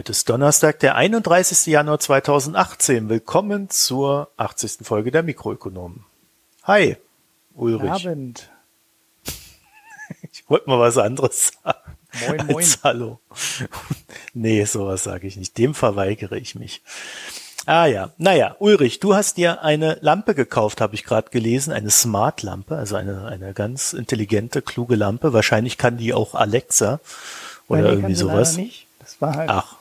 Heute ist Donnerstag, der 31. Januar 2018. Willkommen zur 80. Folge der Mikroökonomen. Hi, Ulrich. Abend. Ich wollte mal was anderes sagen. Moin, moin. Hallo. Nee, sowas sage ich nicht. Dem verweigere ich mich. Ah ja, naja, Ulrich, du hast dir eine Lampe gekauft, habe ich gerade gelesen, eine Smart-Lampe, also eine, eine ganz intelligente, kluge Lampe. Wahrscheinlich kann die auch Alexa oder Nein, irgendwie sowas. Nicht. Das war halt, Ach,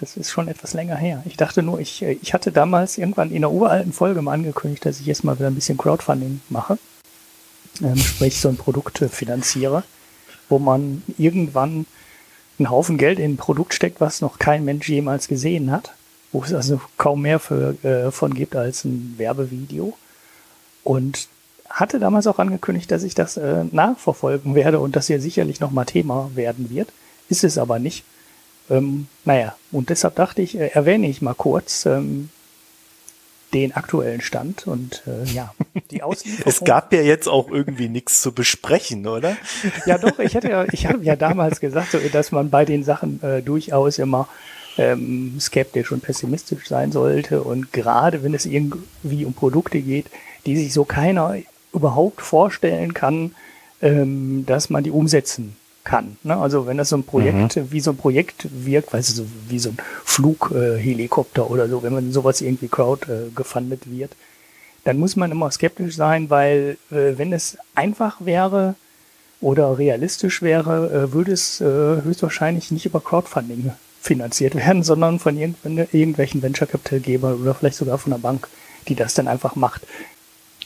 das ist schon etwas länger her. Ich dachte nur, ich, äh, ich hatte damals irgendwann in einer uralten Folge mal angekündigt, dass ich jetzt mal wieder ein bisschen Crowdfunding mache. Ähm, sprich, so ein Produkt äh, finanziere, wo man irgendwann einen Haufen Geld in ein Produkt steckt, was noch kein Mensch jemals gesehen hat, wo es also kaum mehr für, äh, von gibt als ein Werbevideo. Und hatte damals auch angekündigt, dass ich das äh, nachverfolgen werde und das hier sicherlich nochmal Thema werden wird. Ist es aber nicht. Ähm, naja, und deshalb dachte ich, äh, erwähne ich mal kurz ähm, den aktuellen Stand und äh, ja, die Auslieferung. es gab ja jetzt auch irgendwie nichts zu besprechen, oder? Ja, doch, ich hatte ja, ich habe ja damals gesagt, so, dass man bei den Sachen äh, durchaus immer ähm, skeptisch und pessimistisch sein sollte. Und gerade wenn es irgendwie um Produkte geht, die sich so keiner überhaupt vorstellen kann, ähm, dass man die umsetzen kann. Ne? Also wenn das so ein Projekt, wie so ein Projekt wirkt, weißt du, so wie so ein Flughelikopter äh, oder so, wenn man sowas irgendwie crowd äh, gefundet wird, dann muss man immer skeptisch sein, weil äh, wenn es einfach wäre oder realistisch wäre, äh, würde es äh, höchstwahrscheinlich nicht über Crowdfunding finanziert werden, sondern von irgendw irgendwelchen Venture Capital Gebern oder vielleicht sogar von einer Bank, die das dann einfach macht.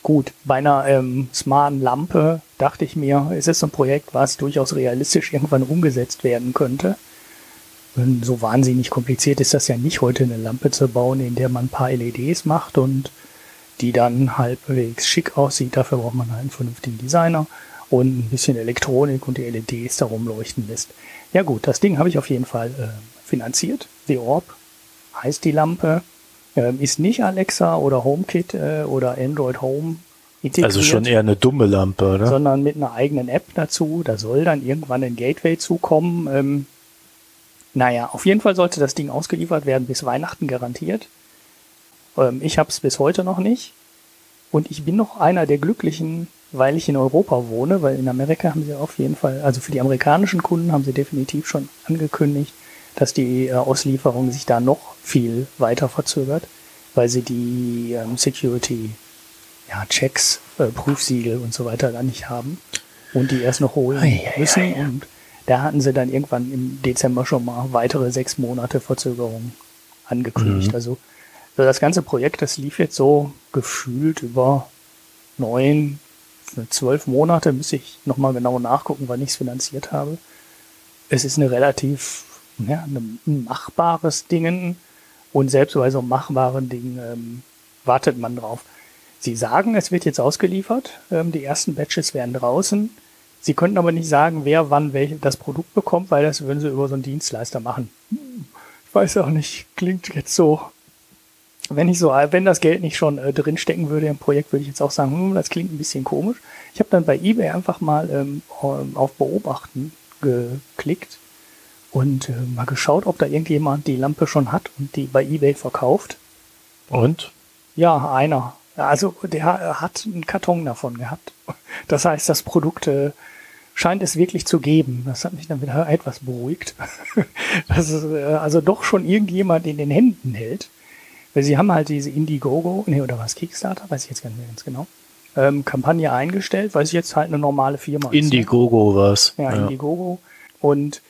Gut, bei einer ähm, smarten Lampe dachte ich mir, es ist ein Projekt, was durchaus realistisch irgendwann umgesetzt werden könnte. Und so wahnsinnig kompliziert ist das ja nicht, heute eine Lampe zu bauen, in der man ein paar LEDs macht und die dann halbwegs schick aussieht. Dafür braucht man einen vernünftigen Designer und ein bisschen Elektronik und die LEDs darum leuchten lässt. Ja gut, das Ding habe ich auf jeden Fall äh, finanziert. The Orb heißt die Lampe. Ähm, ist nicht Alexa oder HomeKit äh, oder Android Home integriert. Also schon eher eine dumme Lampe, oder? Sondern mit einer eigenen App dazu. Da soll dann irgendwann ein Gateway zukommen. Ähm, naja, auf jeden Fall sollte das Ding ausgeliefert werden bis Weihnachten garantiert. Ähm, ich habe es bis heute noch nicht. Und ich bin noch einer der Glücklichen, weil ich in Europa wohne, weil in Amerika haben sie auf jeden Fall, also für die amerikanischen Kunden haben sie definitiv schon angekündigt, dass die äh, Auslieferung sich da noch viel weiter verzögert, weil sie die ähm, Security ja, Checks, äh, Prüfsiegel und so weiter da nicht haben und die erst noch holen Ei, müssen. ei. Und da hatten sie dann irgendwann im Dezember schon mal weitere sechs Monate Verzögerung angekündigt. Mhm. Also so das ganze Projekt, das lief jetzt so gefühlt über neun, zwölf Monate, muss ich nochmal genau nachgucken, wann ich es finanziert habe. Es ist eine relativ ja, ein machbares Ding und selbst bei so einem machbaren Ding ähm, wartet man drauf. Sie sagen, es wird jetzt ausgeliefert, ähm, die ersten Batches werden draußen. Sie könnten aber nicht sagen, wer wann welche das Produkt bekommt, weil das würden sie über so einen Dienstleister machen. Ich weiß auch nicht, klingt jetzt so. Wenn ich so, wenn das Geld nicht schon äh, drinstecken würde im Projekt, würde ich jetzt auch sagen, hm, das klingt ein bisschen komisch. Ich habe dann bei eBay einfach mal ähm, auf Beobachten geklickt und äh, mal geschaut, ob da irgendjemand die Lampe schon hat und die bei eBay verkauft. Und? Ja, einer. Also der hat einen Karton davon gehabt. Das heißt, das Produkt äh, scheint es wirklich zu geben. Das hat mich dann wieder etwas beruhigt. Dass es äh, also doch schon irgendjemand in den Händen hält. Weil sie haben halt diese Indiegogo, nee, oder was, Kickstarter, weiß ich jetzt gar nicht mehr ganz genau, ähm, Kampagne eingestellt, weil es jetzt halt eine normale Firma ist. ne? Indiegogo war's. Ja, Indiegogo. Und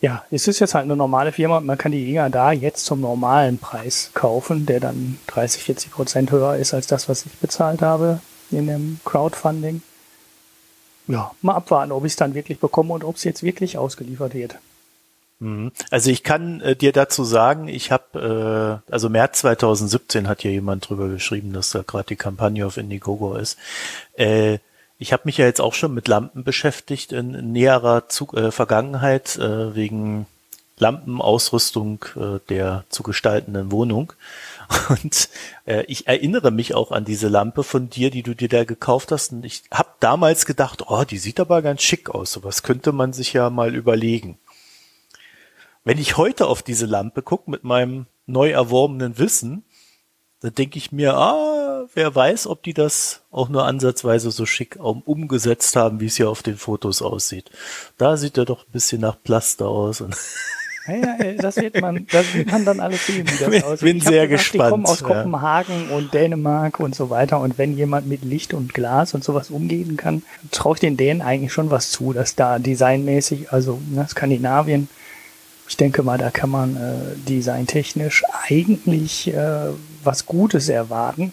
ja, es ist jetzt halt eine normale Firma man kann die Dinger da jetzt zum normalen Preis kaufen, der dann 30, 40 Prozent höher ist als das, was ich bezahlt habe in dem Crowdfunding. Ja, mal abwarten, ob ich es dann wirklich bekomme und ob es jetzt wirklich ausgeliefert wird. Mhm. Also ich kann äh, dir dazu sagen, ich habe, äh, also März 2017 hat hier jemand drüber geschrieben, dass da gerade die Kampagne auf Indiegogo ist. Äh, ich habe mich ja jetzt auch schon mit Lampen beschäftigt in näherer Zug äh, Vergangenheit äh, wegen Lampenausrüstung äh, der zu gestaltenden Wohnung. Und äh, ich erinnere mich auch an diese Lampe von dir, die du dir da gekauft hast. Und ich habe damals gedacht, oh, die sieht aber ganz schick aus. Sowas könnte man sich ja mal überlegen. wenn ich heute auf diese Lampe gucke mit meinem neu erworbenen Wissen, dann denke ich mir, ah, wer weiß, ob die das auch nur ansatzweise so schick umgesetzt haben, wie es hier auf den Fotos aussieht. Da sieht er doch ein bisschen nach Plaster aus. Ja, das wird man, das wird man dann alles sehen, wie das bin, aussieht. Bin sehr gesagt, gespannt. Die kommen aus Kopenhagen ja. und Dänemark und so weiter. Und wenn jemand mit Licht und Glas und sowas umgehen kann, traue ich den Dänen eigentlich schon was zu, dass da designmäßig, also ne, Skandinavien, ich denke mal, da kann man äh, designtechnisch eigentlich äh, was Gutes erwarten.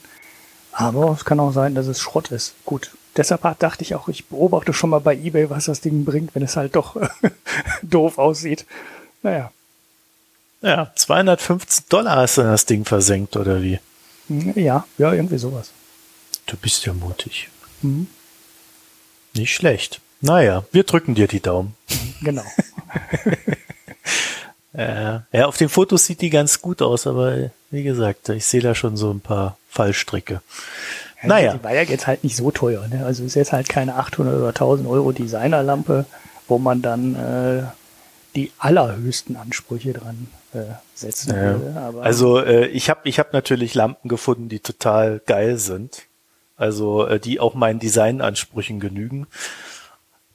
Aber es kann auch sein, dass es Schrott ist. Gut. Deshalb dachte ich auch, ich beobachte schon mal bei eBay, was das Ding bringt, wenn es halt doch doof aussieht. Naja. Ja, 215 Dollar hast du das Ding versenkt, oder wie? Ja, ja, irgendwie sowas. Du bist ja mutig. Mhm. Nicht schlecht. Naja, wir drücken dir die Daumen. Genau. Äh, ja, auf den Fotos sieht die ganz gut aus, aber wie gesagt, ich sehe da schon so ein paar Fallstricke. Ja, naja. Die war ja jetzt halt nicht so teuer. Ne? Also ist jetzt halt keine 800 oder 1000 Euro Designerlampe, wo man dann äh, die allerhöchsten Ansprüche dran äh, setzen ja. also äh, ich habe ich hab natürlich Lampen gefunden, die total geil sind. Also äh, die auch meinen Designansprüchen genügen.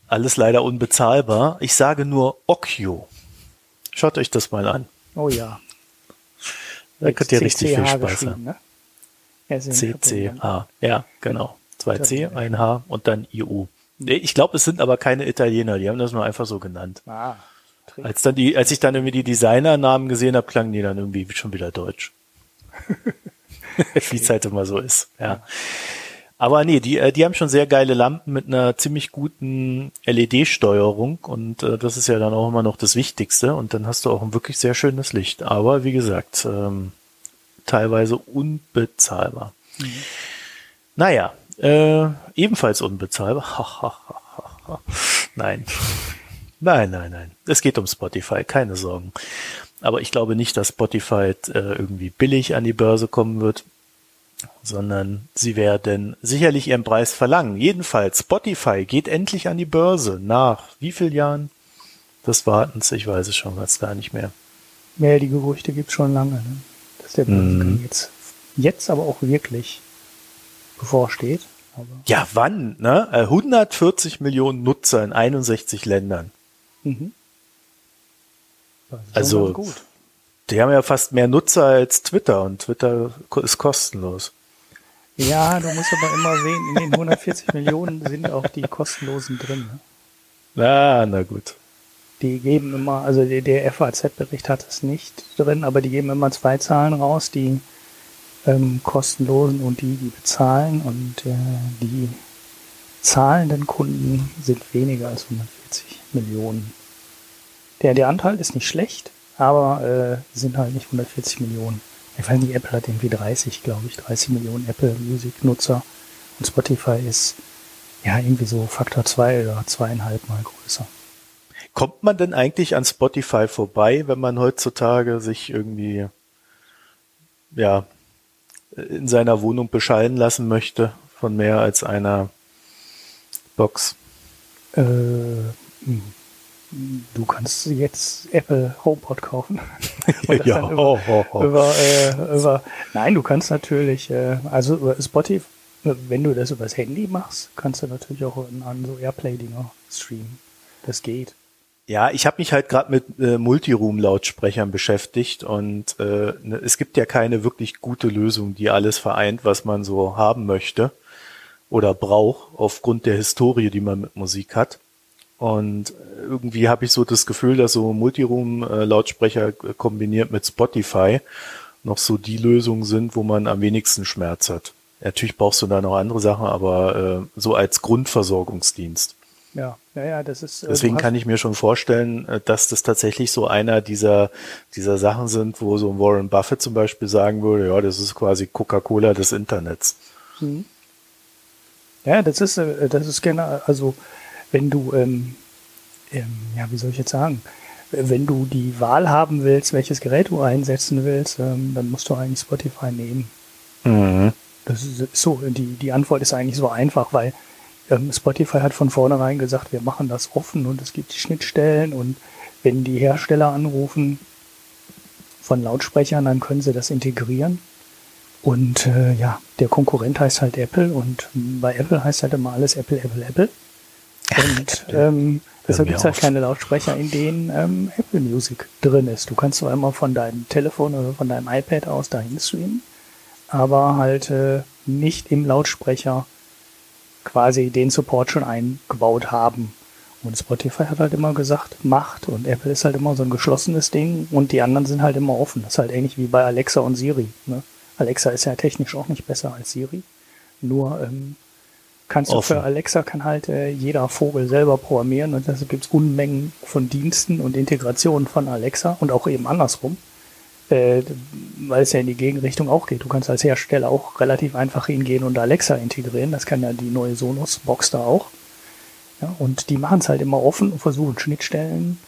Alles leider unbezahlbar. Ich sage nur Occhio. Schaut euch das mal an. Oh ja. Da könnt ihr richtig viel Spaß haben. Ne? CCH. Ja, genau. Zwei C, ein H und dann IU. Ich glaube, es sind aber keine Italiener, die haben das nur einfach so genannt. Ah, als dann die, als ich dann irgendwie die Designernamen gesehen habe, klangen die dann irgendwie schon wieder deutsch. Wie es halt immer so ist. Ja. Aber nee, die, äh, die haben schon sehr geile Lampen mit einer ziemlich guten LED-Steuerung und äh, das ist ja dann auch immer noch das Wichtigste und dann hast du auch ein wirklich sehr schönes Licht. Aber wie gesagt, ähm, teilweise unbezahlbar. Mhm. Naja, äh, ebenfalls unbezahlbar. nein. Nein, nein, nein. Es geht um Spotify, keine Sorgen. Aber ich glaube nicht, dass Spotify äh, irgendwie billig an die Börse kommen wird sondern sie werden sicherlich ihren Preis verlangen. Jedenfalls, Spotify geht endlich an die Börse nach wie vielen Jahren des Wartens? Ich weiß es schon ganz gar nicht mehr. Ja, die Gerüchte gibt es schon lange, ne? Dass der mm. jetzt, jetzt aber auch wirklich bevorsteht. Aber ja, wann? Ne? 140 äh, Millionen Nutzer in 61 Ländern. Mhm. Also gut. Die haben ja fast mehr Nutzer als Twitter und Twitter ist kostenlos. Ja, du musst aber immer sehen, in den 140 Millionen sind auch die kostenlosen drin. Ne? Ah, na gut. Die geben immer, also der, FAZ-Bericht hat es nicht drin, aber die geben immer zwei Zahlen raus, die ähm, kostenlosen und die, die bezahlen. Und äh, die zahlenden Kunden sind weniger als 140 Millionen. Der, der Anteil ist nicht schlecht, aber äh, sind halt nicht 140 Millionen. Ich weiß nicht, Apple hat irgendwie 30, glaube ich, 30 Millionen Apple Music Nutzer und Spotify ist ja irgendwie so Faktor zwei oder zweieinhalb Mal größer. Kommt man denn eigentlich an Spotify vorbei, wenn man heutzutage sich irgendwie ja in seiner Wohnung beschallen lassen möchte von mehr als einer Box? Äh, du kannst jetzt Apple HomePod kaufen. ja, über, oh, oh, oh. Über, äh, über, nein, du kannst natürlich, äh, also über Spotify, wenn du das übers Handy machst, kannst du natürlich auch an so Airplay-Dinger streamen. Das geht. Ja, ich habe mich halt gerade mit äh, Multiroom-Lautsprechern beschäftigt und äh, ne, es gibt ja keine wirklich gute Lösung, die alles vereint, was man so haben möchte oder braucht, aufgrund der Historie, die man mit Musik hat. Und irgendwie habe ich so das Gefühl, dass so Multiroom-Lautsprecher kombiniert mit Spotify noch so die Lösungen sind, wo man am wenigsten Schmerz hat. Natürlich brauchst du da noch andere Sachen, aber äh, so als Grundversorgungsdienst. Ja, ja, ja, das ist. Äh, Deswegen kann ich mir schon vorstellen, äh, dass das tatsächlich so einer dieser, dieser Sachen sind, wo so ein Warren Buffett zum Beispiel sagen würde, ja, das ist quasi Coca-Cola des Internets. Mhm. Ja, das ist, äh, das ist genau, also wenn du, ähm, ähm, ja, wie soll ich jetzt sagen, wenn du die Wahl haben willst, welches Gerät du einsetzen willst, ähm, dann musst du eigentlich Spotify nehmen. Mhm. Das ist so, die, die Antwort ist eigentlich so einfach, weil Spotify hat von vornherein gesagt, wir machen das offen und es gibt die Schnittstellen und wenn die Hersteller anrufen von Lautsprechern, dann können sie das integrieren. Und äh, ja, der Konkurrent heißt halt Apple und bei Apple heißt halt immer alles Apple, Apple, Apple. Und ähm, deshalb gibt es halt keine Lautsprecher, in denen ähm, Apple Music drin ist. Du kannst zwar immer von deinem Telefon oder von deinem iPad aus dahin streamen, aber halt äh, nicht im Lautsprecher quasi den Support schon eingebaut haben. Und Spotify hat halt immer gesagt, macht. Und Apple ist halt immer so ein geschlossenes Ding und die anderen sind halt immer offen. Das ist halt ähnlich wie bei Alexa und Siri. Ne? Alexa ist ja technisch auch nicht besser als Siri. Nur ähm, kannst du offen. für Alexa kann halt äh, jeder Vogel selber programmieren und deshalb gibt's Unmengen von Diensten und Integrationen von Alexa und auch eben andersrum. Äh, weil es ja in die Gegenrichtung auch geht. Du kannst als Hersteller auch relativ einfach hingehen und Alexa integrieren. Das kann ja die neue Sonos-Box da auch. Ja, und die machen es halt immer offen und versuchen Schnittstellen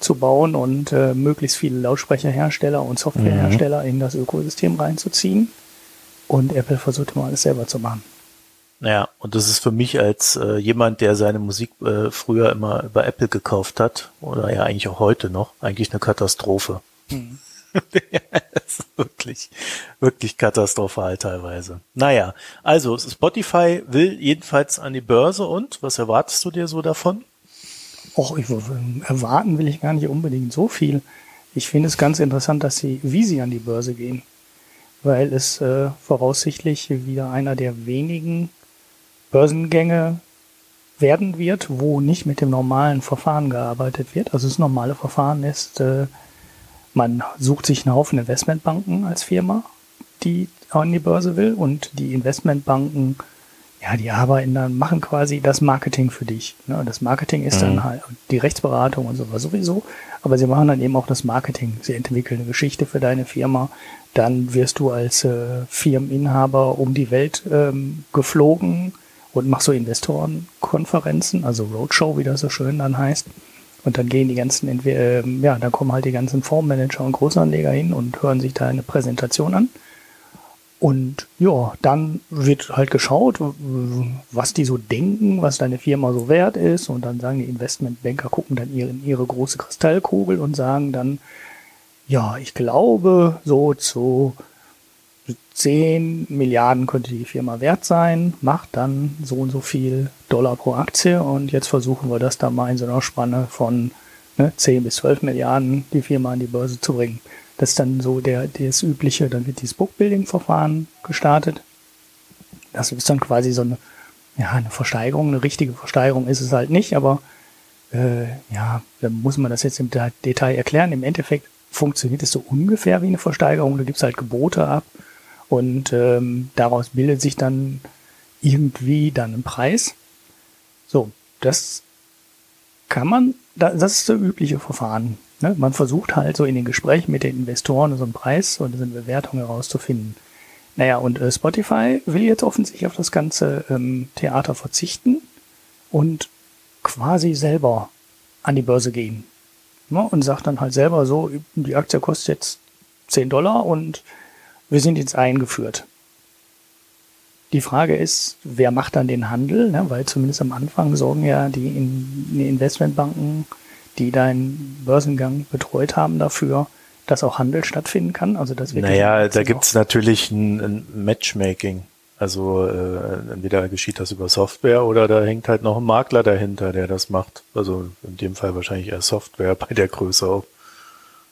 zu bauen und äh, möglichst viele Lautsprecherhersteller und Softwarehersteller mhm. in das Ökosystem reinzuziehen. Und Apple versucht immer alles selber zu machen. Ja, und das ist für mich als äh, jemand, der seine Musik äh, früher immer über Apple gekauft hat, oder ja eigentlich auch heute noch, eigentlich eine Katastrophe. Mhm. ist wirklich, wirklich katastrophal teilweise. Naja, also Spotify will jedenfalls an die Börse und was erwartest du dir so davon? Och, ich, erwarten will ich gar nicht unbedingt so viel. Ich finde es ganz interessant, dass sie, wie sie an die Börse gehen, weil es äh, voraussichtlich wieder einer der wenigen Börsengänge werden wird, wo nicht mit dem normalen Verfahren gearbeitet wird. Also das normale Verfahren ist, äh, man sucht sich einen Haufen Investmentbanken als Firma, die an die Börse will und die Investmentbanken, ja, die arbeiten dann, machen quasi das Marketing für dich. Ne? Das Marketing ist mhm. dann halt die Rechtsberatung und sowas sowieso, aber sie machen dann eben auch das Marketing. Sie entwickeln eine Geschichte für deine Firma, dann wirst du als äh, Firmeninhaber um die Welt ähm, geflogen und machst so Investorenkonferenzen, also Roadshow, wie das so schön dann heißt. Und dann gehen die ganzen, äh, ja, dann kommen halt die ganzen Fondsmanager und Großanleger hin und hören sich da eine Präsentation an. Und ja, dann wird halt geschaut, was die so denken, was deine Firma so wert ist. Und dann sagen die Investmentbanker, gucken dann in ihre große Kristallkugel und sagen dann, ja, ich glaube, so zu 10 Milliarden könnte die Firma wert sein, macht dann so und so viel Dollar pro Aktie und jetzt versuchen wir das da mal in so einer Spanne von ne, 10 bis 12 Milliarden die Firma an die Börse zu bringen. Das ist dann so der, das übliche, dann wird dieses Bookbuilding-Verfahren gestartet. Das ist dann quasi so eine, ja, eine Versteigerung, eine richtige Versteigerung ist es halt nicht, aber äh, ja, dann muss man das jetzt im Detail erklären. Im Endeffekt funktioniert es so ungefähr wie eine Versteigerung. Da gibt's halt Gebote ab und ähm, daraus bildet sich dann irgendwie dann ein Preis. So, das kann man, das ist das übliche Verfahren. Ne? Man versucht halt so in den Gesprächen mit den Investoren so einen Preis und so eine Bewertung herauszufinden. Naja, und äh, Spotify will jetzt offensichtlich auf das ganze ähm, Theater verzichten und quasi selber an die Börse gehen. Ne? Und sagt dann halt selber so, die Aktie kostet jetzt 10 Dollar und wir sind jetzt eingeführt. Die Frage ist, wer macht dann den Handel? Ne? Weil zumindest am Anfang sorgen ja die, in, die Investmentbanken, die deinen Börsengang betreut haben, dafür, dass auch Handel stattfinden kann. Also das naja, da gibt's natürlich ein, ein Matchmaking. Also äh, entweder geschieht das über Software oder da hängt halt noch ein Makler dahinter, der das macht. Also in dem Fall wahrscheinlich eher Software bei der Größe auch.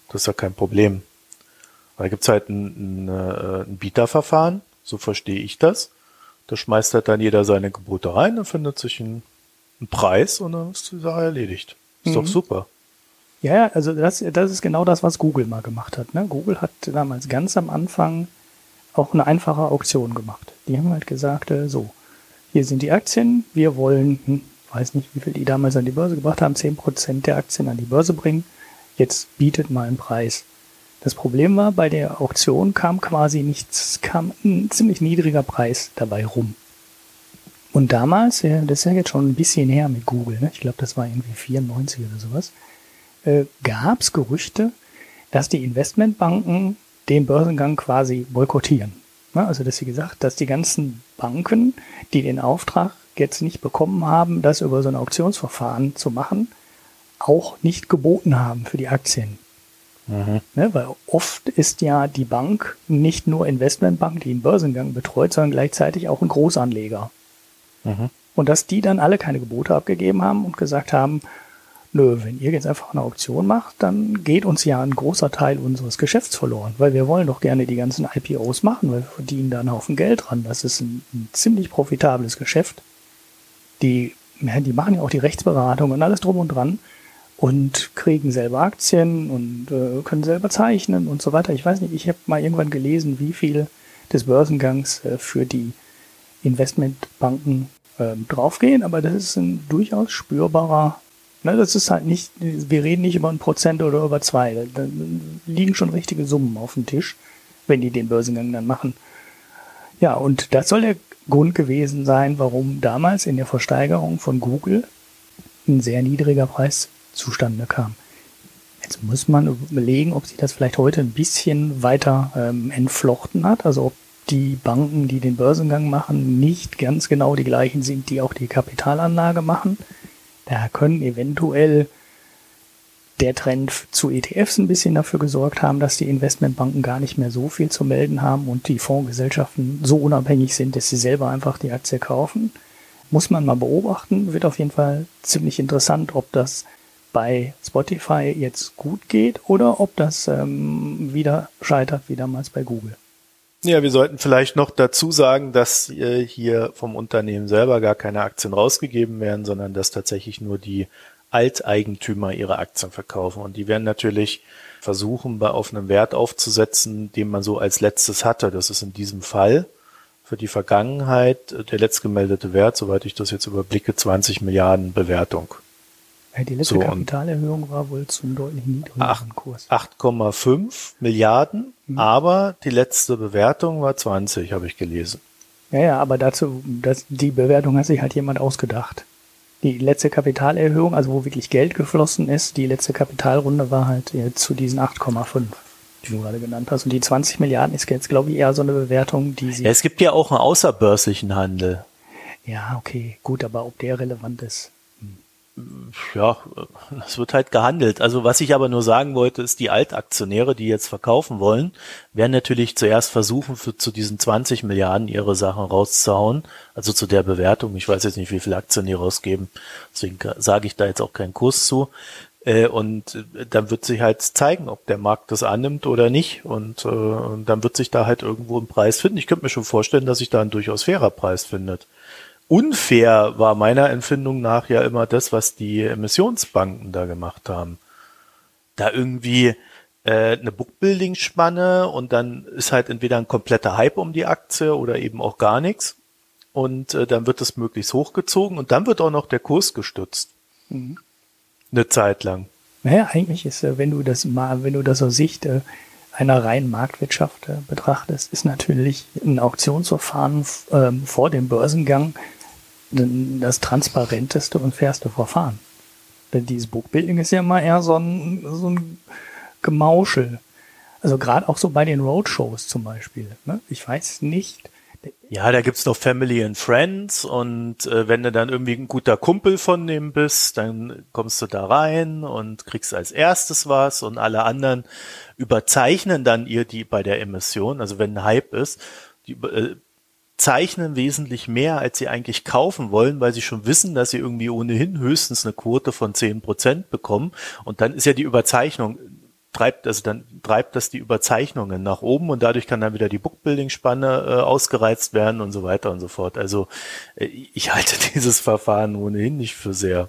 Das ist ja kein Problem. Da gibt's halt ein, ein, äh, ein Bieterverfahren, so verstehe ich das. Da schmeißt halt dann jeder seine Gebote rein, dann findet sich ein, ein Preis und dann ist die Sache erledigt. Ist mhm. doch super. Ja, also das, das ist genau das, was Google mal gemacht hat. Ne? Google hat damals ganz am Anfang auch eine einfache Auktion gemacht. Die haben halt gesagt, äh, so, hier sind die Aktien, wir wollen, hm, weiß nicht, wie viel die damals an die Börse gebracht haben, zehn Prozent der Aktien an die Börse bringen. Jetzt bietet mal einen Preis. Das Problem war, bei der Auktion kam quasi nichts, kam ein ziemlich niedriger Preis dabei rum. Und damals, das ist ja jetzt schon ein bisschen her mit Google, ne? ich glaube, das war irgendwie 94 oder sowas, äh, gab es Gerüchte, dass die Investmentbanken den Börsengang quasi boykottieren. Ne? Also, dass sie gesagt, dass die ganzen Banken, die den Auftrag jetzt nicht bekommen haben, das über so ein Auktionsverfahren zu machen, auch nicht geboten haben für die Aktien. Mhm. Ne, weil oft ist ja die Bank nicht nur Investmentbank, die einen Börsengang betreut, sondern gleichzeitig auch ein Großanleger. Mhm. Und dass die dann alle keine Gebote abgegeben haben und gesagt haben, nö, wenn ihr jetzt einfach eine Auktion macht, dann geht uns ja ein großer Teil unseres Geschäfts verloren, weil wir wollen doch gerne die ganzen IPOs machen, weil wir verdienen da einen Haufen Geld dran. Das ist ein, ein ziemlich profitables Geschäft. Die, ja, die machen ja auch die Rechtsberatung und alles drum und dran und kriegen selber Aktien und äh, können selber zeichnen und so weiter. Ich weiß nicht, ich habe mal irgendwann gelesen, wie viel des Börsengangs äh, für die Investmentbanken äh, draufgehen, aber das ist ein durchaus spürbarer Ne, das ist halt nicht, wir reden nicht über ein Prozent oder über zwei. Da, liegen schon richtige Summen auf dem Tisch, wenn die den Börsengang dann machen. Ja, und das soll der Grund gewesen sein, warum damals in der Versteigerung von Google ein sehr niedriger Preis zustande kam. Jetzt muss man überlegen, ob sich das vielleicht heute ein bisschen weiter ähm, entflochten hat, also ob die Banken, die den Börsengang machen, nicht ganz genau die gleichen sind, die auch die Kapitalanlage machen. Da können eventuell der Trend zu ETFs ein bisschen dafür gesorgt haben, dass die Investmentbanken gar nicht mehr so viel zu melden haben und die Fondsgesellschaften so unabhängig sind, dass sie selber einfach die Aktie kaufen. Muss man mal beobachten, wird auf jeden Fall ziemlich interessant, ob das bei Spotify jetzt gut geht oder ob das ähm, wieder scheitert wie damals bei Google. Ja, wir sollten vielleicht noch dazu sagen, dass äh, hier vom Unternehmen selber gar keine Aktien rausgegeben werden, sondern dass tatsächlich nur die Alteigentümer ihre Aktien verkaufen. Und die werden natürlich versuchen, bei auf Wert aufzusetzen, den man so als letztes hatte. Das ist in diesem Fall für die Vergangenheit der letztgemeldete Wert, soweit ich das jetzt überblicke, 20 Milliarden Bewertung. Die letzte so, Kapitalerhöhung war wohl zum deutlich niedrigeren Kurs. 8,5 Milliarden, mhm. aber die letzte Bewertung war 20, habe ich gelesen. Ja, ja, aber dazu, das, die Bewertung hat sich halt jemand ausgedacht. Die letzte Kapitalerhöhung, also wo wirklich Geld geflossen ist, die letzte Kapitalrunde war halt zu diesen 8,5 die du gerade genannt hast. Und die 20 Milliarden ist jetzt, glaube ich, eher so eine Bewertung, die sie. Ja, es gibt ja auch einen außerbörslichen Handel. Ja, okay, gut, aber ob der relevant ist ja, es wird halt gehandelt. Also was ich aber nur sagen wollte, ist, die Altaktionäre, die jetzt verkaufen wollen, werden natürlich zuerst versuchen, für, zu diesen 20 Milliarden ihre Sachen rauszuhauen. Also zu der Bewertung. Ich weiß jetzt nicht, wie viele Aktien die rausgeben. Deswegen sage ich da jetzt auch keinen Kurs zu. Äh, und äh, dann wird sich halt zeigen, ob der Markt das annimmt oder nicht. Und, äh, und dann wird sich da halt irgendwo ein Preis finden. Ich könnte mir schon vorstellen, dass sich da ein durchaus fairer Preis findet unfair war meiner Empfindung nach ja immer das, was die Emissionsbanken da gemacht haben. Da irgendwie äh, eine Bookbuilding-Spanne und dann ist halt entweder ein kompletter Hype um die Aktie oder eben auch gar nichts. Und äh, dann wird es möglichst hochgezogen und dann wird auch noch der Kurs gestützt. Mhm. Eine Zeit lang. Naja, eigentlich ist, äh, wenn du das mal, wenn du das aus Sicht äh, einer reinen Marktwirtschaft betrachtest, ist natürlich ein Auktionsverfahren ähm, vor dem Börsengang das transparenteste und fairste Verfahren. Denn dieses Bookbuilding ist ja immer eher so ein, so ein Gemauschel. Also gerade auch so bei den Roadshows zum Beispiel. Ne? Ich weiß nicht. Ja, da gibt's noch Family and Friends und äh, wenn du dann irgendwie ein guter Kumpel von dem bist, dann kommst du da rein und kriegst als erstes was und alle anderen überzeichnen dann ihr die bei der Emission. Also wenn ein Hype ist, die äh, zeichnen wesentlich mehr, als sie eigentlich kaufen wollen, weil sie schon wissen, dass sie irgendwie ohnehin höchstens eine Quote von zehn Prozent bekommen. Und dann ist ja die Überzeichnung, treibt, also dann treibt das die Überzeichnungen nach oben und dadurch kann dann wieder die Bookbuilding-Spanne äh, ausgereizt werden und so weiter und so fort. Also äh, ich halte dieses Verfahren ohnehin nicht für sehr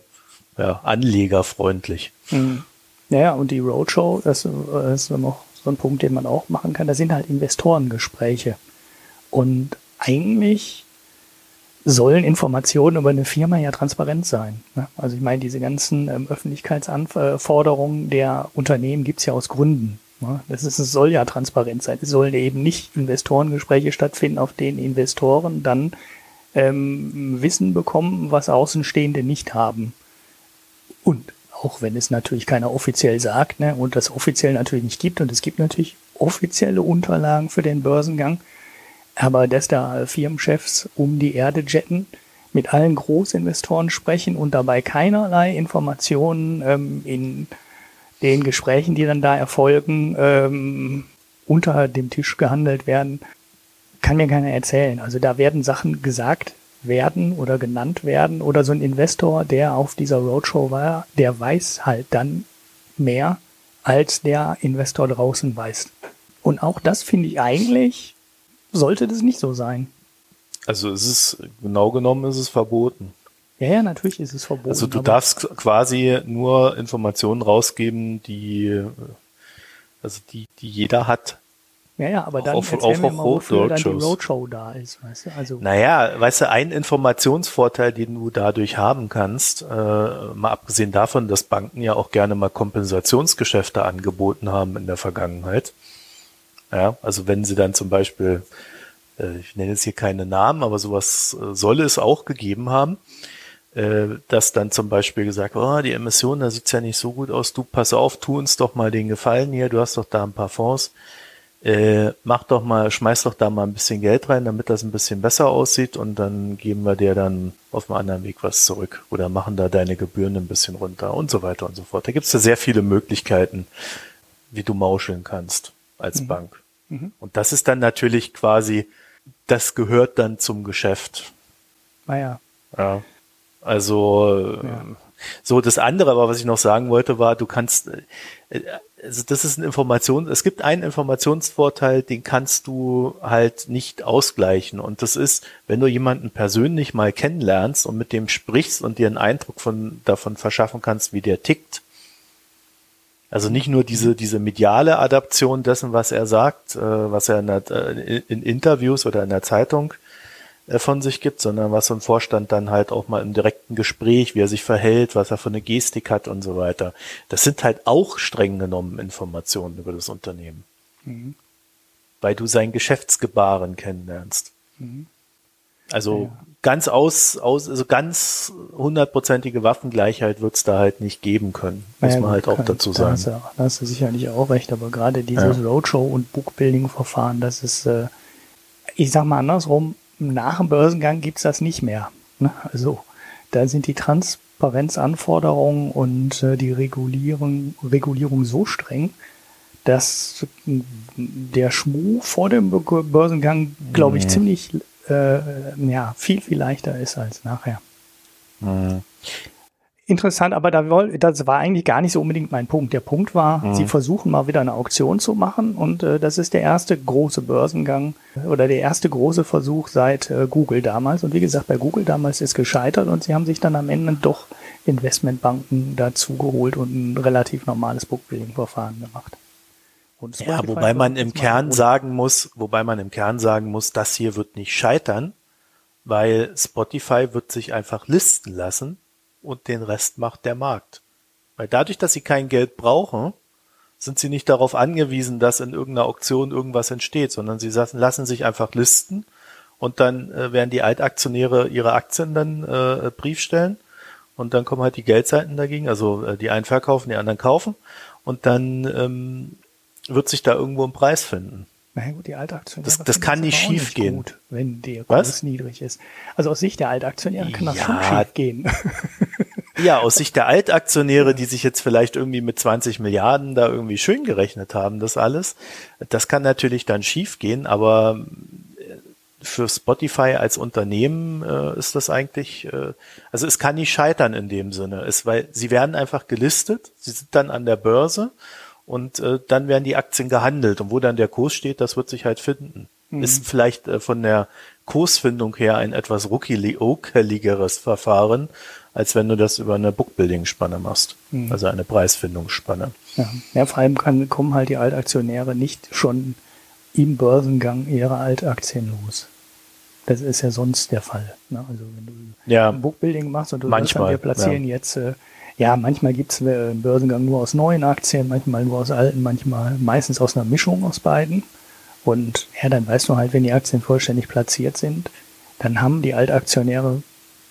ja, anlegerfreundlich. Mhm. Naja, und die Roadshow, das ist noch so ein Punkt, den man auch machen kann, da sind halt Investorengespräche. Und eigentlich sollen Informationen über eine Firma ja transparent sein. Ne? Also ich meine, diese ganzen ähm, Öffentlichkeitsanforderungen der Unternehmen gibt's ja aus Gründen. Ne? Das ist, es soll ja transparent sein. Es sollen eben nicht Investorengespräche stattfinden, auf denen Investoren dann ähm, Wissen bekommen, was Außenstehende nicht haben. Und auch wenn es natürlich keiner offiziell sagt, ne, und das offiziell natürlich nicht gibt, und es gibt natürlich offizielle Unterlagen für den Börsengang, aber dass da Firmenchefs um die Erde jetten, mit allen Großinvestoren sprechen und dabei keinerlei Informationen ähm, in den Gesprächen, die dann da erfolgen, ähm, unter dem Tisch gehandelt werden, kann mir keiner erzählen. Also da werden Sachen gesagt werden oder genannt werden oder so ein Investor, der auf dieser Roadshow war, der weiß halt dann mehr, als der Investor draußen weiß. Und auch das finde ich eigentlich, sollte das nicht so sein. Also es ist, genau genommen ist es verboten. Ja, ja, natürlich ist es verboten. Also du darfst quasi nur Informationen rausgeben, die, also die, die jeder hat. Ja, ja, aber dann auf, auf, mir mal, wofür dann die. Roadshow da ist, weißt du? Also, Naja, weißt du, ein Informationsvorteil, den du dadurch haben kannst, äh, mal abgesehen davon, dass Banken ja auch gerne mal Kompensationsgeschäfte angeboten haben in der Vergangenheit. Ja, also wenn sie dann zum Beispiel, äh, ich nenne jetzt hier keine Namen, aber sowas äh, soll es auch gegeben haben, äh, dass dann zum Beispiel gesagt, oh, die Emission, da sieht's ja nicht so gut aus, du pass auf, tu uns doch mal den Gefallen hier, du hast doch da ein paar Fonds, äh, mach doch mal, schmeiß doch da mal ein bisschen Geld rein, damit das ein bisschen besser aussieht und dann geben wir dir dann auf einem anderen Weg was zurück oder machen da deine Gebühren ein bisschen runter und so weiter und so fort. Da gibt's ja sehr viele Möglichkeiten, wie du mauscheln kannst als Mhm. Bank. Mhm. Und das ist dann natürlich quasi, das gehört dann zum Geschäft. naja, Ja. Also Ja. so das andere, aber was ich noch sagen wollte, war, du kannst äh, also das ist eine Information, es gibt einen Informationsvorteil, den kannst du halt nicht ausgleichen. Und das ist, wenn du jemanden persönlich mal kennenlernst und mit dem sprichst und dir einen Eindruck von, davon verschaffen kannst, wie der tickt. Also nicht nur diese, diese mediale Adaption dessen, was er sagt, äh, was er in, der, äh, in Interviews oder in der Zeitung äh, von sich gibt, sondern was so ein Vorstand dann halt auch mal im direkten Gespräch, wie er sich verhält, was er für eine Gestik hat und so weiter. Das sind halt auch streng genommen Informationen über das Unternehmen. Mhm. Weil du sein Geschäftsgebaren kennenlernst. Mhm. Also Ja. Ganz aus, aus, also ganz hundertprozentige Waffengleichheit wird's da halt nicht geben können, muss Naja, man halt auch dazu da sagen. hast, du, da hast du sicherlich auch recht, aber gerade dieses Roadshow- und Bookbuilding-Verfahren, das ist, äh, ich sag mal andersrum, nach dem Börsengang gibt's das nicht mehr. Ne? Also da sind die Transparenzanforderungen und äh, die Regulierung, Regulierung so streng, dass der Schmuh vor dem Börsengang, glaube ich, Mhm. ziemlich äh, ja, viel, viel leichter ist als nachher. Mhm. Interessant, aber da woll, das war eigentlich gar nicht so unbedingt mein Punkt. Der Punkt war, Mhm. sie versuchen mal wieder eine Auktion zu machen und äh, das ist der erste große Börsengang oder der erste große Versuch seit äh, Google damals. Und wie gesagt, bei Google damals ist gescheitert und sie haben sich dann am Ende doch Investmentbanken dazu geholt und ein relativ normales Bookbuilding-Verfahren gemacht. Ja, wobei man im Kern sagen muss, wobei man im Kern sagen muss, das hier wird nicht scheitern, weil Spotify wird sich einfach listen lassen und den Rest macht der Markt. Weil dadurch, dass sie kein Geld brauchen, sind sie nicht darauf angewiesen, dass in irgendeiner Auktion irgendwas entsteht, sondern sie lassen, lassen sich einfach listen und dann äh, werden die Altaktionäre ihre Aktien dann äh, Brief stellen und dann kommen halt die Geldseiten dagegen, also äh, die einen verkaufen, die anderen kaufen und dann ähm, wird sich da irgendwo ein Preis finden. Na ja, gut, die Altaktionäre. Das- das kann nicht schief gehen. Gut, wenn der Was? Kurs niedrig ist. Also aus Sicht der Altaktionäre kann das Ja. schon schief gehen. Ja, aus Sicht der Altaktionäre, die sich jetzt vielleicht irgendwie mit 20 Milliarden da irgendwie schön gerechnet haben, das alles, das kann natürlich dann schief gehen, aber äh, für Spotify als Unternehmen äh, ist das eigentlich, äh, also es kann nicht scheitern in dem Sinne, es, weil sie werden einfach gelistet, sie sind dann an der Börse und äh, dann werden die Aktien gehandelt und wo dann der Kurs steht, das wird sich halt finden. Ist vielleicht äh, von der Kursfindung her ein etwas ruckeli- ruckeligeres Verfahren, als wenn du das über eine Bookbuilding-Spanne machst, also eine Preisfindungsspanne. Ja, ja vor allem kann, kommen halt die Altaktionäre nicht schon im Börsengang ihre Altaktien los. Das ist ja sonst der Fall. Ne? Also wenn du Ja. Bookbuilding machst und du Manchmal, sagst, wir platzieren jetzt, äh, ja, manchmal gibt's äh, einen Börsengang nur aus neuen Aktien, manchmal nur aus alten, manchmal meistens aus einer Mischung aus beiden. Und ja, dann weißt du halt, wenn die Aktien vollständig platziert sind, dann haben die Altaktionäre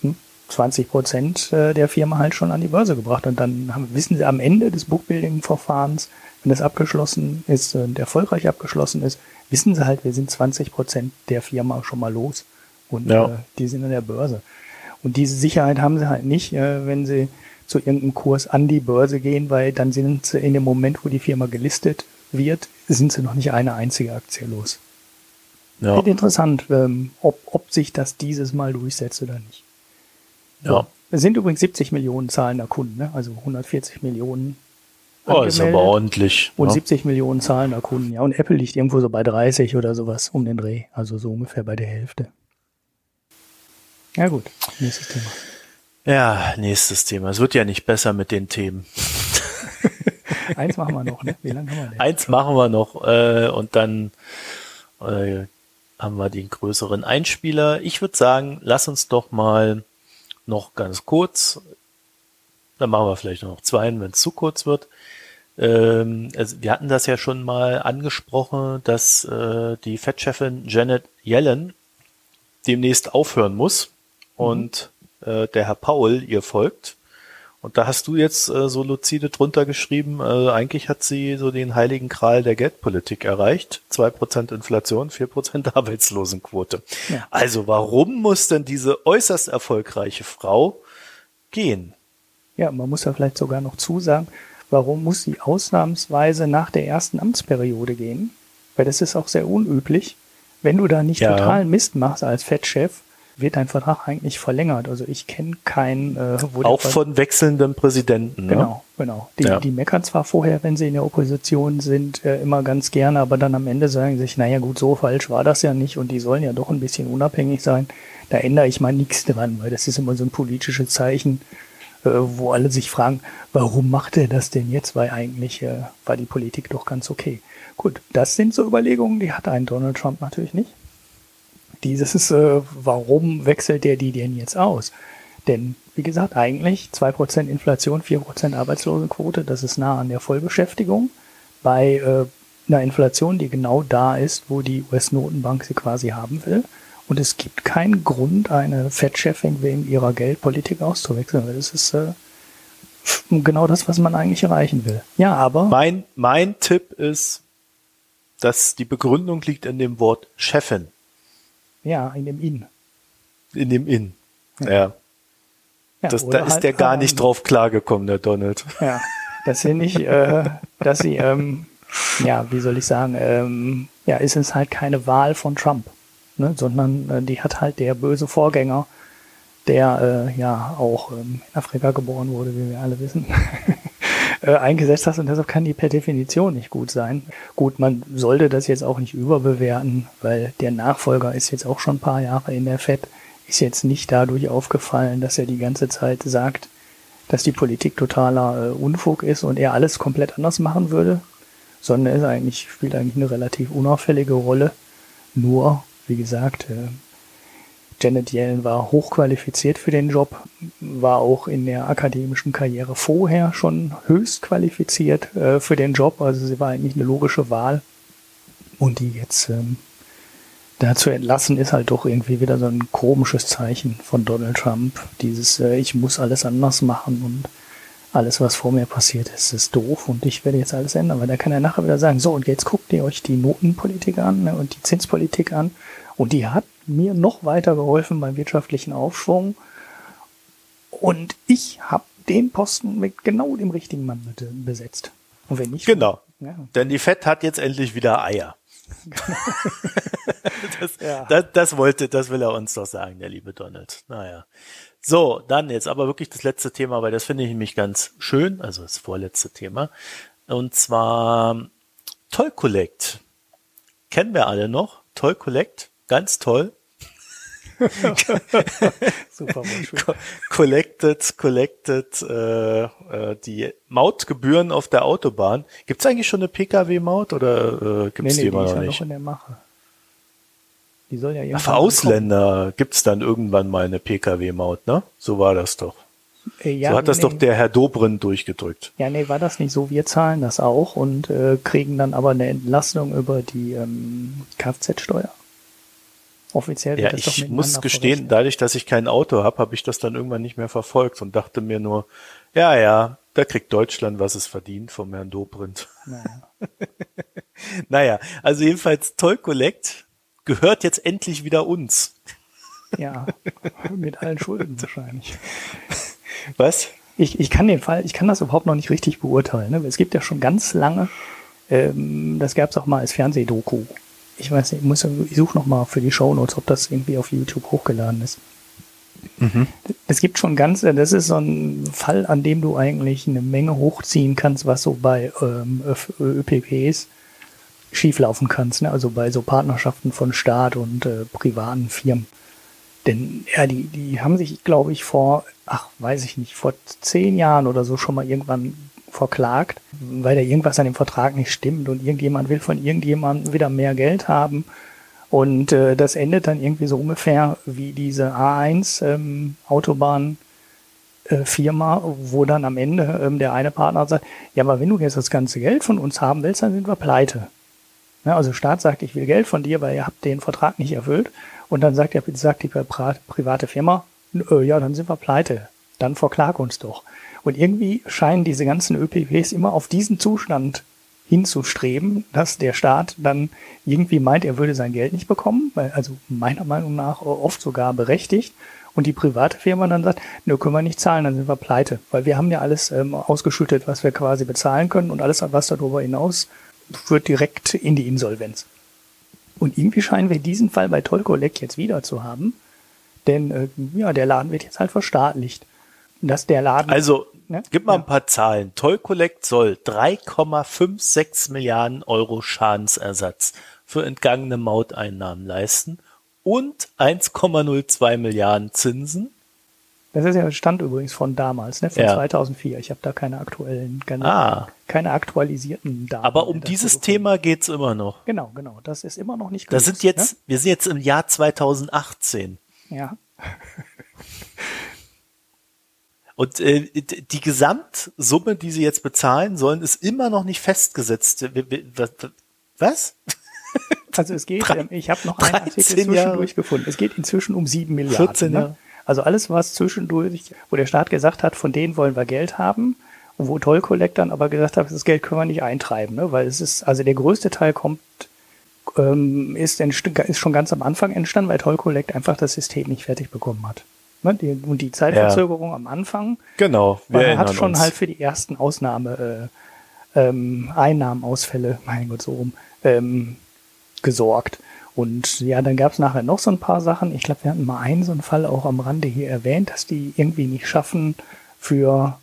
hm, 20 Prozent äh, der Firma halt schon an die Börse gebracht. Und dann haben, wissen sie am Ende des Bookbuilding-Verfahrens, wenn das abgeschlossen ist und erfolgreich abgeschlossen ist, wissen sie halt, wir sind 20 Prozent der Firma schon mal los. Und Ja. äh, die sind an der Börse. Und diese Sicherheit haben sie halt nicht, äh, wenn sie zu irgendeinem Kurs an die Börse gehen, weil dann sind sie in dem Moment, wo die Firma gelistet wird, sind sie noch nicht eine einzige Aktie los. Ja. Wird interessant, ähm, ob, ob sich das dieses Mal durchsetzt oder nicht. Ja. Es sind übrigens 70 Millionen zahlender Kunden, ne? also 140 Millionen. Oh, ist aber ordentlich. Und ne? 70 Millionen zahlender Kunden, ja. Und Apple liegt irgendwo so bei 30 oder sowas um den Dreh. Also so ungefähr bei der Hälfte. Ja gut, nächstes Thema. Ja, nächstes Thema. Es wird ja nicht besser mit den Themen. Eins machen wir noch, ne? Wie lange haben wir denn? Eins machen wir noch äh, und dann äh, haben wir den größeren Einspieler. Ich würde sagen, lass uns doch mal noch ganz kurz, dann machen wir vielleicht noch zwei, wenn es zu kurz wird. Ähm, also wir hatten das ja schon mal angesprochen, dass äh, die Fettchefin Janet Yellen demnächst aufhören muss mhm. und äh, der Herr Paul ihr folgt. Und da hast du jetzt äh, so lucide drunter geschrieben, äh, eigentlich hat sie so den heiligen Kral der Geldpolitik erreicht. zwei Prozent Inflation, vier Prozent Arbeitslosenquote. Ja. Also warum muss denn diese äußerst erfolgreiche Frau gehen? Ja, man muss ja vielleicht sogar noch zusagen, warum muss sie ausnahmsweise nach der ersten Amtsperiode gehen? Weil das ist auch sehr unüblich. Wenn du da nicht ja. totalen Mist machst als Fettchef, wird dein Vertrag eigentlich verlängert. Also ich kenne keinen. Äh, Auch von wechselnden Präsidenten. Ne? Genau, genau. Die, ja. die meckern zwar vorher, wenn sie in der Opposition sind, äh, immer ganz gerne, aber dann am Ende sagen sich, naja gut, so falsch war das ja nicht und die sollen ja doch ein bisschen unabhängig sein. Da ändere ich mal nichts dran, weil das ist immer so ein politisches Zeichen, äh, wo alle sich fragen, warum macht er das denn jetzt? Weil eigentlich äh, war die Politik doch ganz okay. Gut, das sind so Überlegungen, die hat ein Donald Trump natürlich nicht dieses, äh, warum wechselt der die denn jetzt aus? Denn, wie gesagt, eigentlich 2% Inflation, 4% Arbeitslosenquote, das ist nah an der Vollbeschäftigung bei äh, einer Inflation, die genau da ist, wo die US-Notenbank sie quasi haben will. Und es gibt keinen Grund, eine Fettchefin wegen ihrer Geldpolitik auszuwechseln. Das ist äh, genau das, was man eigentlich erreichen will. Ja, aber. Mein, mein Tipp ist, dass die Begründung liegt in dem Wort Chefin. Ja, in dem In. In dem In. Ja. ja. ja das, da ist halt der gar nicht drauf klargekommen, der Donald. Ja, dass sie nicht, äh, dass sie, ähm, ja, wie soll ich sagen, ähm, ja, ist es halt keine Wahl von Trump, ne, sondern äh, die hat halt der böse Vorgänger, der äh, ja auch ähm, in Afrika geboren wurde, wie wir alle wissen. äh, eingesetzt hast und deshalb kann die per Definition nicht gut sein. Gut, man sollte das jetzt auch nicht überbewerten, weil der Nachfolger ist jetzt auch schon ein paar Jahre in der FED, ist jetzt nicht dadurch aufgefallen, dass er die ganze Zeit sagt, dass die Politik totaler äh, Unfug ist und er alles komplett anders machen würde, sondern er ist eigentlich, spielt eigentlich eine relativ unauffällige Rolle. Nur, wie gesagt, äh, Janet Yellen war hochqualifiziert für den Job, war auch in der akademischen Karriere vorher schon höchst qualifiziert äh, für den Job. Also sie war eigentlich eine logische Wahl. Und die jetzt ähm, da entlassen, ist halt doch irgendwie wieder so ein komisches Zeichen von Donald Trump. Dieses, äh, ich muss alles anders machen und alles, was vor mir passiert ist, ist doof und ich werde jetzt alles ändern, weil da kann er nachher wieder sagen, so und jetzt guckt ihr euch die Notenpolitik an ne, und die Zinspolitik an und die hat mir noch weiter geholfen beim wirtschaftlichen Aufschwung. Und ich habe den Posten mit genau dem richtigen Mann besetzt. Und wenn nicht. Genau. Ja. Denn die Fett hat jetzt endlich wieder Eier. das, ja. das, das wollte, das will er uns doch sagen, der liebe Donald. Naja. So, dann jetzt aber wirklich das letzte Thema, weil das finde ich nämlich ganz schön, also das vorletzte Thema. Und zwar Toll Collect. Kennen wir alle noch? Toll Collect. Ganz toll. Super collected, collected äh, äh, die Mautgebühren auf der Autobahn. Gibt es eigentlich schon eine Pkw-Maut oder äh, gibt es nee, nee, die immer noch nicht? Noch in der Mache. Die soll ja Für Ausländer gibt es dann irgendwann mal eine Pkw-Maut, ne? So war das doch. Äh, ja, so hat das nee, doch der Herr Dobrindt durchgedrückt. Ja, nee, war das nicht so? Wir zahlen das auch und äh, kriegen dann aber eine Entlastung über die ähm, Kfz-Steuer. Offiziell ja, ich muss gestehen, dadurch, dass ich kein Auto habe, habe ich das dann irgendwann nicht mehr verfolgt und dachte mir nur, ja, ja, da kriegt Deutschland, was es verdient vom Herrn Dobrindt. Naja, naja also jedenfalls Toll Collect gehört jetzt endlich wieder uns. Ja, mit allen Schulden wahrscheinlich. Was? Ich, ich kann den Fall, ich kann das überhaupt noch nicht richtig beurteilen. Ne? Es gibt ja schon ganz lange, ähm, das gab es auch mal als Fernsehdoku. Ich weiß nicht, ich, muss, ich suche noch mal für die Shownotes, ob das irgendwie auf YouTube hochgeladen ist. Mhm. Es gibt schon ganz, das ist so ein Fall, an dem du eigentlich eine Menge hochziehen kannst, was so bei ähm, ÖPPs schieflaufen kannst, ne? also bei so Partnerschaften von Staat und äh, privaten Firmen. Denn ja, die, die haben sich, glaube ich, vor, ach, weiß ich nicht, vor zehn Jahren oder so schon mal irgendwann verklagt, weil da irgendwas an dem Vertrag nicht stimmt und irgendjemand will von irgendjemandem wieder mehr Geld haben. Und äh, das endet dann irgendwie so ungefähr wie diese A1 ähm, äh, wo dann am Ende ähm, der eine Partner sagt, ja, aber wenn du jetzt das ganze Geld von uns haben willst, dann sind wir pleite. Ja, also Staat sagt, ich will Geld von dir, weil ihr habt den Vertrag nicht erfüllt. Und dann sagt, der, sagt die private Firma, ja, dann sind wir pleite. Dann verklag uns doch. Und irgendwie scheinen diese ganzen ÖPPs immer auf diesen Zustand hinzustreben, dass der Staat dann irgendwie meint, er würde sein Geld nicht bekommen, weil, also meiner Meinung nach oft sogar berechtigt. Und die private Firma dann sagt, nö, können wir nicht zahlen, dann sind wir pleite. Weil wir haben ja alles ähm, ausgeschüttet, was wir quasi bezahlen können und alles, was darüber hinaus führt direkt in die Insolvenz. Und irgendwie scheinen wir diesen Fall bei Tollkolleg jetzt wieder zu haben. Denn äh, ja, der Laden wird jetzt halt verstaatlicht. Dass der Laden. Also, ne? gib mal ja. ein paar Zahlen. Tollkollekt soll 3,56 Milliarden Euro Schadensersatz für entgangene Mauteinnahmen leisten und 1,02 Milliarden Zinsen das ist ja Stand übrigens von damals, ne, von ja. 2004. Ich habe da keine aktuellen, keine, ah. keine aktualisierten Daten. Aber um dieses Thema geht's immer noch. Genau, genau. Das ist immer noch nicht gelöst. Das sind jetzt, ne? wir sind jetzt im Jahr 2018. Ja. Und äh, die Gesamtsumme, die sie jetzt bezahlen sollen, ist immer noch nicht festgesetzt. Was? Also es geht, ähm, ich habe noch einen Artikel zwischendurch gefunden. Es geht inzwischen um sieben Milliarden. 14 ne? Jahre. Also alles, was zwischendurch, wo der Staat gesagt hat, von denen wollen wir Geld haben, und wo Toll dann aber gesagt hat, das Geld können wir nicht eintreiben, ne? weil es ist, also der größte Teil kommt, ähm, ist, ist schon ganz am Anfang entstanden, weil Toll Collect einfach das System nicht fertig bekommen hat. Ne? Die, und die Zeitverzögerung ja. am Anfang, genau, man hat schon uns. halt für die ersten Ausnahme äh, ähm, Einnahmenausfälle, mein Gott, so rum, ähm, gesorgt. Und ja, dann gab es nachher noch so ein paar Sachen. Ich glaube, wir hatten mal einen so einen Fall auch am Rande hier erwähnt, dass die irgendwie nicht schaffen, für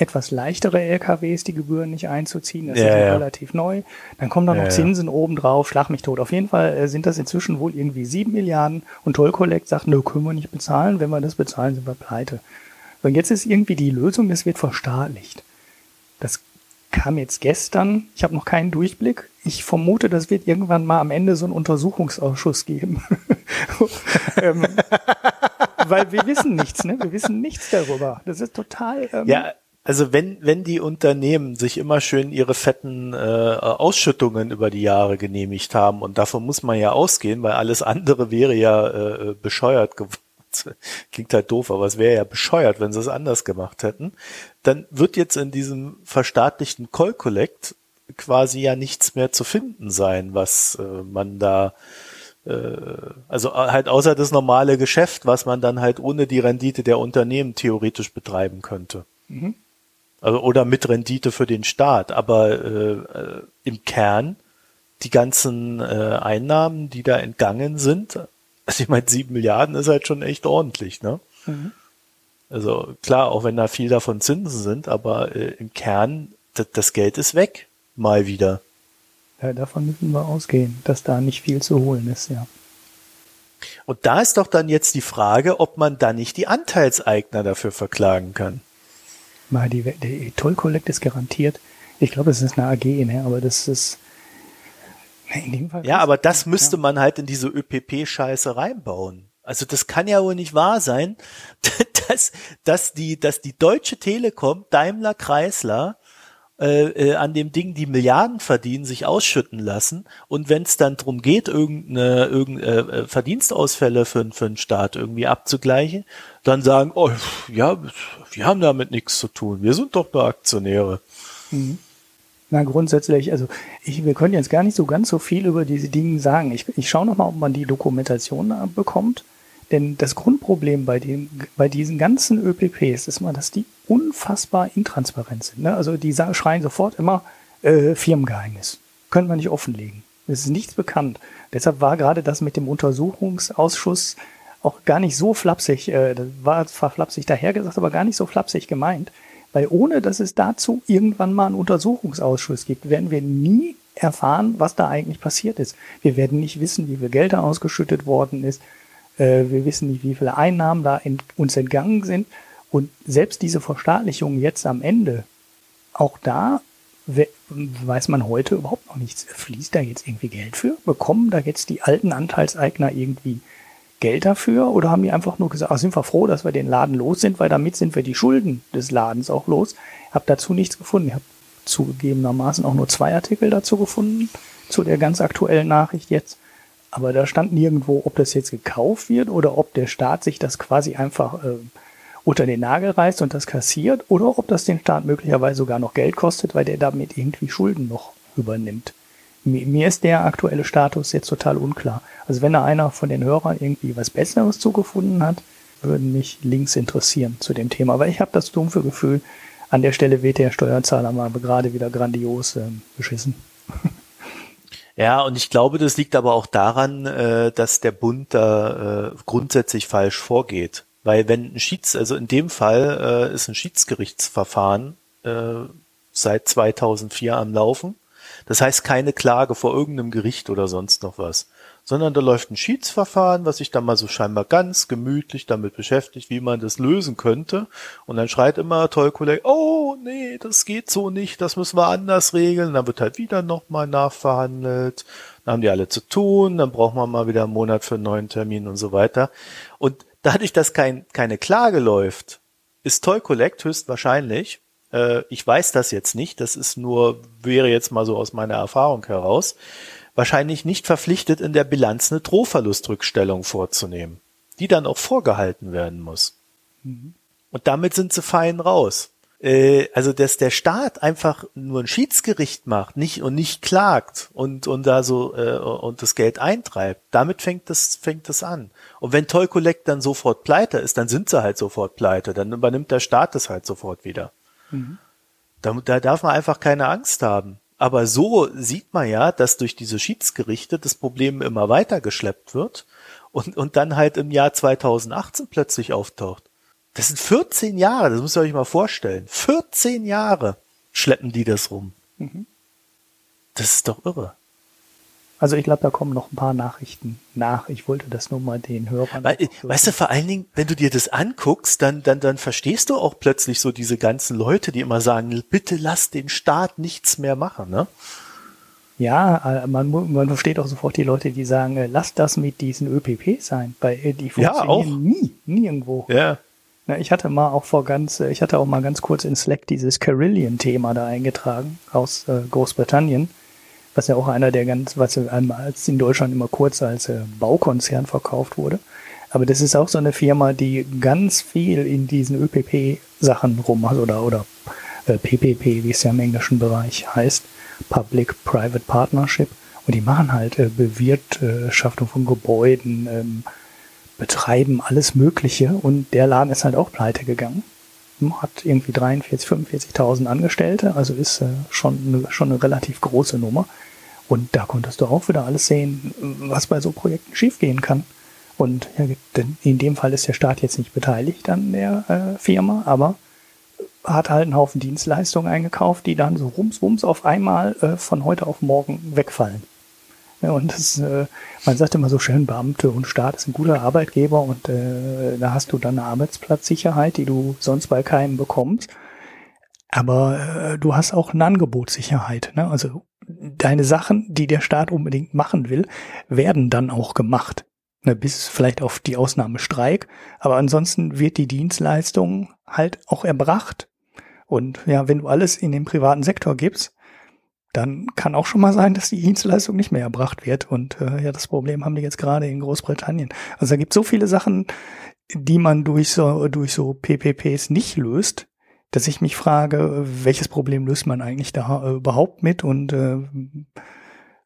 etwas leichtere LKWs die Gebühren nicht einzuziehen. Das ja, ist ja. relativ neu. Dann kommen da noch ja, Zinsen ja. obendrauf, schlag mich tot. Auf jeden Fall äh, sind das inzwischen wohl irgendwie sieben Milliarden und Toll Collect sagt, nö, können wir nicht bezahlen. Wenn wir das bezahlen, sind wir pleite. Und jetzt ist irgendwie die Lösung, das wird verstaatlicht. Das kam jetzt gestern. Ich habe noch keinen Durchblick. Ich vermute, das wird irgendwann mal am Ende so einen Untersuchungsausschuss geben. ähm, weil wir wissen nichts, ne? Wir wissen nichts darüber. Das ist total. Ähm, ja, also wenn, wenn die Unternehmen sich immer schön ihre fetten äh, Ausschüttungen über die Jahre genehmigt haben, und davon muss man ja ausgehen, weil alles andere wäre ja äh, bescheuert geworden klingt halt doof, aber es wäre ja bescheuert, wenn sie es anders gemacht hätten. Dann wird jetzt in diesem verstaatlichten Call Collect quasi ja nichts mehr zu finden sein, was äh, man da äh, also halt außer das normale Geschäft, was man dann halt ohne die Rendite der Unternehmen theoretisch betreiben könnte. Mhm. Also oder mit Rendite für den Staat, aber äh, äh im Kern die ganzen äh, Einnahmen, die da entgangen sind, also ich meine, sieben Milliarden ist halt schon echt ordentlich, ne? Mhm. Also klar, auch wenn da viel davon Zinsen sind, aber äh, im Kern, das Geld ist weg, mal wieder. Ja, davon müssen wir ausgehen, dass da nicht viel zu holen ist, ja. Und da ist doch dann jetzt die Frage, ob man da nicht die Anteilseigner dafür verklagen kann. Mal die, die Toll Collect ist garantiert. Ich glaube, es ist eine AG, ne? aber das ist, ja, aber das müsste ja. man halt in diese ÖPP-Scheiße reinbauen. Also das kann ja wohl nicht wahr sein, dass, dass, die, dass die Deutsche Telekom, Daimler Chrysler äh, äh, an dem Ding die Milliarden verdienen, sich ausschütten lassen und wenn es dann drum geht, irgendeine, irgendeine äh, Verdienstausfälle für, für einen Staat irgendwie abzugleichen, dann sagen, oh ja, wir haben damit nichts zu tun, wir sind doch nur Aktionäre. Mhm. Na, grundsätzlich, also ich, wir können jetzt gar nicht so ganz so viel über diese Dinge sagen. Ich, ich schaue nochmal, ob man die Dokumentation bekommt. Denn das Grundproblem bei, dem, bei diesen ganzen ÖPPs ist mal, dass die unfassbar intransparent sind. Ne? Also die schreien sofort immer äh, Firmengeheimnis. Können wir nicht offenlegen. Es ist nichts bekannt. Deshalb war gerade das mit dem Untersuchungsausschuss auch gar nicht so flapsig, äh, war zwar flapsig dahergesagt, aber gar nicht so flapsig gemeint. Weil ohne, dass es dazu irgendwann mal einen Untersuchungsausschuss gibt, werden wir nie erfahren, was da eigentlich passiert ist. Wir werden nicht wissen, wie viel Geld da ausgeschüttet worden ist. Äh, wir wissen nicht, wie viele Einnahmen da in, uns entgangen sind. Und selbst diese Verstaatlichung jetzt am Ende, auch da weiß man heute überhaupt noch nichts. Fließt da jetzt irgendwie Geld für? Bekommen da jetzt die alten Anteilseigner irgendwie Geld dafür? Oder haben die einfach nur gesagt, ach, sind wir froh, dass wir den Laden los sind, weil damit sind wir die Schulden des Ladens auch los? Ich habe dazu nichts gefunden. Ich habe zugegebenermaßen auch nur zwei Artikel dazu gefunden, zu der ganz aktuellen Nachricht jetzt. Aber da stand nirgendwo, ob das jetzt gekauft wird oder ob der Staat sich das quasi einfach äh, unter den Nagel reißt und das kassiert oder ob das den Staat möglicherweise sogar noch Geld kostet, weil der damit irgendwie Schulden noch übernimmt. Mir ist der aktuelle Status jetzt total unklar. Also wenn da einer von den Hörern irgendwie was Besseres zugefunden hat, würden mich Links interessieren zu dem Thema. Weil ich habe das dumpfe Gefühl, an der Stelle wird der Steuerzahler mal gerade wieder grandios äh, beschissen. Ja, und ich glaube, das liegt aber auch daran, äh, dass der Bund da äh, grundsätzlich falsch vorgeht. Weil wenn ein Schieds, also in dem Fall äh, ist ein Schiedsgerichtsverfahren äh, seit 2004 am Laufen. Das heißt keine Klage vor irgendeinem Gericht oder sonst noch was, sondern da läuft ein Schiedsverfahren, was sich dann mal so scheinbar ganz gemütlich damit beschäftigt, wie man das lösen könnte. Und dann schreit immer Tollkolleg, oh nee, das geht so nicht, das müssen wir anders regeln. Dann wird halt wieder nochmal nachverhandelt. Dann haben die alle zu tun, dann braucht man mal wieder einen Monat für einen neuen Termin und so weiter. Und dadurch, dass kein, keine Klage läuft, ist Toy Collect höchstwahrscheinlich, äh, ich weiß das jetzt nicht, das ist nur, wäre jetzt mal so aus meiner Erfahrung heraus, wahrscheinlich nicht verpflichtet, in der Bilanz eine Drohverlustrückstellung vorzunehmen, die dann auch vorgehalten werden muss. Mhm. Und damit sind sie fein raus äh, also dass der Staat einfach nur ein Schiedsgericht macht, nicht und nicht klagt und und da so äh, und das Geld eintreibt, damit fängt das fängt das an. Und wenn Toll Collect dann sofort pleite ist, dann sind sie halt sofort pleite, dann übernimmt der Staat das halt sofort wieder. Mhm. Da, da darf man einfach keine Angst haben. Aber so sieht man ja, dass durch diese Schiedsgerichte das Problem immer weiter geschleppt wird und, und dann halt im Jahr 2018 plötzlich auftaucht. Das sind 14 Jahre, das müsst ihr euch mal vorstellen. 14 Jahre schleppen die das rum. Mhm. Das ist doch irre. Also ich glaube, da kommen noch ein paar Nachrichten nach. Ich wollte das nur mal den Hörern. Weil, weißt du, vor allen Dingen, wenn du dir das anguckst, dann, dann, dann verstehst du auch plötzlich so diese ganzen Leute, die immer sagen, bitte lass den Staat nichts mehr machen, ne? Ja, äh, man, man versteht auch sofort die Leute, die sagen, äh, lass das mit diesen ÖPP sein, weil äh, die funktionieren ja, auch. nie, nirgendwo. Ja. Na, ich hatte mal auch vor ganz, ich hatte auch mal ganz kurz in Slack dieses Carillion-Thema da eingetragen aus äh, Großbritannien was ja auch einer der ganz, was als in Deutschland immer kurz als äh, Baukonzern verkauft wurde. Aber das ist auch so eine Firma, die ganz viel in diesen ÖPP-Sachen rum hat oder, oder äh, PPP, wie es ja im englischen Bereich heißt, Public-Private Partnership. Und die machen halt äh, Bewirtschaftung von Gebäuden, ähm, betreiben alles Mögliche. Und der Laden ist halt auch pleite gegangen. Hat irgendwie 43, 45.000 Angestellte, also ist äh, schon, eine, schon eine relativ große Nummer. Und da konntest du auch wieder alles sehen, was bei so Projekten schiefgehen kann. Und ja, in dem Fall ist der Staat jetzt nicht beteiligt an der äh, Firma, aber hat halt einen Haufen Dienstleistungen eingekauft, die dann so rums, rums auf einmal äh, von heute auf morgen wegfallen. Ja, und das, äh, man sagt immer so schön, Beamte und Staat ist ein guter Arbeitgeber und äh, da hast du dann eine Arbeitsplatzsicherheit, die du sonst bei keinem bekommst. Aber äh, du hast auch eine Angebotssicherheit. Ne? Also deine Sachen, die der Staat unbedingt machen will, werden dann auch gemacht. Ne, bis vielleicht auf die Ausnahme Streik. Aber ansonsten wird die Dienstleistung halt auch erbracht. Und ja, wenn du alles in den privaten Sektor gibst, dann kann auch schon mal sein, dass die Dienstleistung nicht mehr erbracht wird. Und äh, ja, das Problem haben die jetzt gerade in Großbritannien. Also da gibt so viele Sachen, die man durch so, durch so PPPs nicht löst, dass ich mich frage, welches Problem löst man eigentlich da äh, überhaupt mit und äh,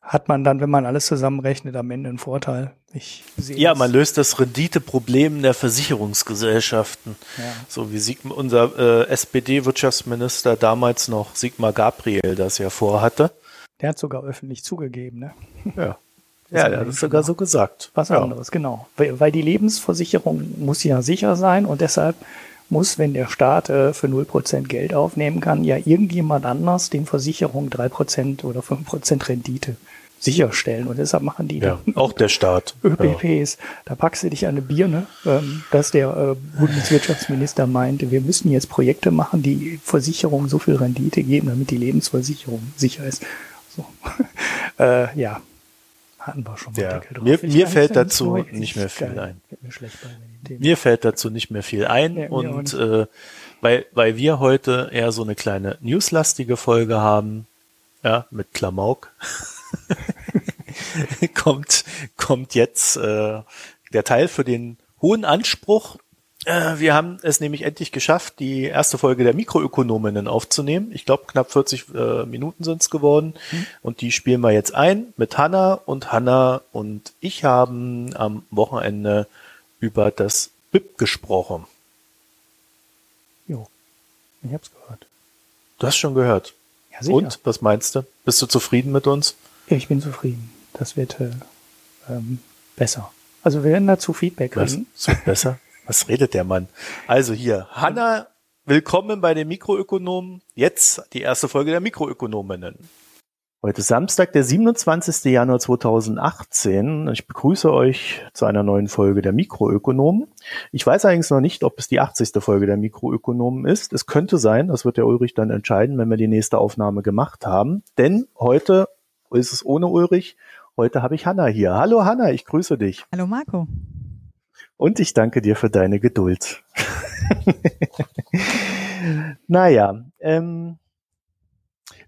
hat man dann, wenn man alles zusammenrechnet, am Ende einen Vorteil. Ich sehe ja, man löst das Renditeproblem der Versicherungsgesellschaften. Ja. So wie Sigmar, unser äh, SPD-Wirtschaftsminister damals noch Sigmar Gabriel das ja vorhatte. Der hat sogar öffentlich zugegeben, ne? Ja. ja, der hat es sogar so gesagt. Was ja. anderes, genau. Weil, weil die Lebensversicherung muss ja sicher sein und deshalb muss, wenn der Staat äh, für 0% Geld aufnehmen kann, ja irgendjemand anders den Versicherungen 3% oder 5% Rendite sicherstellen. Und deshalb machen die ja, auch der Staat. ÖPPs. Ja. Da packst du dich an eine Birne, ähm, dass der äh, Bundeswirtschaftsminister meinte, wir müssen jetzt Projekte machen, die Versicherungen so viel Rendite geben, damit die Lebensversicherung sicher ist. So. äh, ja, hatten wir schon mal ja. Mir, mir fällt dazu nicht mehr viel geil. ein. Mir, mir fällt dazu nicht mehr viel ein ja, und äh, weil, weil wir heute eher so eine kleine newslastige Folge haben, ja, mit Klamauk. kommt, kommt jetzt äh, der Teil für den hohen Anspruch. Äh, wir haben es nämlich endlich geschafft, die erste Folge der Mikroökonominnen aufzunehmen. Ich glaube, knapp 40 äh, Minuten sind es geworden. Mhm. Und die spielen wir jetzt ein mit Hanna. Und Hanna und ich haben am Wochenende über das BIP gesprochen. Jo, ich hab's gehört. Du hast schon gehört. Ja, sicher. Und, was meinst du? Bist du zufrieden mit uns? Ja, ich bin zufrieden. Das wird äh, ähm, besser. Also wir werden dazu Feedback kriegen. Was? wird besser? Was redet der Mann? Also hier, Hanna, willkommen bei den Mikroökonomen. Jetzt die erste Folge der Mikroökonominnen. Heute ist Samstag, der 27. Januar 2018. Ich begrüße euch zu einer neuen Folge der Mikroökonomen. Ich weiß allerdings noch nicht, ob es die 80. Folge der Mikroökonomen ist. Es könnte sein, das wird der Ulrich dann entscheiden, wenn wir die nächste Aufnahme gemacht haben. Denn heute ist es ohne Ulrich. Heute habe ich Hanna hier. Hallo Hanna, ich grüße dich. Hallo Marco. Und ich danke dir für deine Geduld. naja, ähm,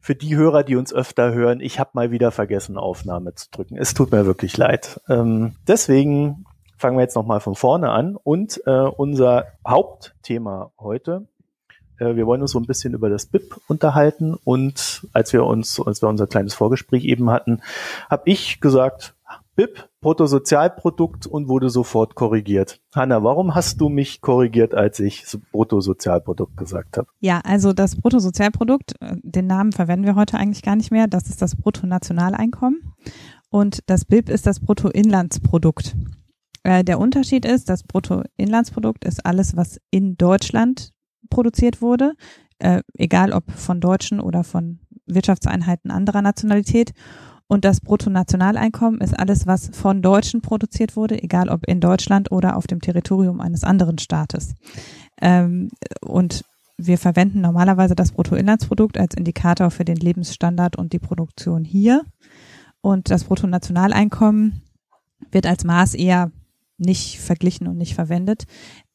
für die Hörer, die uns öfter hören, ich habe mal wieder vergessen, Aufnahme zu drücken. Es tut mir wirklich leid. Ähm, deswegen fangen wir jetzt nochmal von vorne an. Und äh, unser Hauptthema heute wir wollen uns so ein bisschen über das BIP unterhalten und als wir uns, als wir unser kleines Vorgespräch eben hatten, habe ich gesagt, BIP, Bruttosozialprodukt und wurde sofort korrigiert. Hanna, warum hast du mich korrigiert, als ich Bruttosozialprodukt gesagt habe? Ja, also das Bruttosozialprodukt, äh, den Namen verwenden wir heute eigentlich gar nicht mehr. Das ist das Bruttonationaleinkommen und das BIP ist das Bruttoinlandsprodukt. Äh, der Unterschied ist, das Bruttoinlandsprodukt ist alles, was in Deutschland produziert wurde, äh, egal ob von Deutschen oder von Wirtschaftseinheiten anderer Nationalität. Und das Bruttonationaleinkommen ist alles, was von Deutschen produziert wurde, egal ob in Deutschland oder auf dem Territorium eines anderen Staates. Ähm, und wir verwenden normalerweise das Bruttoinlandsprodukt als Indikator für den Lebensstandard und die Produktion hier. Und das Bruttonationaleinkommen wird als Maß eher nicht verglichen und nicht verwendet.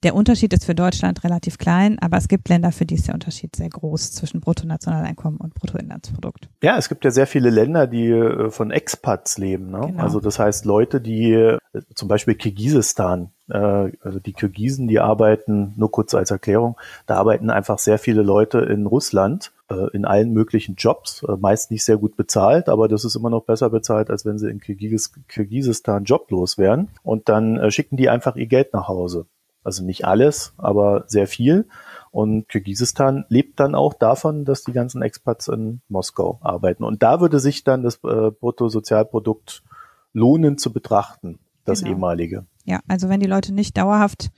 Der Unterschied ist für Deutschland relativ klein, aber es gibt Länder, für die ist der Unterschied sehr groß zwischen Bruttonationaleinkommen und Bruttoinlandsprodukt. Ja, es gibt ja sehr viele Länder, die äh, von Expats leben. Ne? Genau. Also das heißt Leute, die äh, zum Beispiel Kirgisistan, äh, also die Kirgisen, die arbeiten, nur kurz als Erklärung, da arbeiten einfach sehr viele Leute in Russland in allen möglichen Jobs, meist nicht sehr gut bezahlt, aber das ist immer noch besser bezahlt, als wenn sie in Kirgis Kirgisistan joblos wären. Und dann schicken die einfach ihr Geld nach Hause. Also nicht alles, aber sehr viel. Und Kirgisistan lebt dann auch davon, dass die ganzen Expats in Moskau arbeiten. Und da würde sich dann das äh, Bruttosozialprodukt lohnen zu betrachten, das genau. ehemalige. Ja, also wenn die Leute nicht dauerhaft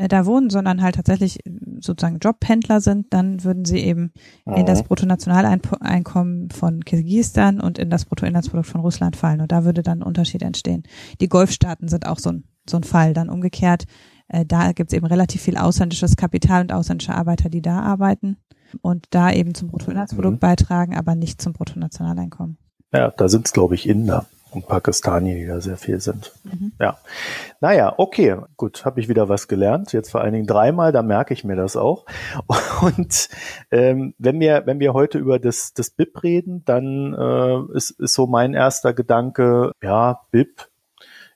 äh, da wohnen, sondern halt tatsächlich äh, sozusagen Jobpendler sind, dann würden sie eben mhm. in das Bruttonationaleinkommen von Kirgisistan und in das Bruttoinlandsprodukt von Russland fallen. Und da würde dann ein Unterschied entstehen. Die Golfstaaten sind auch so ein, so ein Fall. Dann umgekehrt äh, da gibt es eben relativ viel ausländisches Kapital und ausländische Arbeiter, die da arbeiten und da eben zum Bruttoinlandsprodukt mhm. beitragen, aber nicht zum Bruttonationaleinkommen. Ja, da sind es, glaube ich, Inder und Pakistani, die da sehr viel sind. Mhm. Ja. Naja, okay, gut, habe ich wieder was gelernt. Jetzt vor allen Dingen dreimal, da merke ich mir das auch. Und ähm, wenn wir, wenn wir heute über das, das BIP reden, dann äh, ist, ist so mein erster Gedanke, ja, BIP,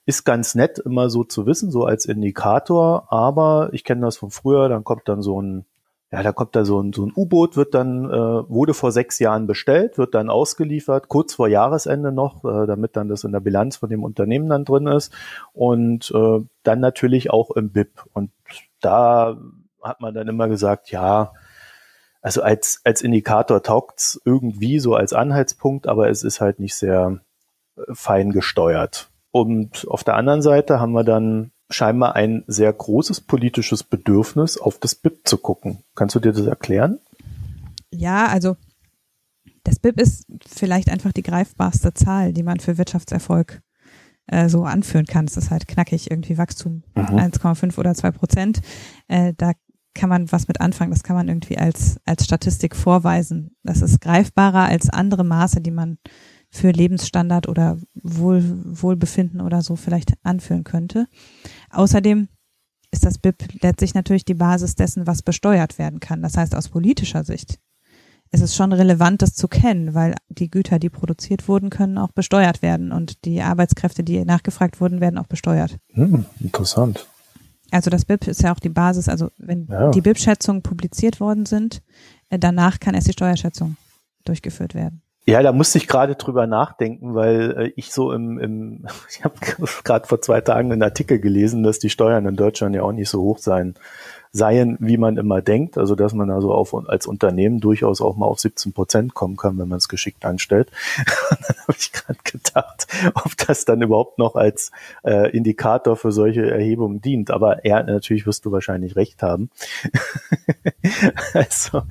ist ganz nett, immer so zu wissen, so als Indikator, aber ich kenne das von früher, dann kommt dann so ein, ja, da kommt da so ein, so ein U-Boot, wird dann, äh, wurde vor sechs Jahren bestellt, wird dann ausgeliefert, kurz vor Jahresende noch, äh, damit dann das in der Bilanz von dem Unternehmen dann drin ist und äh, dann natürlich auch im BIP. Und da hat man dann immer gesagt, ja, also als, als Indikator taugt's irgendwie so als Anhaltspunkt, aber es ist halt nicht sehr äh, fein gesteuert. Und auf der anderen Seite haben wir dann scheinbar ein sehr großes politisches Bedürfnis, auf das BIP zu gucken. Kannst du dir das erklären? Ja, also das BIP ist vielleicht einfach die greifbarste Zahl, die man für Wirtschaftserfolg äh, so anführen kann. Es ist halt knackig, irgendwie Wachstum mhm. 1,5 oder 2 Prozent. Äh, da kann man was mit anfangen. Das kann man irgendwie als, als Statistik vorweisen. Das ist greifbarer als andere Maße, die man für Lebensstandard oder Wohl, Wohlbefinden oder so vielleicht anführen könnte. Außerdem ist das BIP letztlich natürlich die Basis dessen, was besteuert werden kann. Das heißt, aus politischer Sicht ist es schon relevant, das zu kennen, weil die Güter, die produziert wurden, können auch besteuert werden und die Arbeitskräfte, die nachgefragt wurden, werden auch besteuert. Hm, interessant. Also das BIP ist ja auch die Basis. Also wenn ja. die BIP-Schätzungen publiziert worden sind, äh, danach kann erst die Steuerschätzung durchgeführt werden. Ja, da musste ich gerade drüber nachdenken, weil äh, ich so im, im ich habe gerade vor zwei Tagen einen Artikel gelesen, dass die Steuern in Deutschland ja auch nicht so hoch sein seien, wie man immer denkt, also dass man also auf, als Unternehmen durchaus auch mal auf 17 Prozent kommen kann, wenn man es geschickt anstellt. Dann habe ich gerade gedacht, ob das dann überhaupt noch als äh, Indikator für solche Erhebungen dient. Aber er natürlich wirst du wahrscheinlich recht haben. also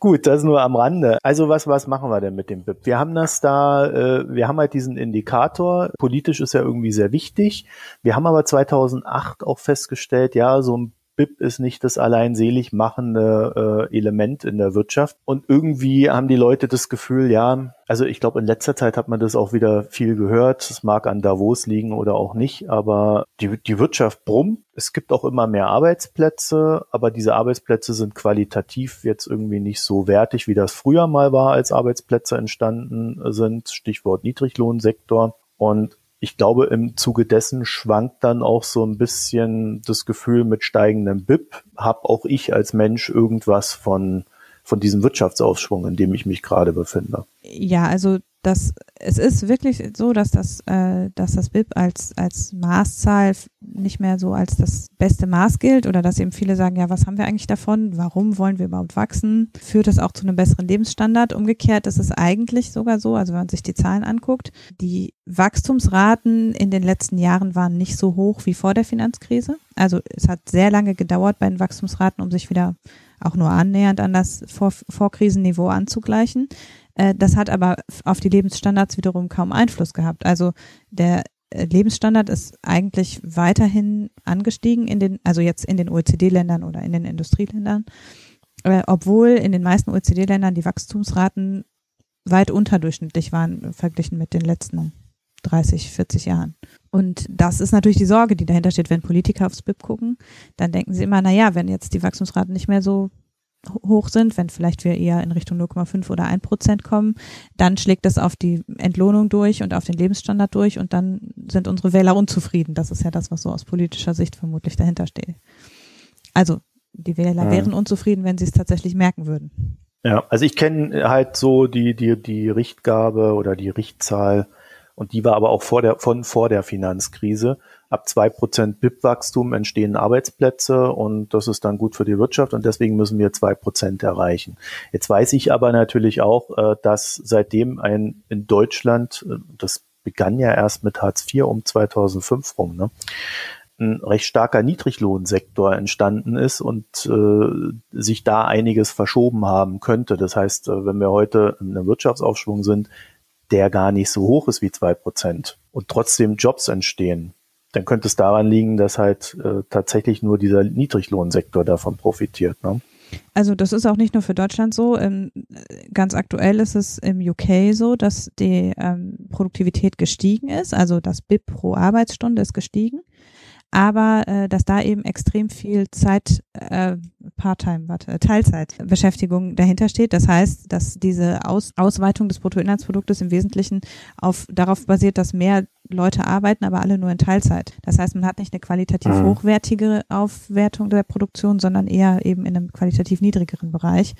gut, das nur am Rande. Also was was machen wir denn mit dem BIP? Wir haben das da, äh, wir haben halt diesen Indikator. Politisch ist ja irgendwie sehr wichtig. Wir haben aber 2008 auch festgestellt, ja, so ein BIP ist nicht das allein selig machende äh, Element in der Wirtschaft. Und irgendwie haben die Leute das Gefühl, ja, also ich glaube, in letzter Zeit hat man das auch wieder viel gehört. Es mag an Davos liegen oder auch nicht, aber die, die Wirtschaft brummt. Es gibt auch immer mehr Arbeitsplätze, aber diese Arbeitsplätze sind qualitativ jetzt irgendwie nicht so wertig, wie das früher mal war, als Arbeitsplätze entstanden sind. Stichwort Niedriglohnsektor. Und ich glaube, im Zuge dessen schwankt dann auch so ein bisschen das Gefühl mit steigendem BIP, hab auch ich als Mensch irgendwas von, von diesem Wirtschaftsaufschwung, in dem ich mich gerade befinde. Ja, also das, es ist wirklich so, dass das, äh, dass das BIP als, als Maßzahl nicht mehr so als das beste Maß gilt oder dass eben viele sagen, ja, was haben wir eigentlich davon? Warum wollen wir überhaupt wachsen? Führt das auch zu einem besseren Lebensstandard? Umgekehrt ist es eigentlich sogar so, also wenn man sich die Zahlen anguckt, die Wachstumsraten in den letzten Jahren waren nicht so hoch wie vor der Finanzkrise. Also es hat sehr lange gedauert bei den Wachstumsraten, um sich wieder auch nur annähernd an das Vor Vorkrisenniveau anzugleichen. Äh, das hat aber auf die Lebensstandards wiederum kaum Einfluss gehabt. Also der äh, Lebensstandard ist eigentlich weiterhin angestiegen in den, also jetzt in den OECD-Ländern oder in den Industrieländern, äh, obwohl in den meisten OECD-Ländern die Wachstumsraten weit unterdurchschnittlich waren verglichen mit den letzten 30, 40 Jahren. Und das ist natürlich die Sorge, die dahinter steht, wenn Politiker aufs BIP gucken, dann denken sie immer, na ja, wenn jetzt die Wachstumsraten nicht mehr so hoch sind, wenn vielleicht wir eher in Richtung 0,5 oder 1 Prozent kommen, dann schlägt das auf die Entlohnung durch und auf den Lebensstandard durch und dann sind unsere Wähler unzufrieden. Das ist ja das, was so aus politischer Sicht vermutlich dahinter steht. Also die Wähler ja. wären unzufrieden, wenn sie es tatsächlich merken würden. Ja, also ich kenne halt so die, die, die Richtgabe oder die Richtzahl und die war aber auch vor der, von vor der Finanzkrise ab zwei Prozent BIP-Wachstum entstehen Arbeitsplätze und das ist dann gut für die Wirtschaft und deswegen müssen wir zwei Prozent erreichen. Jetzt weiß ich aber natürlich auch, äh, dass seitdem ein in Deutschland, äh, das begann ja erst mit Hartz IV um 2005 rum, ne, ein recht starker Niedriglohnsektor entstanden ist und äh, sich da einiges verschoben haben könnte. Das heißt, äh, wenn wir heute in einem Wirtschaftsaufschwung sind, der gar nicht so hoch ist wie zwei Prozent und trotzdem Jobs entstehen, dann könnte es daran liegen, dass halt äh, tatsächlich nur dieser Niedriglohnsektor davon profitiert. Ne? Also das ist auch nicht nur für Deutschland so. Ähm, ganz aktuell ist es im UK so, dass die ähm, Produktivität gestiegen ist. Also das BIP pro Arbeitsstunde ist gestiegen aber äh, dass da eben extrem viel Zeit, äh, Part-Time, warte, Teilzeitbeschäftigung dahinter steht. Das heißt, dass diese Aus Ausweitung des Bruttoinlandsproduktes im Wesentlichen auf darauf basiert, dass mehr Leute arbeiten, aber alle nur in Teilzeit. Das heißt, man hat nicht eine qualitativ mhm. hochwertige Aufwertung der Produktion, sondern eher eben in einem qualitativ niedrigeren Bereich,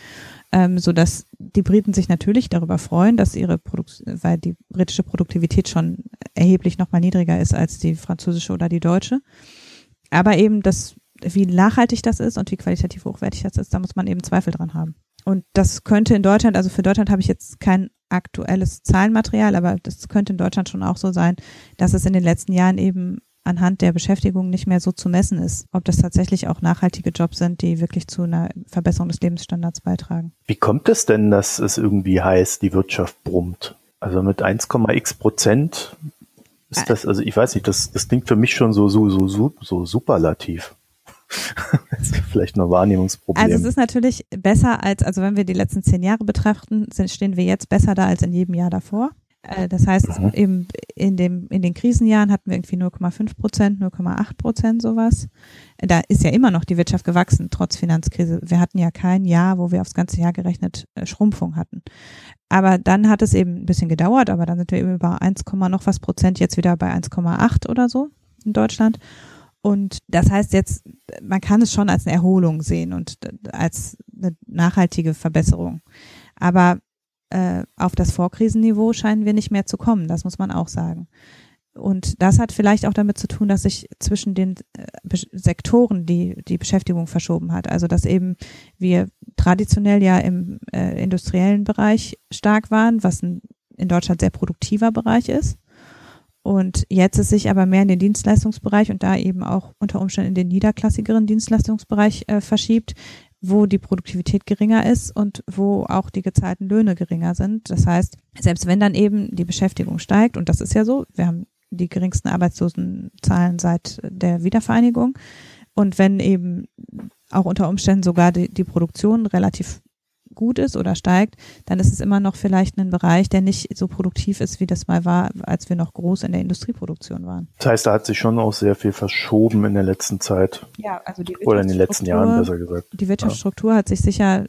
ähm, so dass die Briten sich natürlich darüber freuen, dass ihre Produktion, weil die britische Produktivität schon erheblich nochmal niedriger ist als die französische oder die deutsche. Aber eben das, wie nachhaltig das ist und wie qualitativ hochwertig das ist, da muss man eben Zweifel dran haben. Und das könnte in Deutschland, also für Deutschland habe ich jetzt kein aktuelles Zahlenmaterial, aber das könnte in Deutschland schon auch so sein, dass es in den letzten Jahren eben anhand der Beschäftigung nicht mehr so zu messen ist, ob das tatsächlich auch nachhaltige Jobs sind, die wirklich zu einer Verbesserung des Lebensstandards beitragen. Wie kommt es denn, dass es irgendwie heißt, die Wirtschaft brummt? Also mit 1,x Prozent ist das, also ich weiß nicht, das, das klingt für mich schon so, so, so, so, so superlativ. vielleicht nur Wahrnehmungsproblem. Also es ist natürlich besser als, also wenn wir die letzten zehn Jahre betrachten, sind, stehen wir jetzt besser da als in jedem Jahr davor. Äh, das heißt, mhm. eben in, dem, in den Krisenjahren hatten wir irgendwie 0,5 Prozent, 0,8 Prozent sowas. Da ist ja immer noch die Wirtschaft gewachsen, trotz Finanzkrise. Wir hatten ja kein Jahr, wo wir aufs ganze Jahr gerechnet äh, Schrumpfung hatten. Aber dann hat es eben ein bisschen gedauert, aber dann sind wir eben über 1, noch was Prozent jetzt wieder bei 1,8 oder so in Deutschland. Und das heißt jetzt, man kann es schon als eine Erholung sehen und als eine nachhaltige Verbesserung. Aber äh, auf das Vorkrisenniveau scheinen wir nicht mehr zu kommen, das muss man auch sagen. Und das hat vielleicht auch damit zu tun, dass sich zwischen den äh, Sektoren die, die Beschäftigung verschoben hat. Also dass eben wir traditionell ja im äh, industriellen Bereich stark waren, was ein in Deutschland sehr produktiver Bereich ist. Und jetzt es sich aber mehr in den Dienstleistungsbereich und da eben auch unter Umständen in den niederklassigeren Dienstleistungsbereich äh, verschiebt, wo die Produktivität geringer ist und wo auch die gezahlten Löhne geringer sind. Das heißt, selbst wenn dann eben die Beschäftigung steigt, und das ist ja so, wir haben die geringsten Arbeitslosenzahlen seit der Wiedervereinigung, und wenn eben auch unter Umständen sogar die, die Produktion relativ gut ist oder steigt, dann ist es immer noch vielleicht ein Bereich, der nicht so produktiv ist, wie das mal war, als wir noch groß in der Industrieproduktion waren. Das heißt, da hat sich schon auch sehr viel verschoben in der letzten Zeit. Ja, also die Oder in den letzten Jahren besser gesagt. Die Wirtschaftsstruktur ja. hat sich sicher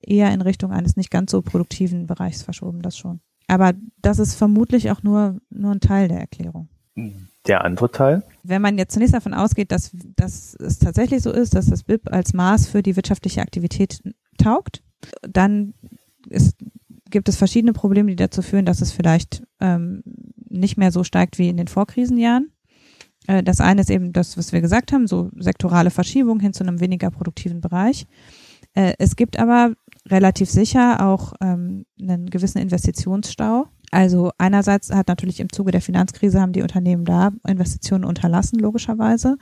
eher in Richtung eines nicht ganz so produktiven Bereichs verschoben, das schon. Aber das ist vermutlich auch nur, nur ein Teil der Erklärung. Der andere Teil? Wenn man jetzt zunächst davon ausgeht, dass, dass es tatsächlich so ist, dass das BIP als Maß für die wirtschaftliche Aktivität taugt, dann ist, gibt es verschiedene Probleme, die dazu führen, dass es vielleicht ähm, nicht mehr so steigt wie in den Vorkrisenjahren. Äh, das eine ist eben das, was wir gesagt haben, so sektorale Verschiebung hin zu einem weniger produktiven Bereich. Äh, es gibt aber relativ sicher auch ähm, einen gewissen Investitionsstau. Also einerseits hat natürlich im Zuge der Finanzkrise haben die Unternehmen da Investitionen unterlassen, logischerweise,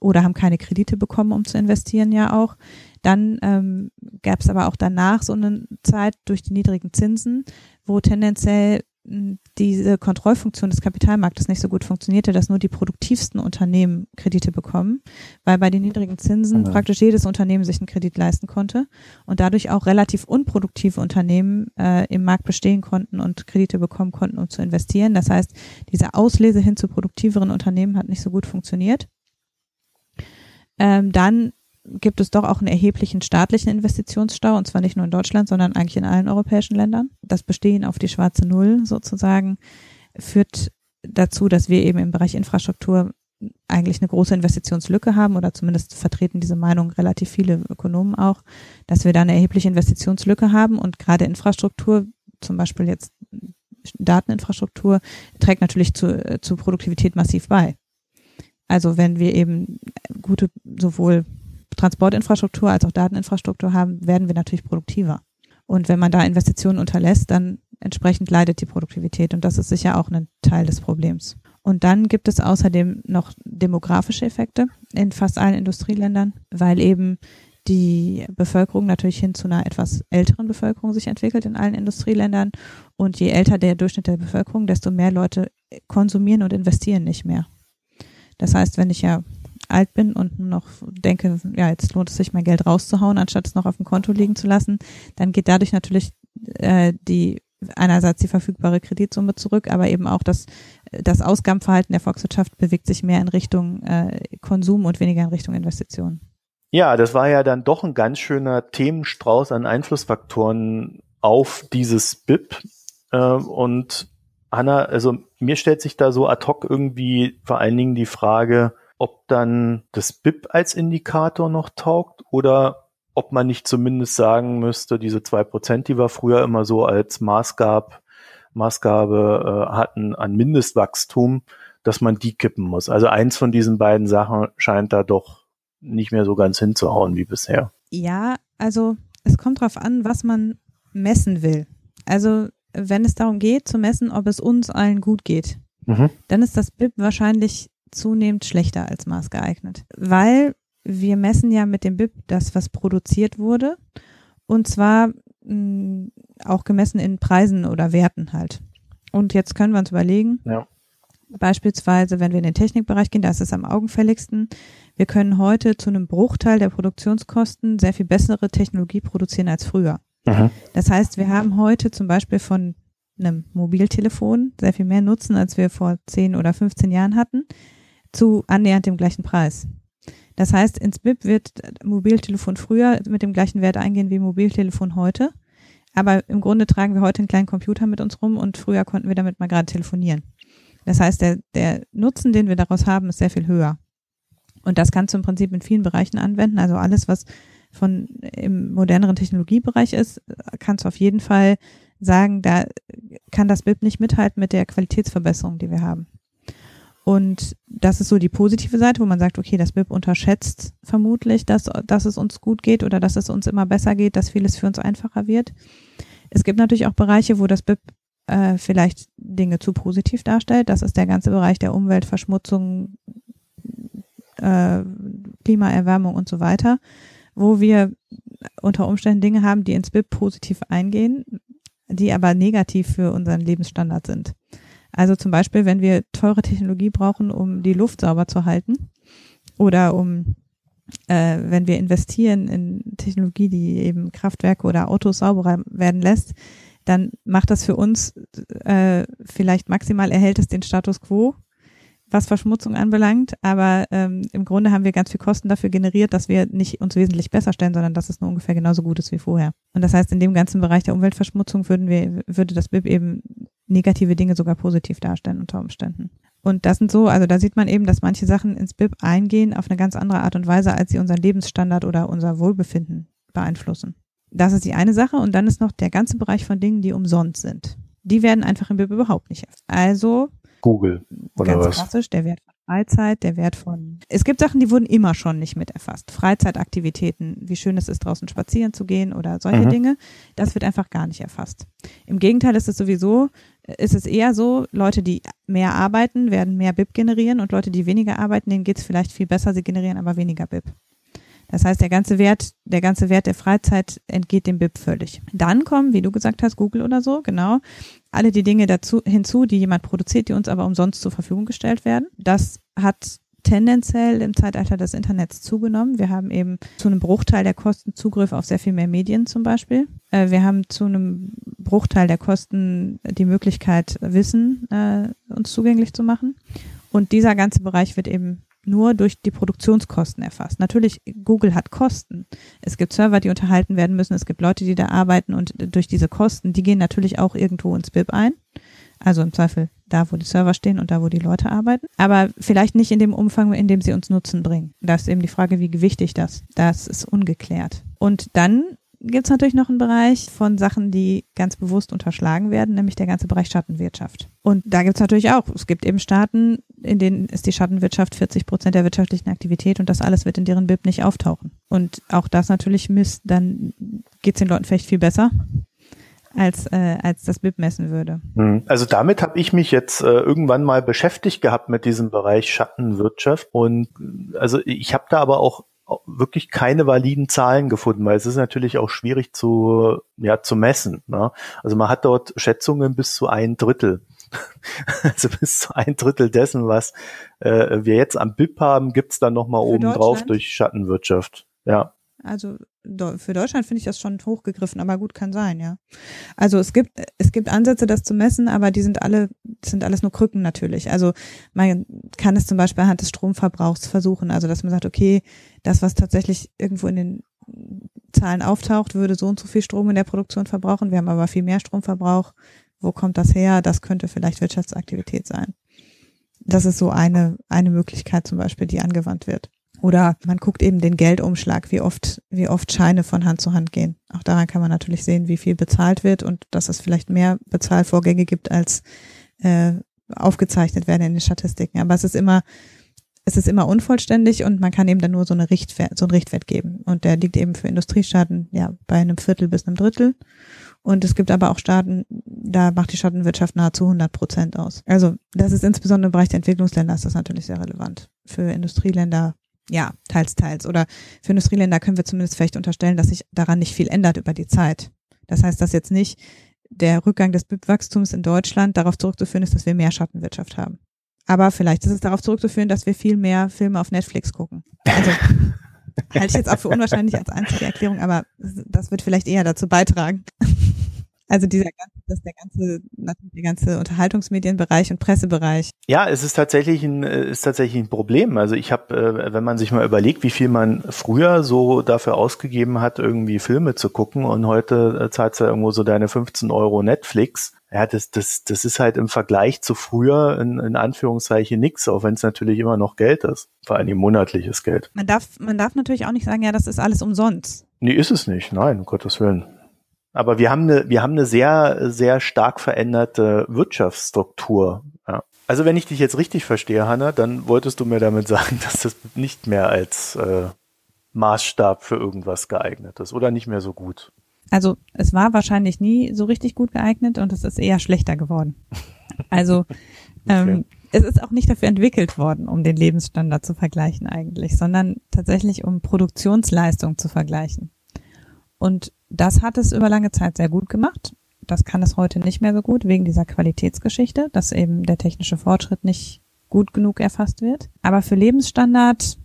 oder haben keine Kredite bekommen, um zu investieren ja auch. Dann ähm, gab es aber auch danach so eine Zeit durch die niedrigen Zinsen, wo tendenziell hm, diese Kontrollfunktion des Kapitalmarktes nicht so gut funktionierte, dass nur die produktivsten Unternehmen Kredite bekommen, weil bei den niedrigen Zinsen ja. praktisch jedes Unternehmen sich einen Kredit leisten konnte und dadurch auch relativ unproduktive Unternehmen äh, im Markt bestehen konnten und Kredite bekommen konnten, um zu investieren. Das heißt, diese Auslese hin zu produktiveren Unternehmen hat nicht so gut funktioniert. Ähm, dann gibt es doch auch einen erheblichen staatlichen Investitionsstau, und zwar nicht nur in Deutschland, sondern eigentlich in allen europäischen Ländern. Das Bestehen auf die schwarze Null sozusagen führt dazu, dass wir eben im Bereich Infrastruktur eigentlich eine große Investitionslücke haben oder zumindest vertreten diese Meinung relativ viele Ökonomen auch, dass wir da eine erhebliche Investitionslücke haben und gerade Infrastruktur, zum Beispiel jetzt Dateninfrastruktur, trägt natürlich zu, zu Produktivität massiv bei. Also wenn wir eben gute sowohl Transportinfrastruktur als auch Dateninfrastruktur haben, werden wir natürlich produktiver. Und wenn man da Investitionen unterlässt, dann entsprechend leidet die Produktivität. Und das ist sicher auch ein Teil des Problems. Und dann gibt es außerdem noch demografische Effekte in fast allen Industrieländern, weil eben die Bevölkerung natürlich hin zu einer etwas älteren Bevölkerung sich entwickelt in allen Industrieländern. Und je älter der Durchschnitt der Bevölkerung, desto mehr Leute konsumieren und investieren nicht mehr. Das heißt, wenn ich ja alt bin und noch denke, ja, jetzt lohnt es sich, mein Geld rauszuhauen, anstatt es noch auf dem Konto liegen zu lassen, dann geht dadurch natürlich äh, die einerseits die verfügbare Kreditsumme zurück, aber eben auch das, das Ausgabenverhalten der Volkswirtschaft bewegt sich mehr in Richtung äh, Konsum und weniger in Richtung Investitionen. Ja, das war ja dann doch ein ganz schöner Themenstrauß an Einflussfaktoren auf dieses BIP. Äh, und Hanna, also mir stellt sich da so ad hoc irgendwie vor allen Dingen die Frage, ob dann das BIP als Indikator noch taugt oder ob man nicht zumindest sagen müsste, diese zwei Prozent, die wir früher immer so als Maßgab, Maßgabe äh, hatten an Mindestwachstum, dass man die kippen muss. Also eins von diesen beiden Sachen scheint da doch nicht mehr so ganz hinzuhauen wie bisher. Ja, also es kommt darauf an, was man messen will. Also wenn es darum geht, zu messen, ob es uns allen gut geht, mhm. dann ist das BIP wahrscheinlich zunehmend schlechter als Maß geeignet. Weil wir messen ja mit dem BIP das, was produziert wurde. Und zwar mh, mm, auch gemessen in Preisen oder Werten halt. Und jetzt können wir uns überlegen, ja. beispielsweise, wenn wir in den Technikbereich gehen, da ist es am augenfälligsten, wir können heute zu einem Bruchteil der Produktionskosten sehr viel bessere Technologie produzieren als früher. Mhm. Das heißt, wir haben heute zum Beispiel von einem Mobiltelefon sehr viel mehr Nutzen, als wir vor 10 oder 15 Jahren hatten, zu annähernd dem gleichen Preis. Das heißt, ins BIP wird Mobiltelefon früher mit dem gleichen Wert eingehen wie Mobiltelefon heute. Aber im Grunde tragen wir heute einen kleinen Computer mit uns rum und früher konnten wir damit mal gerade telefonieren. Das heißt, der, der Nutzen, den wir daraus haben, ist sehr viel höher. Und das kannst du im Prinzip in vielen Bereichen anwenden. Also alles, was von im moderneren Technologiebereich ist, kannst du auf jeden Fall sagen, da kann das BIP nicht mithalten mit der Qualitätsverbesserung, die wir haben. Und das ist so die positive Seite, wo man sagt, okay, das BIP unterschätzt vermutlich, dass, dass es uns gut geht oder dass es uns immer besser geht, dass vieles für uns einfacher wird. Es gibt natürlich auch Bereiche, wo das BIP äh, vielleicht Dinge zu positiv darstellt. Das ist der ganze Bereich der Umweltverschmutzung, äh, Klimaerwärmung und so weiter, wo wir unter Umständen Dinge haben, die ins BIP positiv eingehen, die aber negativ für unseren Lebensstandard sind. Also zum Beispiel, wenn wir teure Technologie brauchen, um die Luft sauber zu halten oder um äh, wenn wir investieren in Technologie, die eben Kraftwerke oder Autos sauberer werden lässt, dann macht das für uns äh, vielleicht maximal erhält es den Status quo, was Verschmutzung anbelangt, aber ähm, im Grunde haben wir ganz viel Kosten dafür generiert, dass wir nicht uns wesentlich besser stellen, sondern dass es nur ungefähr genauso gut ist wie vorher. Und das heißt, in dem ganzen Bereich der Umweltverschmutzung würden wir, würde das BIP eben negative Dinge sogar positiv darstellen unter Umständen. Und das sind so, also da sieht man eben, dass manche Sachen ins BIP eingehen auf eine ganz andere Art und Weise, als sie unseren Lebensstandard oder unser Wohlbefinden beeinflussen. Das ist die eine Sache. Und dann ist noch der ganze Bereich von Dingen, die umsonst sind. Die werden einfach im BIP überhaupt nicht. Also Google oder ganz was? klassisch, der Wert von Freizeit, der Wert von. Es gibt Sachen, die wurden immer schon nicht mit erfasst. Freizeitaktivitäten, wie schön es ist, draußen spazieren zu gehen oder solche mhm. Dinge, das wird einfach gar nicht erfasst. Im Gegenteil ist es sowieso, ist es eher so, Leute, die mehr arbeiten, werden mehr BIP generieren und Leute, die weniger arbeiten, denen geht es vielleicht viel besser, sie generieren aber weniger BIP. Das heißt, der ganze Wert, der ganze Wert der Freizeit entgeht dem BIP völlig. Dann kommen, wie du gesagt hast, Google oder so, genau, alle die Dinge dazu hinzu, die jemand produziert, die uns aber umsonst zur Verfügung gestellt werden. Das hat tendenziell im Zeitalter des Internets zugenommen. Wir haben eben zu einem Bruchteil der Kosten Zugriff auf sehr viel mehr Medien zum Beispiel. Äh, wir haben zu einem Bruchteil der Kosten die Möglichkeit, Wissen äh, uns zugänglich zu machen. Und dieser ganze Bereich wird eben nur durch die Produktionskosten erfasst. Natürlich, Google hat Kosten. Es gibt Server, die unterhalten werden müssen. Es gibt Leute, die da arbeiten und durch diese Kosten, die gehen natürlich auch irgendwo ins BIP ein. Also im Zweifel da, wo die Server stehen und da, wo die Leute arbeiten. Aber vielleicht nicht in dem Umfang, in dem sie uns Nutzen bringen. Da ist eben die Frage, wie gewichtig das. Das ist ungeklärt. Und dann gibt es natürlich noch einen Bereich von Sachen, die ganz bewusst unterschlagen werden, nämlich der ganze Bereich Schattenwirtschaft. Und da gibt es natürlich auch, es gibt eben Staaten, in denen ist die Schattenwirtschaft 40 Prozent der wirtschaftlichen Aktivität und das alles wird in deren BIP nicht auftauchen. Und auch das natürlich misst, dann geht es den Leuten vielleicht viel besser als äh, als das BIP messen würde. Hm. Also damit habe ich mich jetzt äh, irgendwann mal beschäftigt gehabt mit diesem Bereich Schattenwirtschaft und also ich habe da aber auch wirklich keine validen Zahlen gefunden, weil es ist natürlich auch schwierig zu, ja, zu messen. Ne? Also man hat dort Schätzungen bis zu ein Drittel. also bis zu ein Drittel dessen, was äh, wir jetzt am BIP haben, gibt's dann nochmal oben drauf durch Schattenwirtschaft. Ja. Also für Deutschland finde ich das schon hochgegriffen, aber gut kann sein, ja. Also es gibt es gibt Ansätze, das zu messen, aber die sind alle sind alles nur Krücken natürlich. Also man kann es zum Beispiel anhand des Stromverbrauchs versuchen, also dass man sagt, okay, das was tatsächlich irgendwo in den Zahlen auftaucht, würde so und so viel Strom in der Produktion verbrauchen. Wir haben aber viel mehr Stromverbrauch wo kommt das her, das könnte vielleicht Wirtschaftsaktivität sein. Das ist so eine, eine Möglichkeit zum Beispiel, die angewandt wird. Oder man guckt eben den Geldumschlag, wie oft, wie oft Scheine von Hand zu Hand gehen. Auch daran kann man natürlich sehen, wie viel bezahlt wird und dass es vielleicht mehr Bezahlvorgänge gibt, als äh, aufgezeichnet werden in den Statistiken. Aber es ist immer, es ist immer unvollständig und man kann eben dann nur so, eine Richtwert, so einen Richtwert geben. Und der liegt eben für Industriestaaten ja bei einem Viertel bis einem Drittel. Und es gibt aber auch Staaten, da macht die Schattenwirtschaft nahezu 100 Prozent aus. Also das ist insbesondere im Bereich der Entwicklungsländer ist das natürlich sehr relevant. Für Industrieländer ja, teils, teils. Oder für Industrieländer können wir zumindest vielleicht unterstellen, dass sich daran nicht viel ändert über die Zeit. Das heißt, dass jetzt nicht der Rückgang des BIP-Wachstums in Deutschland darauf zurückzuführen ist, dass wir mehr Schattenwirtschaft haben. Aber vielleicht ist es darauf zurückzuführen, dass wir viel mehr Filme auf Netflix gucken. Also halte ich jetzt auch für unwahrscheinlich als einzige Erklärung, aber das wird vielleicht eher dazu beitragen. Also dieser ganze, das der ganze, der ganze Unterhaltungsmedienbereich und Pressebereich. Ja, es ist tatsächlich ein, äh, ist tatsächlich ein Problem. Also ich habe, äh, wenn man sich mal überlegt, wie viel man früher so dafür ausgegeben hat, irgendwie Filme zu gucken und heute äh, zahlst du irgendwo so deine 15 Euro Netflix. Ja, das, das, das ist halt im Vergleich zu früher in, in Anführungszeichen nix, auch wenn es natürlich immer noch Geld ist. Vor allem monatliches Geld. Man darf, man darf natürlich auch nicht sagen, ja, das ist alles umsonst. Nee, ist es nicht. Nein, um Gottes Willen. Aber wir haben eine, wir haben eine sehr, sehr stark veränderte Wirtschaftsstruktur. Ja. Also wenn ich dich jetzt richtig verstehe, Hanna, dann wolltest du mir damit sagen, dass das nicht mehr als äh, Maßstab für irgendwas geeignet ist oder nicht mehr so gut. Also es war wahrscheinlich nie so richtig gut geeignet und es ist eher schlechter geworden. Also ähm, es ist auch nicht dafür entwickelt worden, um den Lebensstandard zu vergleichen eigentlich, sondern tatsächlich um Produktionsleistung zu vergleichen. Und das hat es über lange Zeit sehr gut gemacht. Das kann es heute nicht mehr so gut wegen dieser Qualitätsgeschichte, dass eben der technische Fortschritt nicht gut genug erfasst wird. Aber für Lebensstandard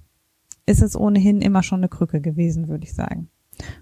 ist es ohnehin immer schon eine Krücke gewesen, würde ich sagen.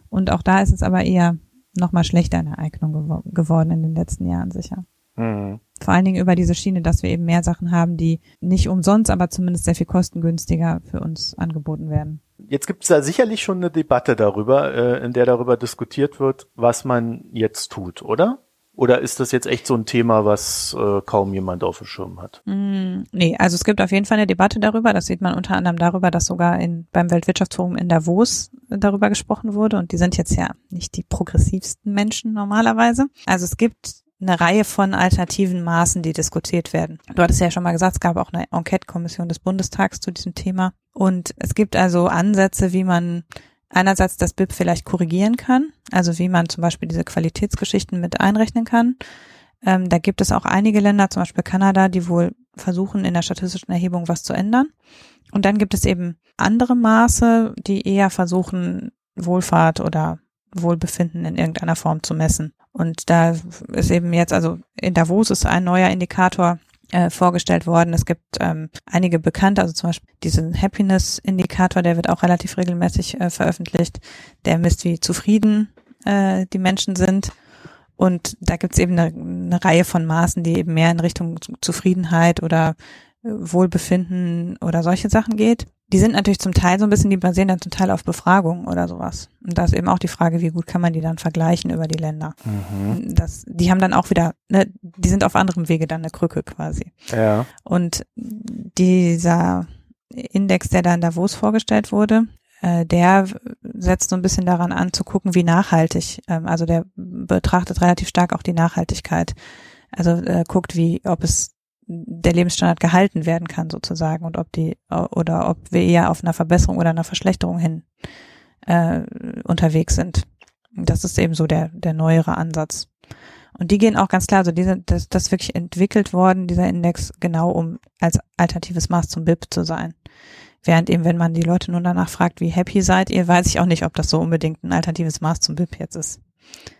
Und auch da ist es aber eher nochmal schlechter in der Eignung gew geworden in den letzten Jahren sicher. Mhm. Vor allen Dingen über diese Schiene, dass wir eben mehr Sachen haben, die nicht umsonst, aber zumindest sehr viel kostengünstiger für uns angeboten werden. Jetzt gibt es da sicherlich schon eine Debatte darüber, äh, in der darüber diskutiert wird, was man jetzt tut, oder? Oder ist das jetzt echt so ein Thema, was äh, kaum jemand auf dem Schirm hat? Mm, nee, also es gibt auf jeden Fall eine Debatte darüber. Das sieht man unter anderem darüber, dass sogar in, beim Weltwirtschaftsforum in Davos darüber gesprochen wurde. Und die sind jetzt ja nicht die progressivsten Menschen normalerweise. Also es gibt eine Reihe von alternativen Maßen, die diskutiert werden. Du hattest ja schon mal gesagt, es gab auch eine Enquete-Kommission des Bundestags zu diesem Thema. Und es gibt also Ansätze, wie man einerseits das BIP vielleicht korrigieren kann, also wie man zum Beispiel diese Qualitätsgeschichten mit einrechnen kann. Ähm, da gibt es auch einige Länder, zum Beispiel Kanada, die wohl versuchen, in der statistischen Erhebung was zu ändern. Und dann gibt es eben andere Maße, die eher versuchen, Wohlfahrt oder Wohlbefinden in irgendeiner Form zu messen. Und da ist eben jetzt, also in Davos ist ein neuer Indikator äh, vorgestellt worden. Es gibt ähm, einige bekannte, also zum Beispiel diesen Happiness-Indikator, der wird auch relativ regelmäßig äh, veröffentlicht. Der misst, wie zufrieden äh, die Menschen sind. Und da gibt es eben eine, eine Reihe von Maßen, die eben mehr in Richtung Zufriedenheit oder äh, Wohlbefinden oder solche Sachen geht die sind natürlich zum Teil so ein bisschen, die basieren dann zum Teil auf Befragungen oder sowas. Und da ist eben auch die Frage, wie gut kann man die dann vergleichen über die Länder. Mhm. Das, die haben dann auch wieder, ne, die sind auf anderem Wege dann eine Krücke quasi. Ja. Und dieser Index, der da in Davos vorgestellt wurde, äh, der setzt so ein bisschen daran an, zu gucken, wie nachhaltig, ähm, also der betrachtet relativ stark auch die Nachhaltigkeit. Also äh, guckt, wie, ob es der Lebensstandard gehalten werden kann sozusagen und ob die oder ob wir eher auf einer Verbesserung oder einer Verschlechterung hin äh, unterwegs sind. Das ist eben so der der neuere Ansatz. Und die gehen auch ganz klar, also diese, das, das wirklich entwickelt worden, dieser Index, genau um als alternatives Maß zum BIP zu sein. Während eben, wenn man die Leute nun danach fragt, wie happy seid ihr, weiß ich auch nicht, ob das so unbedingt ein alternatives Maß zum BIP jetzt ist.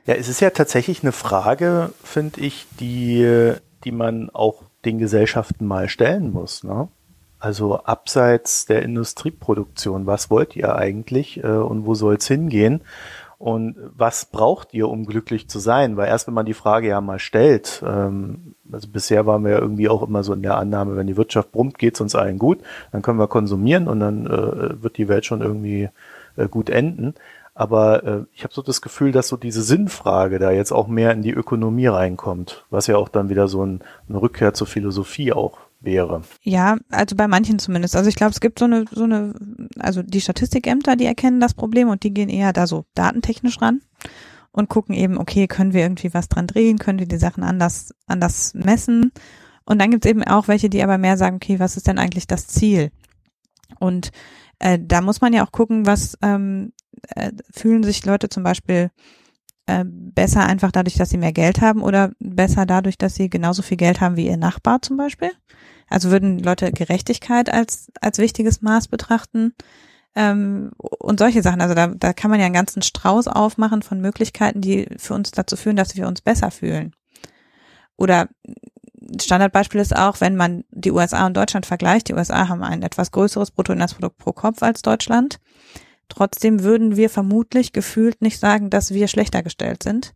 Ja, es ist ja tatsächlich eine Frage, finde ich, die, die man auch den Gesellschaften mal stellen muss. Ne? Also abseits der Industrieproduktion, was wollt ihr eigentlich äh, und wo soll es hingehen? Und was braucht ihr, um glücklich zu sein? Weil erst wenn man die Frage ja mal stellt, ähm, also bisher waren wir ja irgendwie auch immer so in der Annahme, wenn die Wirtschaft brummt, geht es uns allen gut, dann können wir konsumieren und dann äh, wird die Welt schon irgendwie äh, gut enden. Aber äh, ich habe so das Gefühl, dass so diese Sinnfrage da jetzt auch mehr in die Ökonomie reinkommt, was ja auch dann wieder so ein, eine Rückkehr zur Philosophie auch wäre. Ja, also bei manchen zumindest. Also ich glaube, es gibt so eine, so eine, also die Statistikämter, die erkennen das Problem und die gehen eher da so datentechnisch ran und gucken eben, okay, können wir irgendwie was dran drehen, können wir die Sachen anders, anders messen. Und dann gibt es eben auch welche, die aber mehr sagen, okay, was ist denn eigentlich das Ziel? Und äh, da muss man ja auch gucken, was ähm, äh, fühlen sich Leute zum Beispiel äh, besser einfach dadurch, dass sie mehr Geld haben oder besser dadurch, dass sie genauso viel Geld haben wie ihr Nachbar zum Beispiel? Also würden Leute Gerechtigkeit als, als wichtiges Maß betrachten? Ähm, und solche Sachen. Also da, da kann man ja einen ganzen Strauß aufmachen von Möglichkeiten, die für uns dazu führen, dass wir uns besser fühlen. Oder Standardbeispiel ist auch, wenn man die USA und Deutschland vergleicht. Die USA haben ein etwas größeres Bruttoinlandsprodukt pro Kopf als Deutschland. Trotzdem würden wir vermutlich gefühlt nicht sagen, dass wir schlechter gestellt sind,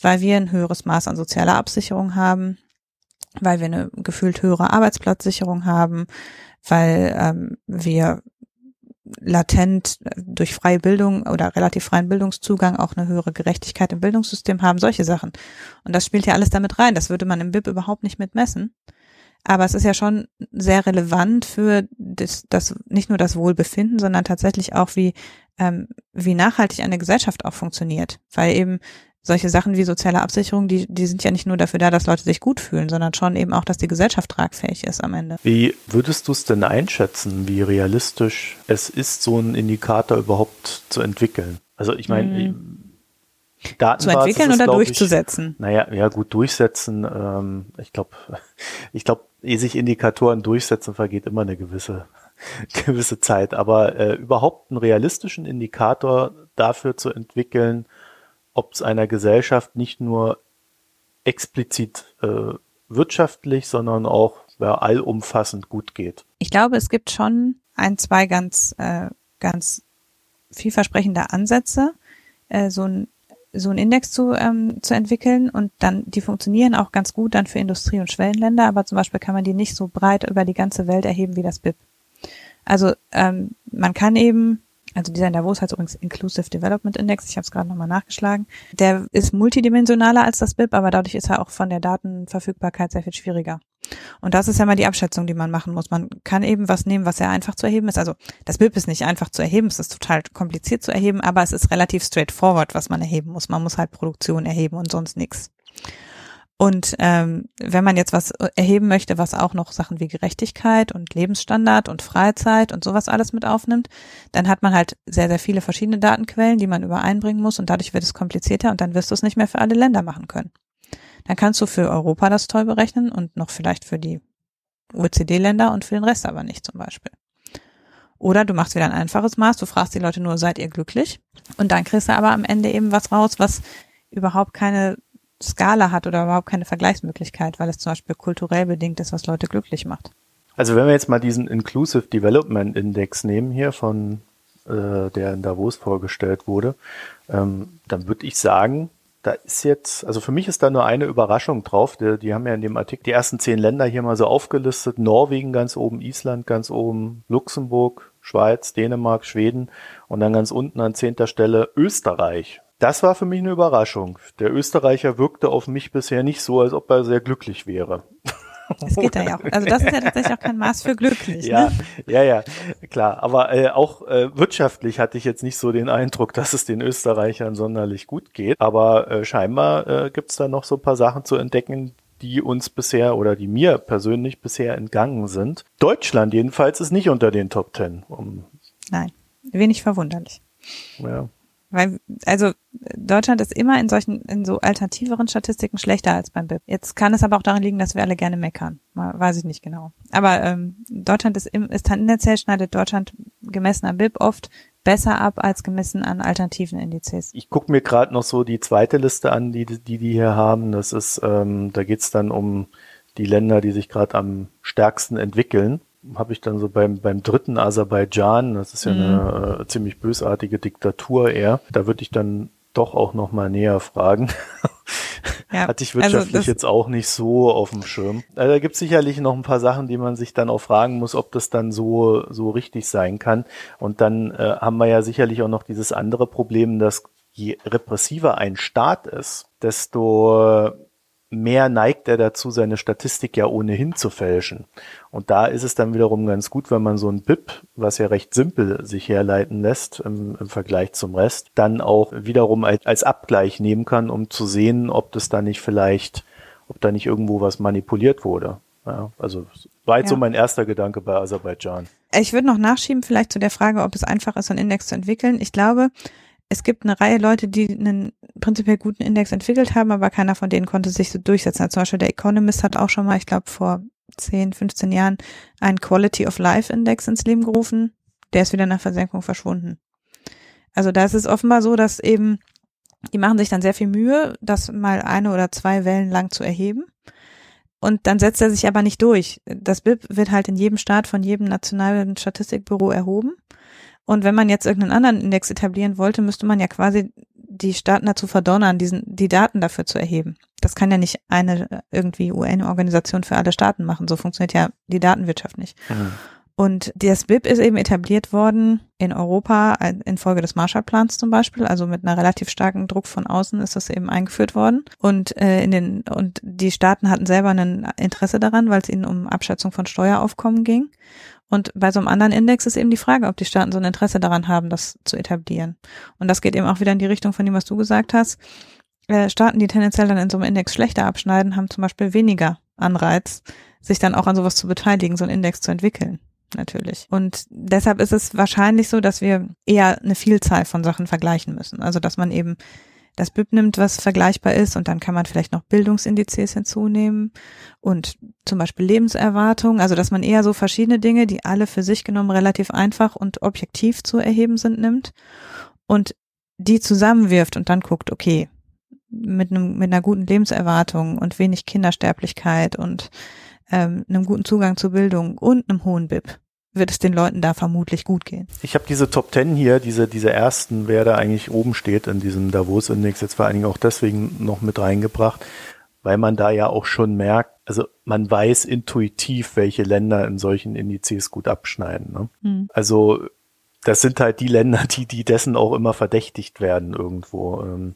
weil wir ein höheres Maß an sozialer Absicherung haben, weil wir eine gefühlt höhere Arbeitsplatzsicherung haben, weil ähm, wir latent durch freie Bildung oder relativ freien Bildungszugang auch eine höhere Gerechtigkeit im Bildungssystem haben, solche Sachen. Und das spielt ja alles damit rein. Das würde man im BIP überhaupt nicht mitmessen. Aber es ist ja schon sehr relevant für das, das nicht nur das Wohlbefinden, sondern tatsächlich auch wie ähm, wie nachhaltig eine Gesellschaft auch funktioniert, weil eben solche Sachen wie soziale Absicherung, die, die sind ja nicht nur dafür da, dass Leute sich gut fühlen, sondern schon eben auch, dass die Gesellschaft tragfähig ist am Ende. Wie würdest du es denn einschätzen, wie realistisch es ist, so einen Indikator überhaupt zu entwickeln? Also ich meine, hm. Datenbasis zu entwickeln oder durchzusetzen? Ich, naja, ja gut, durchsetzen. Ähm, ich glaube, ich glaube, ehe sich Indikatoren durchsetzen, vergeht immer eine gewisse gewisse Zeit. Aber äh, überhaupt einen realistischen Indikator dafür zu entwickeln, ob es einer Gesellschaft nicht nur explizit äh, wirtschaftlich, sondern auch ja, allumfassend gut geht. Ich glaube, es gibt schon ein, zwei ganz, äh, ganz vielversprechende Ansätze, äh, so ein so einen Index zu, ähm, zu entwickeln und dann, die funktionieren auch ganz gut dann für Industrie- und Schwellenländer, aber zum Beispiel kann man die nicht so breit über die ganze Welt erheben wie das BIP. Also ähm, man kann eben also dieser in Davos heißt übrigens Inclusive Development Index, ich habe es gerade nochmal nachgeschlagen. Der ist multidimensionaler als das BIP, aber dadurch ist er auch von der Datenverfügbarkeit sehr viel schwieriger. Und das ist ja mal die Abschätzung, die man machen muss. Man kann eben was nehmen, was sehr einfach zu erheben ist. Also das BIP ist nicht einfach zu erheben, es ist total kompliziert zu erheben, aber es ist relativ straightforward, was man erheben muss. Man muss halt Produktion erheben und sonst nichts. Und ähm, wenn man jetzt was erheben möchte, was auch noch Sachen wie Gerechtigkeit und Lebensstandard und Freizeit und sowas alles mit aufnimmt, dann hat man halt sehr, sehr viele verschiedene Datenquellen, die man übereinbringen muss und dadurch wird es komplizierter und dann wirst du es nicht mehr für alle Länder machen können. Dann kannst du für Europa das toll berechnen und noch vielleicht für die OECD-Länder und für den Rest aber nicht zum Beispiel. Oder du machst wieder ein einfaches Maß, du fragst die Leute nur, seid ihr glücklich? Und dann kriegst du aber am Ende eben was raus, was überhaupt keine Skala hat oder überhaupt keine Vergleichsmöglichkeit, weil es zum Beispiel kulturell bedingt ist, was Leute glücklich macht. Also wenn wir jetzt mal diesen Inclusive Development Index nehmen hier von äh, der in Davos vorgestellt wurde, ähm, dann würde ich sagen, da ist jetzt, also für mich ist da nur eine Überraschung drauf. Die, die haben ja in dem Artikel die ersten zehn Länder hier mal so aufgelistet. Norwegen ganz oben, Island ganz oben, Luxemburg, Schweiz, Dänemark, Schweden und dann ganz unten an zehnter Stelle Österreich. Das war für mich eine Überraschung. Der Österreicher wirkte auf mich bisher nicht so, als ob er sehr glücklich wäre. Das geht da ja auch. Also das ist ja tatsächlich auch kein Maß für glücklich. Ja, ne? ja, ja, klar. Aber äh, auch äh, wirtschaftlich hatte ich jetzt nicht so den Eindruck, dass es den Österreichern sonderlich gut geht. Aber äh, scheinbar äh, gibt es da noch so ein paar Sachen zu entdecken, die uns bisher oder die mir persönlich bisher entgangen sind. Deutschland jedenfalls ist nicht unter den Top Ten. Um Nein, wenig verwunderlich. Ja. Weil, also Deutschland ist immer in solchen, in so alternativeren Statistiken schlechter als beim BIP. Jetzt kann es aber auch daran liegen, dass wir alle gerne meckern. Mal, weiß ich nicht genau. Aber ähm, Deutschland ist, im, ist tendenziell schneidet Deutschland gemessen am BIP oft besser ab als gemessen an alternativen Indizes. Ich gucke mir gerade noch so die zweite Liste an, die die, die hier haben. Das ist, ähm, da geht's dann um die Länder, die sich gerade am stärksten entwickeln habe ich dann so beim, beim dritten Aserbaidschan, das ist ja mhm. eine äh, ziemlich bösartige Diktatur eher, da würde ich dann doch auch noch mal näher fragen. Ja, Hatte ich also wirtschaftlich also jetzt auch nicht so auf dem Schirm. Also da gibt es sicherlich noch ein paar Sachen, die man sich dann auch fragen muss, ob das dann so, so richtig sein kann. Und dann äh, haben wir ja sicherlich auch noch dieses andere Problem, dass je repressiver ein Staat ist, desto mehr neigt er dazu, seine Statistik ja ohnehin zu fälschen. Und da ist es dann wiederum ganz gut, wenn man so ein BIP, was ja recht simpel sich herleiten lässt im, im Vergleich zum Rest, dann auch wiederum als, als, Abgleich nehmen kann, um zu sehen, ob das da nicht vielleicht, ob da nicht irgendwo was manipuliert wurde. Ja, also war jetzt ja. so mein erster Gedanke bei Aserbaidschan. Ich würde noch nachschieben, vielleicht zu der Frage, ob es einfach ist, einen Index zu entwickeln. Ich glaube, es gibt eine Reihe Leute, die einen prinzipiell guten Index entwickelt haben, aber keiner von denen konnte sich so durchsetzen. Also zum Beispiel der Economist hat auch schon mal, ich glaube vor 10, 15 Jahren, einen Quality of Life Index ins Leben gerufen. Der ist wieder nach Versenkung verschwunden. Also da ist es offenbar so, dass eben, die machen sich dann sehr viel Mühe, das mal eine oder zwei Wellen lang zu erheben. Und dann setzt er sich aber nicht durch. Das BIP wird halt in jedem Staat von jedem nationalen Statistikbüro erhoben. Und wenn man jetzt irgendeinen anderen Index etablieren wollte, müsste man ja quasi die Staaten dazu verdonnern, diesen, die Daten dafür zu erheben. Das kann ja nicht eine irgendwie UN-Organisation für alle Staaten machen. So funktioniert ja die Datenwirtschaft nicht. Mhm. Und das BIP ist eben etabliert worden in Europa infolge des Marshallplans zum Beispiel, also mit einer relativ starken Druck von außen ist das eben eingeführt worden. Und äh, in den und die Staaten hatten selber ein Interesse daran, weil es ihnen um Abschätzung von Steueraufkommen ging. Und bei so einem anderen Index ist eben die Frage, ob die Staaten so ein Interesse daran haben, das zu etablieren. Und das geht eben auch wieder in die Richtung von dem, was du gesagt hast. Äh, Staaten, die tendenziell dann in so einem Index schlechter abschneiden, haben zum Beispiel weniger Anreiz, sich dann auch an sowas zu beteiligen, so einen Index zu entwickeln. Natürlich. Und deshalb ist es wahrscheinlich so, dass wir eher eine Vielzahl von Sachen vergleichen müssen. Also, dass man eben das BIP nimmt, was vergleichbar ist und dann kann man vielleicht noch Bildungsindizes hinzunehmen und zum Beispiel Lebenserwartung, also dass man eher so verschiedene Dinge, die alle für sich genommen relativ einfach und objektiv zu erheben sind, nimmt und die zusammenwirft und dann guckt, okay, mit einem mit einer guten Lebenserwartung und wenig Kindersterblichkeit und ähm, einem guten Zugang zur Bildung und einem hohen BIP wird es den Leuten da vermutlich gut gehen. Ich habe diese Top Ten hier, diese, diese ersten, wer da eigentlich oben steht in diesem Davos-Index, jetzt vor allen Dingen auch deswegen noch mit reingebracht, weil man da ja auch schon merkt, also man weiß intuitiv, welche Länder in solchen Indizes gut abschneiden. Ne? Mhm. Also das sind halt die Länder, die, die dessen auch immer verdächtigt werden irgendwo.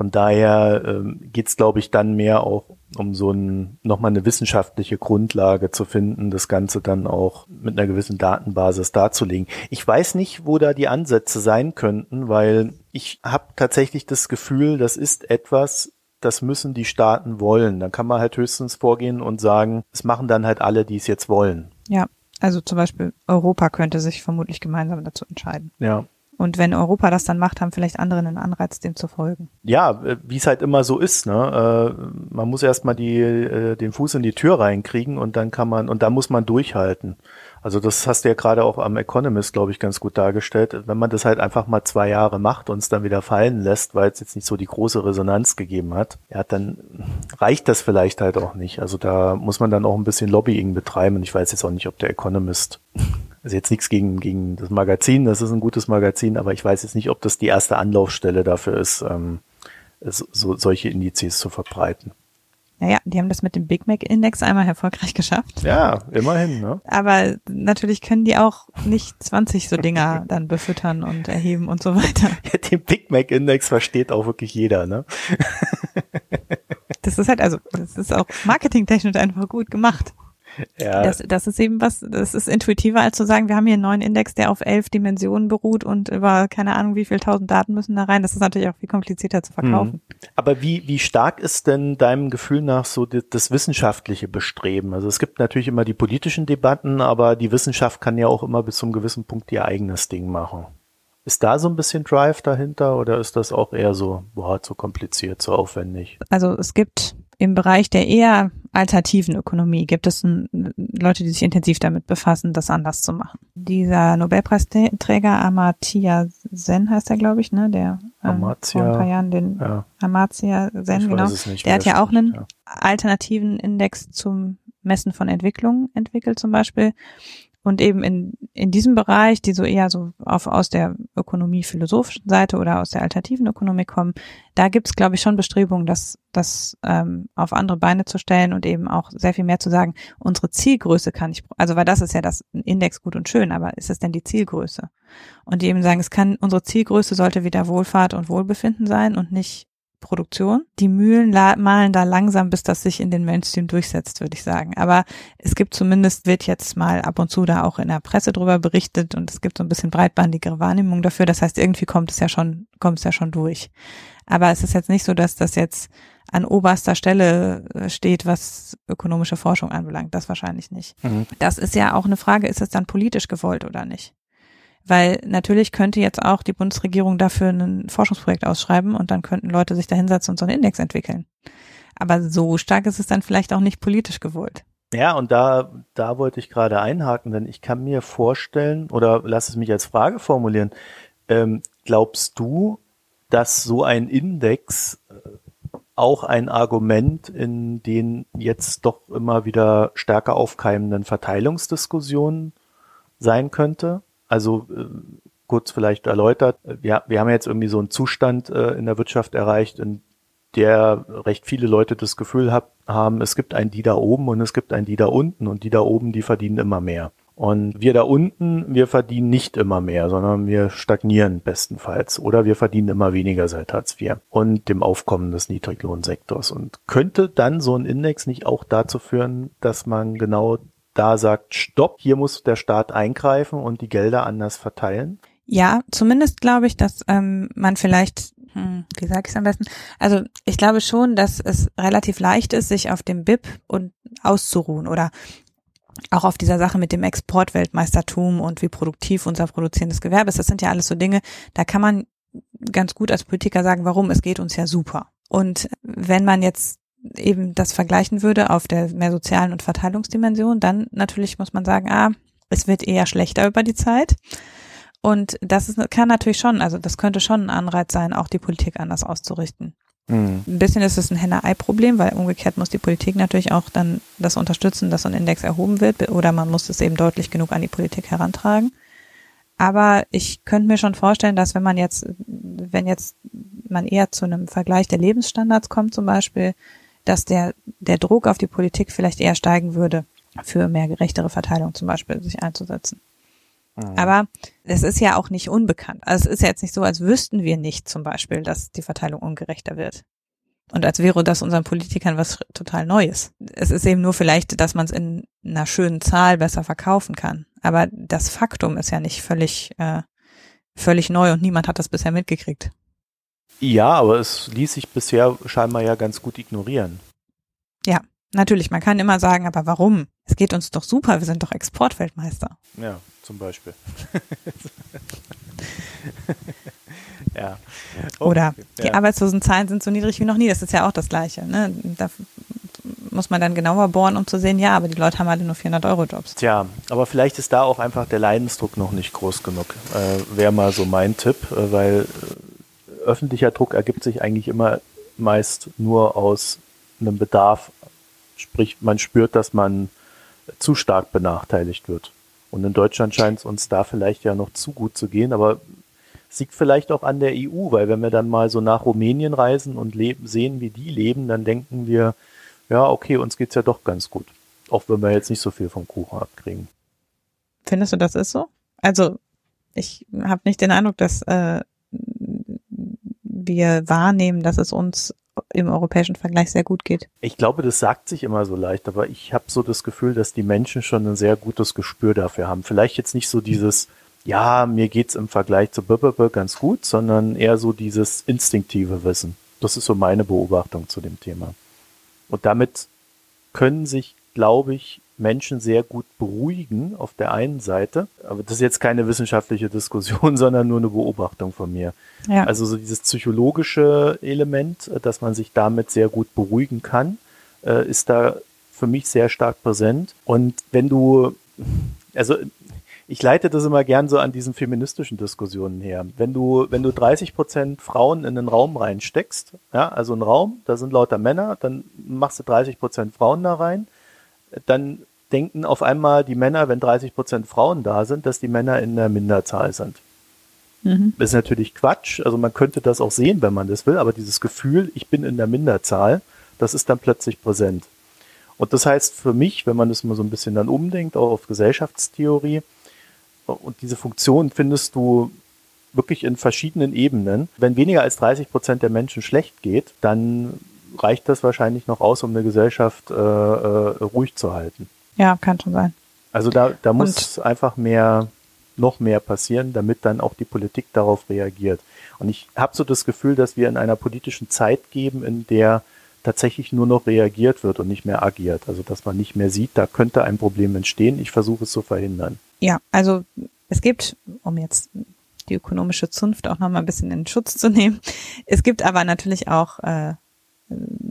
Von daher ähm, geht es, glaube ich, dann mehr auch um so ein, nochmal eine wissenschaftliche Grundlage zu finden, das Ganze dann auch mit einer gewissen Datenbasis darzulegen. Ich weiß nicht, wo da die Ansätze sein könnten, weil ich habe tatsächlich das Gefühl, das ist etwas, das müssen die Staaten wollen. Dann kann man halt höchstens vorgehen und sagen, es machen dann halt alle, die es jetzt wollen. Ja, also zum Beispiel Europa könnte sich vermutlich gemeinsam dazu entscheiden. Ja, und wenn Europa das dann macht, haben vielleicht andere einen Anreiz, dem zu folgen. Ja, äh, wie es halt immer so ist, ne? Äh, man muss erstmal die, äh, den Fuß in die Tür reinkriegen und dann kann man, und da muss man durchhalten. Also das hast du ja gerade auch am Economist, glaube ich, ganz gut dargestellt. Wenn man das halt einfach mal zwei Jahre macht und es dann wieder fallen lässt, weil es jetzt nicht so die große Resonanz gegeben hat, ja, dann reicht das vielleicht halt auch nicht. Also da muss man dann auch ein bisschen Lobbying betreiben. Und ich weiß jetzt auch nicht, ob der Economist also jetzt nichts gegen, gegen das Magazin, das ist ein gutes Magazin, aber ich weiß jetzt nicht, ob das die erste Anlaufstelle dafür ist, ähm, so, solche Indizes zu verbreiten. Naja, die haben das mit dem Big Mac Index einmal erfolgreich geschafft. Ja, immerhin, ne? Aber natürlich können die auch nicht 20 so Dinger dann befüttern und erheben und so weiter. Ja, den Big Mac Index versteht auch wirklich jeder, ne? Das ist halt also, das ist auch marketingtechnisch einfach gut gemacht. Ja. Das, das ist eben was, das ist intuitiver als zu sagen, wir haben hier einen neuen Index, der auf elf Dimensionen beruht und über keine Ahnung wie viel tausend Daten müssen da rein. Das ist natürlich auch viel komplizierter zu verkaufen. Mhm. Aber wie, wie stark ist denn deinem Gefühl nach so das, das wissenschaftliche Bestreben? Also es gibt natürlich immer die politischen Debatten, aber die Wissenschaft kann ja auch immer bis zu einem gewissen Punkt ihr eigenes Ding machen. Ist da so ein bisschen Drive dahinter oder ist das auch eher so, boah, zu kompliziert, zu aufwendig? Also es gibt im Bereich der eher alternativen Ökonomie gibt es Leute, die sich intensiv damit befassen, das anders zu machen. Dieser Nobelpreisträger Amartya Sen heißt er, glaube ich, ne, der ähm, vor ein paar Jahren den ja. Amartya Sen, genau, nicht, der hat ja auch einen ja. alternativen Index zum Messen von Entwicklung entwickelt zum Beispiel. Und eben in, in diesem Bereich, die so eher so auf, aus der ökonomie-philosophischen Seite oder aus der alternativen Ökonomik kommen, da gibt's glaube ich, schon Bestrebungen, das, das ähm, auf andere Beine zu stellen und eben auch sehr viel mehr zu sagen, unsere Zielgröße kann ich, also weil das ist ja das Index gut und schön, aber ist es denn die Zielgröße? Und die eben sagen, es kann, unsere Zielgröße sollte wieder Wohlfahrt und Wohlbefinden sein und nicht Produktion. Die Mühlen malen da langsam, bis das sich in den Mainstream durchsetzt, würde ich sagen. Aber es gibt zumindest, wird jetzt mal ab und zu da auch in der Presse drüber berichtet und es gibt so ein bisschen breitbandigere Wahrnehmung dafür. Das heißt, irgendwie kommt es ja schon, kommt es ja schon durch. Aber es ist jetzt nicht so, dass das jetzt an oberster Stelle äh, steht, was ökonomische Forschung anbelangt. Das wahrscheinlich nicht. Mhm. Das ist ja auch eine Frage, ist es dann politisch gewollt oder nicht? Weil natürlich könnte jetzt auch die Bundesregierung dafür ein Forschungsprojekt ausschreiben und dann könnten Leute sich da hinsetzen und so einen Index entwickeln. Aber so stark ist es dann vielleicht auch nicht politisch gewollt. Ja, und da, da wollte ich gerade einhaken, denn ich kann mir vorstellen, oder lass es mich als Frage formulieren, ähm, glaubst du, dass so ein Index äh, auch ein Argument in den jetzt doch immer wieder stärker aufkeimenden Verteilungsdiskussionen sein könnte? Also äh, kurz vielleicht erläutert, wir, wir haben jetzt irgendwie so einen Zustand äh, in der Wirtschaft erreicht, in der recht viele Leute das Gefühl hab, haben, es gibt ein die da oben und es gibt ein die da unten und die da oben, die verdienen immer mehr. Und wir da unten, wir verdienen nicht immer mehr, sondern wir stagnieren bestenfalls oder wir verdienen immer weniger seit Hartz IV und dem Aufkommen des Niedriglohnsektors. Und könnte dann so ein Index nicht auch dazu führen, dass man genau da sagt, stopp, hier muss der Staat eingreifen und die Gelder anders verteilen? Ja, zumindest glaube ich, dass ähm, man vielleicht, hm, wie sage ich es am besten? Also ich glaube schon, dass es relativ leicht ist, sich auf dem BIP und auszuruhen oder auch auf dieser Sache mit dem Exportweltmeistertum und wie produktiv unser produzierendes Gewerbe ist. Das sind ja alles so Dinge, da kann man ganz gut als Politiker sagen, warum, es geht uns ja super. Und wenn man jetzt eben das vergleichen würde auf der mehr sozialen und Verteilungsdimension, dann natürlich muss man sagen, ah, es wird eher schlechter über die Zeit. Und das ist, kann natürlich schon, also das könnte schon ein Anreiz sein, auch die Politik anders auszurichten. Mhm. Ein bisschen ist es ein Henne-Ei-Problem, weil umgekehrt muss die Politik natürlich auch dann das unterstützen, dass so ein Index erhoben wird, oder man muss es eben deutlich genug an die Politik herantragen. Aber ich könnte mir schon vorstellen, dass wenn man jetzt, wenn jetzt man eher zu einem Vergleich der Lebensstandards kommt zum Beispiel, dass der, der Druck auf die Politik vielleicht eher steigen würde, für mehr gerechtere Verteilung zum Beispiel sich einzusetzen. Mhm. Aber es ist ja auch nicht unbekannt. Also es ist ja jetzt nicht so, als wüssten wir nicht zum Beispiel, dass die Verteilung ungerechter wird. Und als wäre das unseren Politikern was total Neues. Es ist eben nur vielleicht, dass man es in einer schönen Zahl besser verkaufen kann. Aber das Faktum ist ja nicht völlig, äh, völlig neu und niemand hat das bisher mitgekriegt. Ja, aber es ließ sich bisher scheinbar ja ganz gut ignorieren. Ja, natürlich. Man kann immer sagen, aber warum? Es geht uns doch super, wir sind doch Exportweltmeister. Ja, zum Beispiel. ja. Okay. Oder die ja. Arbeitslosenzahlen sind so niedrig wie noch nie. Das ist ja auch das Gleiche. Ne? Da muss man dann genauer bohren, um zu sehen, ja, aber die Leute haben alle nur 400 Euro Jobs. Tja, aber vielleicht ist da auch einfach der Leidensdruck noch nicht groß genug. Äh, Wäre mal so mein Tipp, äh, weil äh, öffentlicher Druck ergibt sich eigentlich immer meist nur aus einem Bedarf. Sprich, man spürt, dass man zu stark benachteiligt wird. Und in Deutschland scheint es uns da vielleicht ja noch zu gut zu gehen, aber es liegt vielleicht auch an der EU, weil wenn wir dann mal so nach Rumänien reisen und leben, sehen, wie die leben, dann denken wir, ja, okay, uns geht's ja doch ganz gut. Auch wenn wir jetzt nicht so viel vom Kuchen abkriegen. Findest du, das ist so? Also, ich habe nicht den Eindruck, dass äh, wir wahrnehmen, dass es uns im europäischen Vergleich sehr gut geht. Ich glaube, das sagt sich immer so leicht, aber ich habe so das Gefühl, dass die Menschen schon ein sehr gutes Gespür dafür haben. Vielleicht jetzt nicht so dieses, ja, mir geht's im Vergleich zu BBB ganz gut, sondern eher so dieses instinktive Wissen. Das ist so meine Beobachtung zu dem Thema. Und damit können sich, glaube ich, Menschen sehr gut beruhigen auf der einen Seite. Aber das ist jetzt keine wissenschaftliche Diskussion, sondern nur eine Beobachtung von mir. Ja. Also so dieses psychologische Element, dass man sich damit sehr gut beruhigen kann, äh, ist da für mich sehr stark präsent. Und wenn du, also ich leite das immer gern so an diesen feministischen Diskussionen her. Wenn du, wenn du 30 Prozent Frauen in einen Raum reinsteckst, ja, also ein Raum, da sind lauter Männer, dann machst du 30 Prozent Frauen da rein, dann denken auf einmal die Männer, wenn 30 Prozent Frauen da sind, dass die Männer in der Minderzahl sind. Mhm. Das ist natürlich Quatsch. Also man könnte das auch sehen, wenn man das will, aber dieses Gefühl, ich bin in der Minderzahl, das ist dann plötzlich präsent. Und das heißt für mich, wenn man das mal so ein bisschen dann umdenkt, auch auf Gesellschaftstheorie, und diese Funktion findest du wirklich in verschiedenen Ebenen. Wenn weniger als 30 Prozent der Menschen schlecht geht, dann reicht das wahrscheinlich noch aus, um eine Gesellschaft äh, äh, ruhig zu halten. Ja, kann schon sein. Also da, da muss Und einfach mehr, noch mehr passieren, damit dann auch die Politik darauf reagiert. Und ich habe so das Gefühl, dass wir in einer politischen Zeit geben, in der tatsächlich nur noch reagiert wird und nicht mehr agiert. Also dass man nicht mehr sieht, da könnte ein Problem entstehen. Ich versuche es zu verhindern. Ja, also es gibt, um jetzt die ökonomische Zunft auch nochmal ein bisschen in Schutz zu nehmen, es gibt aber natürlich auch äh,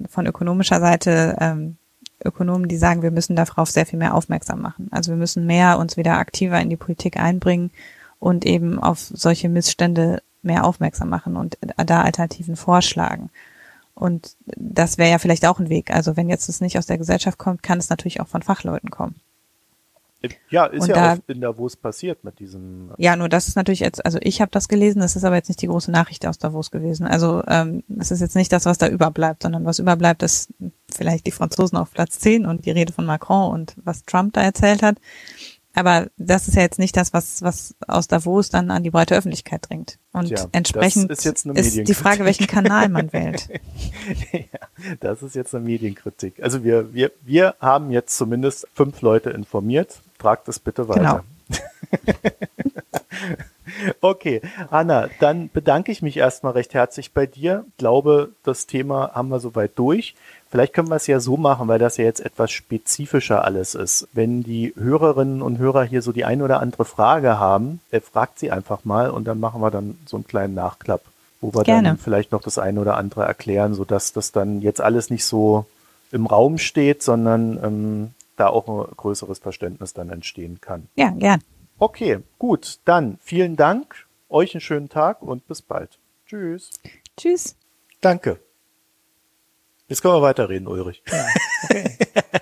von ökonomischer Seite ähm, Ökonomen, die sagen, wir müssen darauf sehr viel mehr aufmerksam machen. Also wir müssen mehr uns wieder aktiver in die Politik einbringen und eben auf solche Missstände mehr aufmerksam machen und da Alternativen vorschlagen. Und das wäre ja vielleicht auch ein Weg. Also wenn jetzt es nicht aus der Gesellschaft kommt, kann es natürlich auch von Fachleuten kommen. Ja, ist und ja da, auch in Davos passiert mit diesem. Ja, nur das ist natürlich jetzt, also ich habe das gelesen, das ist aber jetzt nicht die große Nachricht aus Davos gewesen. Also ähm, das ist jetzt nicht das, was da überbleibt, sondern was überbleibt, ist vielleicht die Franzosen auf Platz 10 und die Rede von Macron und was Trump da erzählt hat. Aber das ist ja jetzt nicht das, was, was aus Davos dann an die breite Öffentlichkeit dringt. Und Tja, entsprechend ist, ist, die Frage, welchen Kanal man wählt. ja, das ist jetzt eine Medienkritik. Also wir, wir, wir haben jetzt zumindest fünf Leute informiert. Tragt es bitte weiter. Genau. okay, Anna, dann bedanke ich mich erstmal recht herzlich bei dir. Ich glaube, das Thema haben wir soweit durch. Vielleicht können wir es ja so machen, weil das ja jetzt etwas spezifischer alles ist. Wenn die Hörerinnen und Hörer hier so die ein oder andere Frage haben, fragt sie einfach mal und dann machen wir dann so einen kleinen Nachklapp, wo wir Gerne. dann vielleicht noch das eine oder andere erklären, sodass das dann jetzt alles nicht so im Raum steht, sondern ähm, da auch ein größeres Verständnis dann entstehen kann. Ja, gern. Okay, gut, dann vielen Dank, euch einen schönen Tag und bis bald. Tschüss. Tschüss. Danke. Jetzt können wir weiterreden, Ulrich. Ja, okay.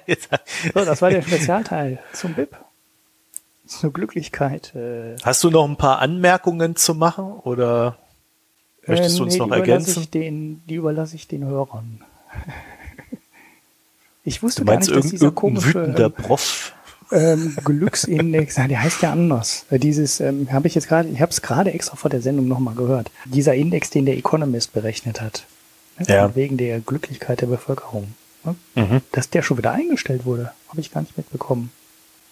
so, das war der Spezialteil zum BIP. Zur Glücklichkeit. Äh, Hast du noch ein paar Anmerkungen zu machen oder möchtest äh, du uns nee, noch ergänzen? Ich den, die überlasse ich den Hörern. Ich wusste gar nicht, dass dieser komische wütender Prof. Ähm, Glücksindex, der heißt ja anders. Äh, dieses ähm, habe ich jetzt gerade, ich habe es gerade extra vor der Sendung nochmal gehört. Dieser Index, den der Economist berechnet hat. Ja. Wegen der Glücklichkeit der Bevölkerung. Ne? Mhm. Dass der schon wieder eingestellt wurde, habe ich gar nicht mitbekommen.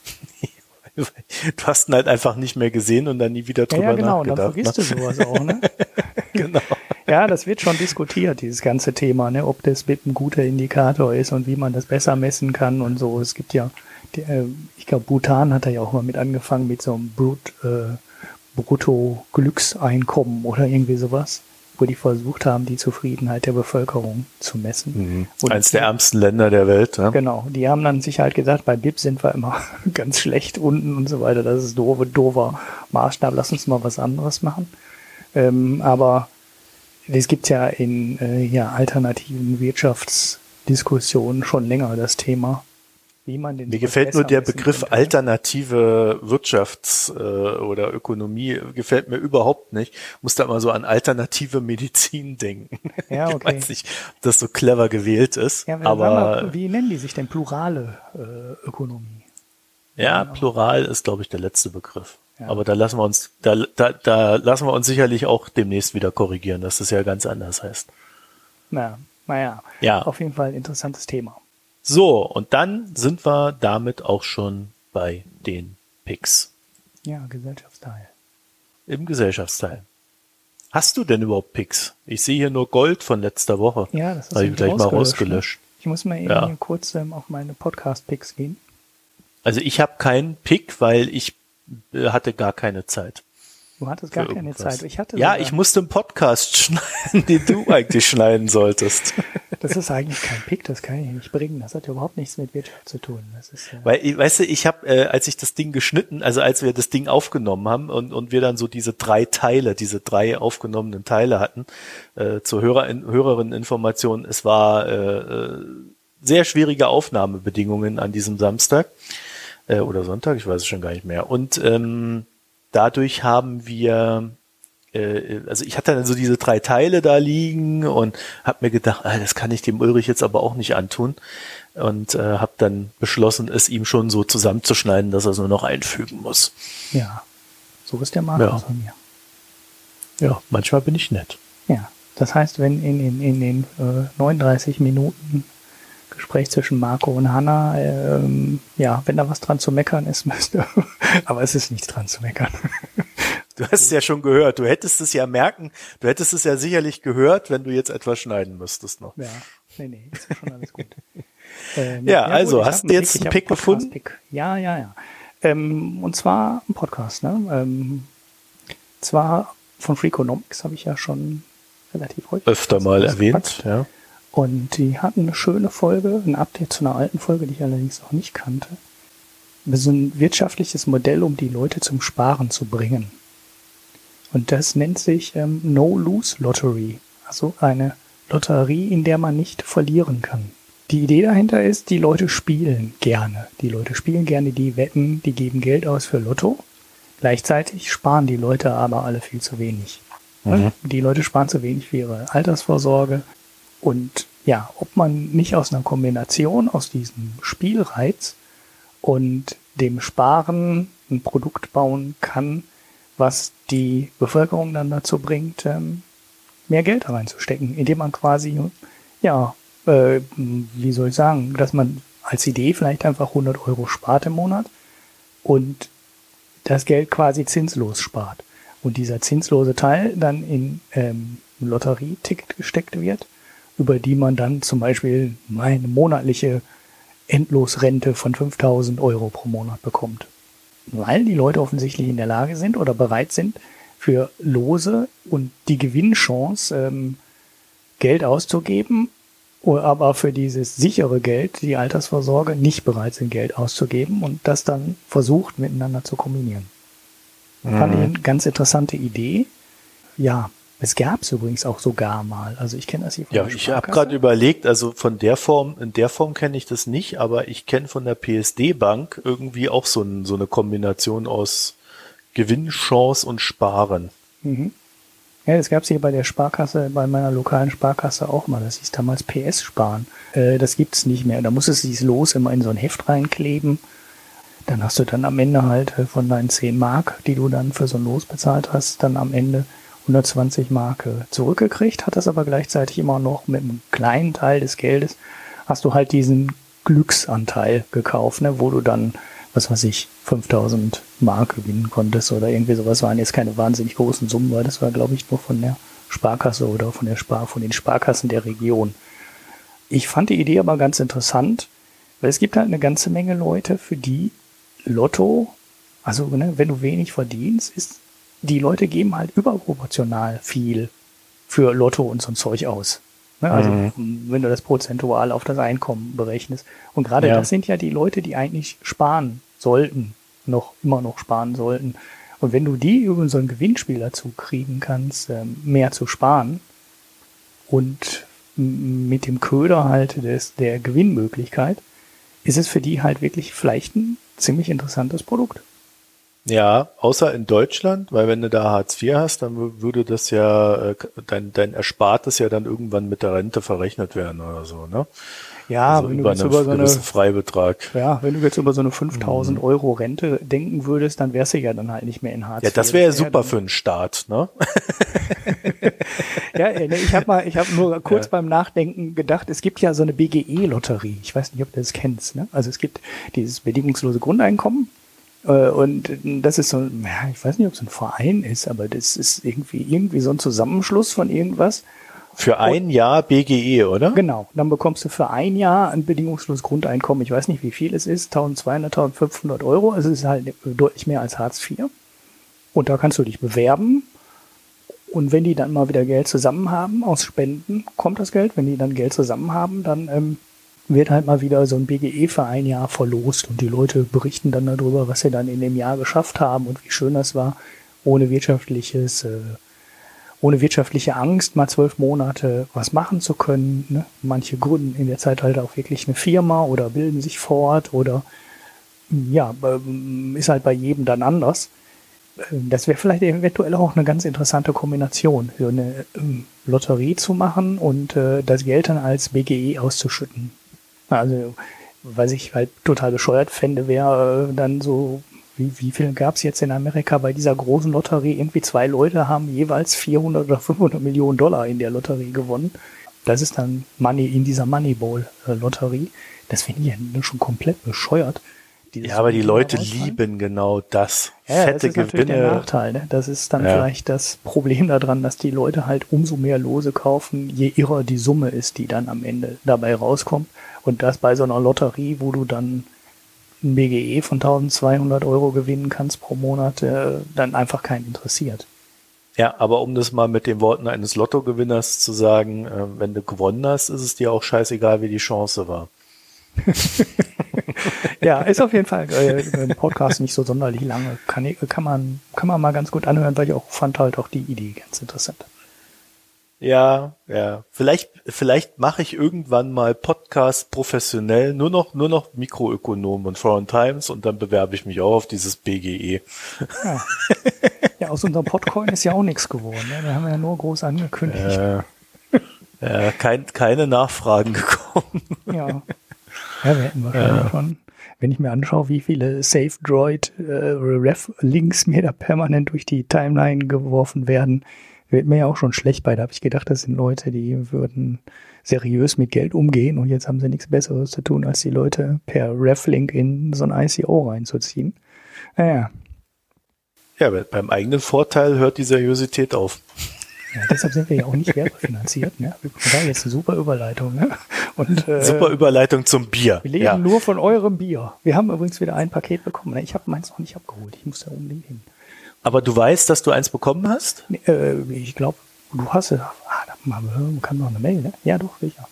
du hast ihn halt einfach nicht mehr gesehen und dann nie wieder drüber ja, ja, genau, nachgedacht. Genau, dann vergisst ne? du sowas auch, ne? genau. Ja, das wird schon diskutiert, dieses ganze Thema, ne? ob das BIP ein guter Indikator ist und wie man das besser messen kann und so. Es gibt ja, äh, ich glaube, Bhutan hat da ja auch mal mit angefangen mit so einem Brut, äh, Brutto-Glückseinkommen oder irgendwie sowas wo die versucht haben, die Zufriedenheit der Bevölkerung zu messen. Mhm. Eines der ärmsten Länder der Welt. Ja? Genau. Die haben dann sich halt gesagt, bei BIP sind wir immer ganz schlecht unten und so weiter. Das ist doofe, doofer Maßstab. Lass uns mal was anderes machen. Ähm, aber es gibt ja in äh, ja, alternativen Wirtschaftsdiskussionen schon länger das Thema wie man den Mir gefällt nur der Begriff könnte. alternative Wirtschafts- äh, oder Ökonomie gefällt mir überhaupt nicht. Muss da immer so an alternative Medizin denken. Ja, okay. Ich weiß nicht, ob das so clever gewählt ist. Ja, aber mal, wie nennen die sich denn plurale äh, Ökonomie? Ja, genau. plural ist, glaube ich, der letzte Begriff. Ja. Aber da lassen wir uns, da, da, da lassen wir uns sicherlich auch demnächst wieder korrigieren, dass das ja ganz anders heißt. Na, naja, ja. auf jeden Fall ein interessantes Thema. So, und dann sind wir damit auch schon bei den Picks. Ja, Gesellschaftsteil. Im Gesellschaftsteil. Hast du denn überhaupt Picks? Ich sehe hier nur Gold von letzter Woche. Ja, das ist Habe ich gleich mal rausgelöscht. Ich muss mal eben ja. kurz ähm, auf meine Podcast-Picks gehen. Also ich habe keinen Pick, weil ich äh, hatte gar keine Zeit. Du hattest gar keine Zeit. Ich hatte ja, ich musste einen Podcast schneiden, den du eigentlich schneiden solltest. Das ist eigentlich kein Pick, das kann ich nicht bringen. Das hat überhaupt nichts mit Wirtschaft zu tun. Das ist, äh Weil, weißt du, ich habe, äh, als ich das Ding geschnitten, also als wir das Ding aufgenommen haben und, und wir dann so diese drei Teile, diese drei aufgenommenen Teile hatten, äh, zur Hörer, Hörerinneninformation, es war äh, äh, sehr schwierige Aufnahmebedingungen an diesem Samstag. Äh, oder Sonntag, ich weiß es schon gar nicht mehr. Und ähm, dadurch haben wir äh, also ich hatte dann so diese drei Teile da liegen und habe mir gedacht, ah, das kann ich dem Ulrich jetzt aber auch nicht antun und äh, habe dann beschlossen, es ihm schon so zusammenzuschneiden, dass er es nur noch einfügen muss. Ja, so ist der Markus ja. von mir. Ja, manchmal bin ich nett. Ja, das heißt, wenn in, in, in den äh, 39 Minuten Gespräch zwischen Marco und Hanna, ähm, ja, wenn da was dran zu meckern ist, müsste, aber es ist nichts dran zu meckern. Du hast es ja schon gehört. Du hättest es ja merken, du hättest es ja sicherlich gehört, wenn du jetzt etwas schneiden müsstest noch. Ja, nee, nee, ist schon alles gut. ähm, ja, ja, also, gut, hast du jetzt einen Pick gefunden? -Pick. Ja, ja, ja. Ähm, und zwar ein Podcast, ne? Ähm, zwar von Freakonomics habe ich ja schon relativ häufig. Öfter mal erwähnt, ja. Und die hatten eine schöne Folge, ein Update zu einer alten Folge, die ich allerdings auch nicht kannte. So ein wirtschaftliches Modell, um die Leute zum Sparen zu bringen. Und das nennt sich ähm, No-Lose-Lottery. Also eine Lotterie, in der man nicht verlieren kann. Die Idee dahinter ist, die Leute spielen gerne. Die Leute spielen gerne die Wetten, die geben Geld aus für Lotto. Gleichzeitig sparen die Leute aber alle viel zu wenig. Mhm. Die Leute sparen zu wenig für ihre Altersvorsorge. Und ja, ob man nicht aus einer Kombination aus diesem Spielreiz und dem Sparen ein Produkt bauen kann, was die Bevölkerung dann dazu bringt, ähm, mehr Geld reinzustecken, indem man quasi, ja, äh, wie soll ich sagen, dass man als Idee vielleicht einfach 100 Euro spart im Monat und das Geld quasi zinslos spart. Und dieser zinslose Teil dann in ähm, Lotterieticket gesteckt wird, über die man dann zum Beispiel eine monatliche Endlosrente von 5000 Euro pro Monat bekommt weil die Leute offensichtlich in der Lage sind oder bereit sind, für Lose und die Gewinnchance ähm, Geld auszugeben, aber für dieses sichere Geld, die Altersvorsorge, nicht bereit sind, Geld auszugeben und das dann versucht miteinander zu kombinieren. Mhm. Fand ich eine ganz interessante Idee. Ja, es gab es übrigens auch sogar mal. Also ich kenne das hier von Ja, ich habe gerade überlegt, also von der Form, in der Form kenne ich das nicht, aber ich kenne von der PSD Bank irgendwie auch so, ein, so eine Kombination aus Gewinnchance und Sparen. Mhm. Ja, das gab es hier bei der Sparkasse, bei meiner lokalen Sparkasse auch mal. Das hieß damals PS sparen. Äh, das gibt's nicht mehr. Da musstest du dieses Los immer in so ein Heft reinkleben. Dann hast du dann am Ende halt äh, von deinen 10 Mark, die du dann für so ein Los bezahlt hast, dann am Ende 120 Marke zurückgekriegt, hat das aber gleichzeitig immer noch mit einem kleinen Teil des Geldes, hast du halt diesen Glücksanteil gekauft, ne, wo du dann, was weiß ich, 5000 Mark gewinnen konntest oder irgendwie sowas, waren jetzt keine wahnsinnig großen Summen, weil das war, glaube ich, nur von der Sparkasse oder von der Spar, von den Sparkassen der Region. Ich fand die Idee aber ganz interessant, weil es gibt halt eine ganze Menge Leute, für die Lotto, also ne, wenn du wenig verdienst, ist die Leute geben halt überproportional viel für Lotto und so ein Zeug aus. Ne? Also mhm. wenn du das prozentual auf das Einkommen berechnest. Und gerade ja. das sind ja die Leute, die eigentlich sparen sollten, noch immer noch sparen sollten. Und wenn du die über so ein Gewinnspiel dazu kriegen kannst, ähm, mehr zu sparen und mit dem Köder halt des, der Gewinnmöglichkeit, ist es für die halt wirklich vielleicht ein ziemlich interessantes Produkt. Ja, außer in Deutschland, weil wenn du da Hartz IV hast, dann würde das ja, äh, dein, dein Erspartes ja dann irgendwann mit der Rente verrechnet werden oder so, ne? Ja, also wenn du jetzt über so eine Freibetrag. Ja, wenn du jetzt über so eine 5000 mhm. Euro Rente denken würdest, dann wärst du ja dann halt nicht mehr in Hartz Ja, das wäre ja super für einen Staat, ne? ja, ich habe mal, ich habe nur kurz ja. beim Nachdenken gedacht, es gibt ja so eine BGE-Lotterie. Ich weiß nicht, ob du das kennst. Ne? Also es gibt dieses bedingungslose Grundeinkommen äh, und das ist so, ja, ich weiß nicht, ob es ein Verein ist, aber das ist irgendwie, irgendwie so ein Zusammenschluss von irgendwas. Für ein Jahr BGE, oder? Genau. Dann bekommst du für ein Jahr ein bedingungsloses Grundeinkommen. Ich weiß nicht, wie viel es ist. 1200, 1500 Euro. Also es ist halt deutlich mehr als Hartz IV. Und da kannst du dich bewerben. Und wenn die dann mal wieder Geld zusammen haben aus Spenden, kommt das Geld. Wenn die dann Geld zusammen haben, dann ähm, wird halt mal wieder so ein BGE für ein Jahr verlost und die Leute berichten dann darüber, was sie dann in dem Jahr geschafft haben und wie schön das war, ohne wirtschaftliches, äh, ohne wirtschaftliche Angst mal zwölf Monate was machen zu können. Ne? Manche gründen in der Zeit halt auch wirklich eine Firma oder bilden sich fort oder ja, ähm, ist halt bei jedem dann anders. Ähm, das wäre vielleicht eventuell auch eine ganz interessante Kombination, so eine ähm, Lotterie zu machen und äh, das Geld dann als BGE auszuschütten. Also, was ich halt total bescheuert fände, wäre äh, dann so, wie, wie viel gab es jetzt in Amerika bei dieser großen Lotterie? Irgendwie zwei Leute haben jeweils 400 oder 500 Millionen Dollar in der Lotterie gewonnen. Das ist dann Money in dieser Moneyball-Lotterie. Das finde ich ja schon komplett bescheuert. Ja, aber die Leute lieben genau das. Ja, Fette das ist Gewinne. natürlich der Nachteil. Ne? Das ist dann ja. vielleicht das Problem daran, dass die Leute halt umso mehr Lose kaufen, je irrer die Summe ist, die dann am Ende dabei rauskommt. Und das bei so einer Lotterie, wo du dann ein BGE von 1200 Euro gewinnen kannst pro Monat, äh, dann einfach keinen interessiert. Ja, aber um das mal mit den Worten eines Lottogewinners zu sagen, äh, wenn du gewonnen hast, ist es dir auch scheißegal, wie die Chance war. ja, ist auf jeden Fall äh, ein Podcast nicht so sonderlich lange. Kann, kann, man, kann man mal ganz gut anhören, weil ich auch fand halt auch die Idee ganz interessant. Ja, ja. Vielleicht, vielleicht mache ich irgendwann mal Podcast professionell, nur noch, nur noch Mikroökonom und Foreign Times und dann bewerbe ich mich auch auf dieses BGE. Ja, ja aus unserem Podcoin ist ja auch nichts geworden. Ne? Wir haben ja nur groß angekündigt. Äh, äh, kein, keine Nachfragen gekommen. Ja. Ja, wir hätten wahrscheinlich ja. schon. Wenn ich mir anschaue, wie viele Safe Droid äh, Ref-Links mir da permanent durch die Timeline geworfen werden, wird mir ja auch schon schlecht bei. Da habe ich gedacht, das sind Leute, die würden seriös mit Geld umgehen und jetzt haben sie nichts Besseres zu tun, als die Leute per Ref-Link in so ein ICO reinzuziehen. Naja. Ja, beim eigenen Vorteil hört die Seriosität auf. Ja, deshalb sind wir ja auch nicht werbefinanziert. Ne? Das war jetzt eine super Überleitung. Ne? Und, äh, super Überleitung zum Bier. Wir leben ja. nur von eurem Bier. Wir haben übrigens wieder ein Paket bekommen. Ne? Ich habe meins noch nicht abgeholt. Ich muss da unbedingt hin. Aber du weißt, dass du eins bekommen hast? Äh, ich glaube, du hast es. Ah, da kann noch eine Mail, ne? Ja, doch, sicher.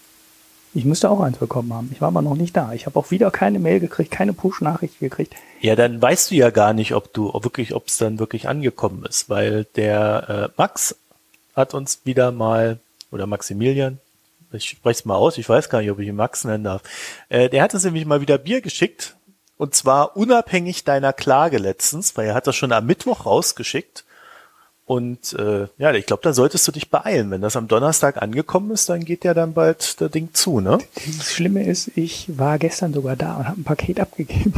Ich müsste auch eins bekommen haben. Ich war aber noch nicht da. Ich habe auch wieder keine Mail gekriegt, keine Push-Nachricht gekriegt. Ja, dann weißt du ja gar nicht, ob du ob wirklich, ob es dann wirklich angekommen ist, weil der äh, Max hat uns wieder mal, oder Maximilian, ich spreche es mal aus, ich weiß gar nicht, ob ich ihn Max nennen darf, äh, der hat uns nämlich mal wieder Bier geschickt, und zwar unabhängig deiner Klage letztens, weil er hat das schon am Mittwoch rausgeschickt. Und äh, ja, ich glaube, da solltest du dich beeilen. Wenn das am Donnerstag angekommen ist, dann geht ja dann bald der Ding zu, ne? Das Schlimme ist, ich war gestern sogar da und habe ein Paket abgegeben.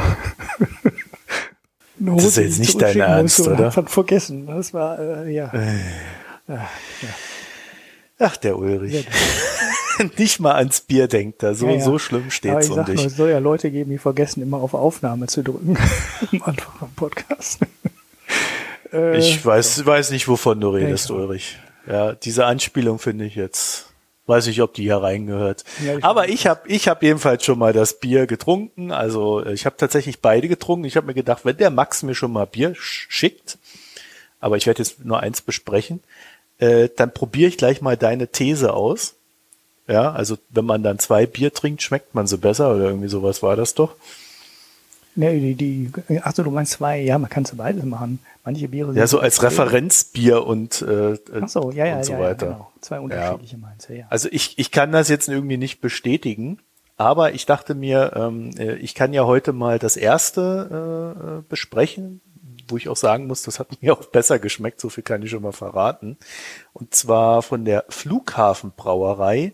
das ist jetzt nicht dein Ernst, oder? Ich vergessen. Das war, äh, ja. Äh. Ach, ja. Ach, der Ulrich. Nicht mal ans Bier denkt er. So, ja, ja. so schlimm steht's um dich. Nur, es soll ja Leute geben, die vergessen, immer auf Aufnahme zu drücken. Am Anfang vom Podcast. äh, ich weiß, so. weiß nicht, wovon du redest, Ulrich. Ja, diese Anspielung finde ich jetzt, weiß ich, ob die hier reingehört. Ja, ich Aber ich habe ich hab jedenfalls schon mal das Bier getrunken. Also ich habe tatsächlich beide getrunken. Ich habe mir gedacht, wenn der Max mir schon mal Bier schickt, aber ich werde jetzt nur eins besprechen, äh, dann probiere ich gleich mal deine These aus. Ja, also wenn man dann zwei Bier trinkt, schmeckt man so besser oder irgendwie sowas war das doch. Nee, die, die, achso, du meinst zwei, ja, man kann es beides machen. Manche Biere sind. Ja, so als Referenzbier und, äh, ach so, ja, ja, und so ja, weiter. Ja, genau. Zwei unterschiedliche ja. meinst du, ja. Also ich, ich kann das jetzt irgendwie nicht bestätigen, aber ich dachte mir, ähm, äh, ich kann ja heute mal das erste äh, besprechen, wo ich auch sagen muss, das hat mir auch besser geschmeckt, so viel kann ich schon mal verraten. Und zwar von der Flughafenbrauerei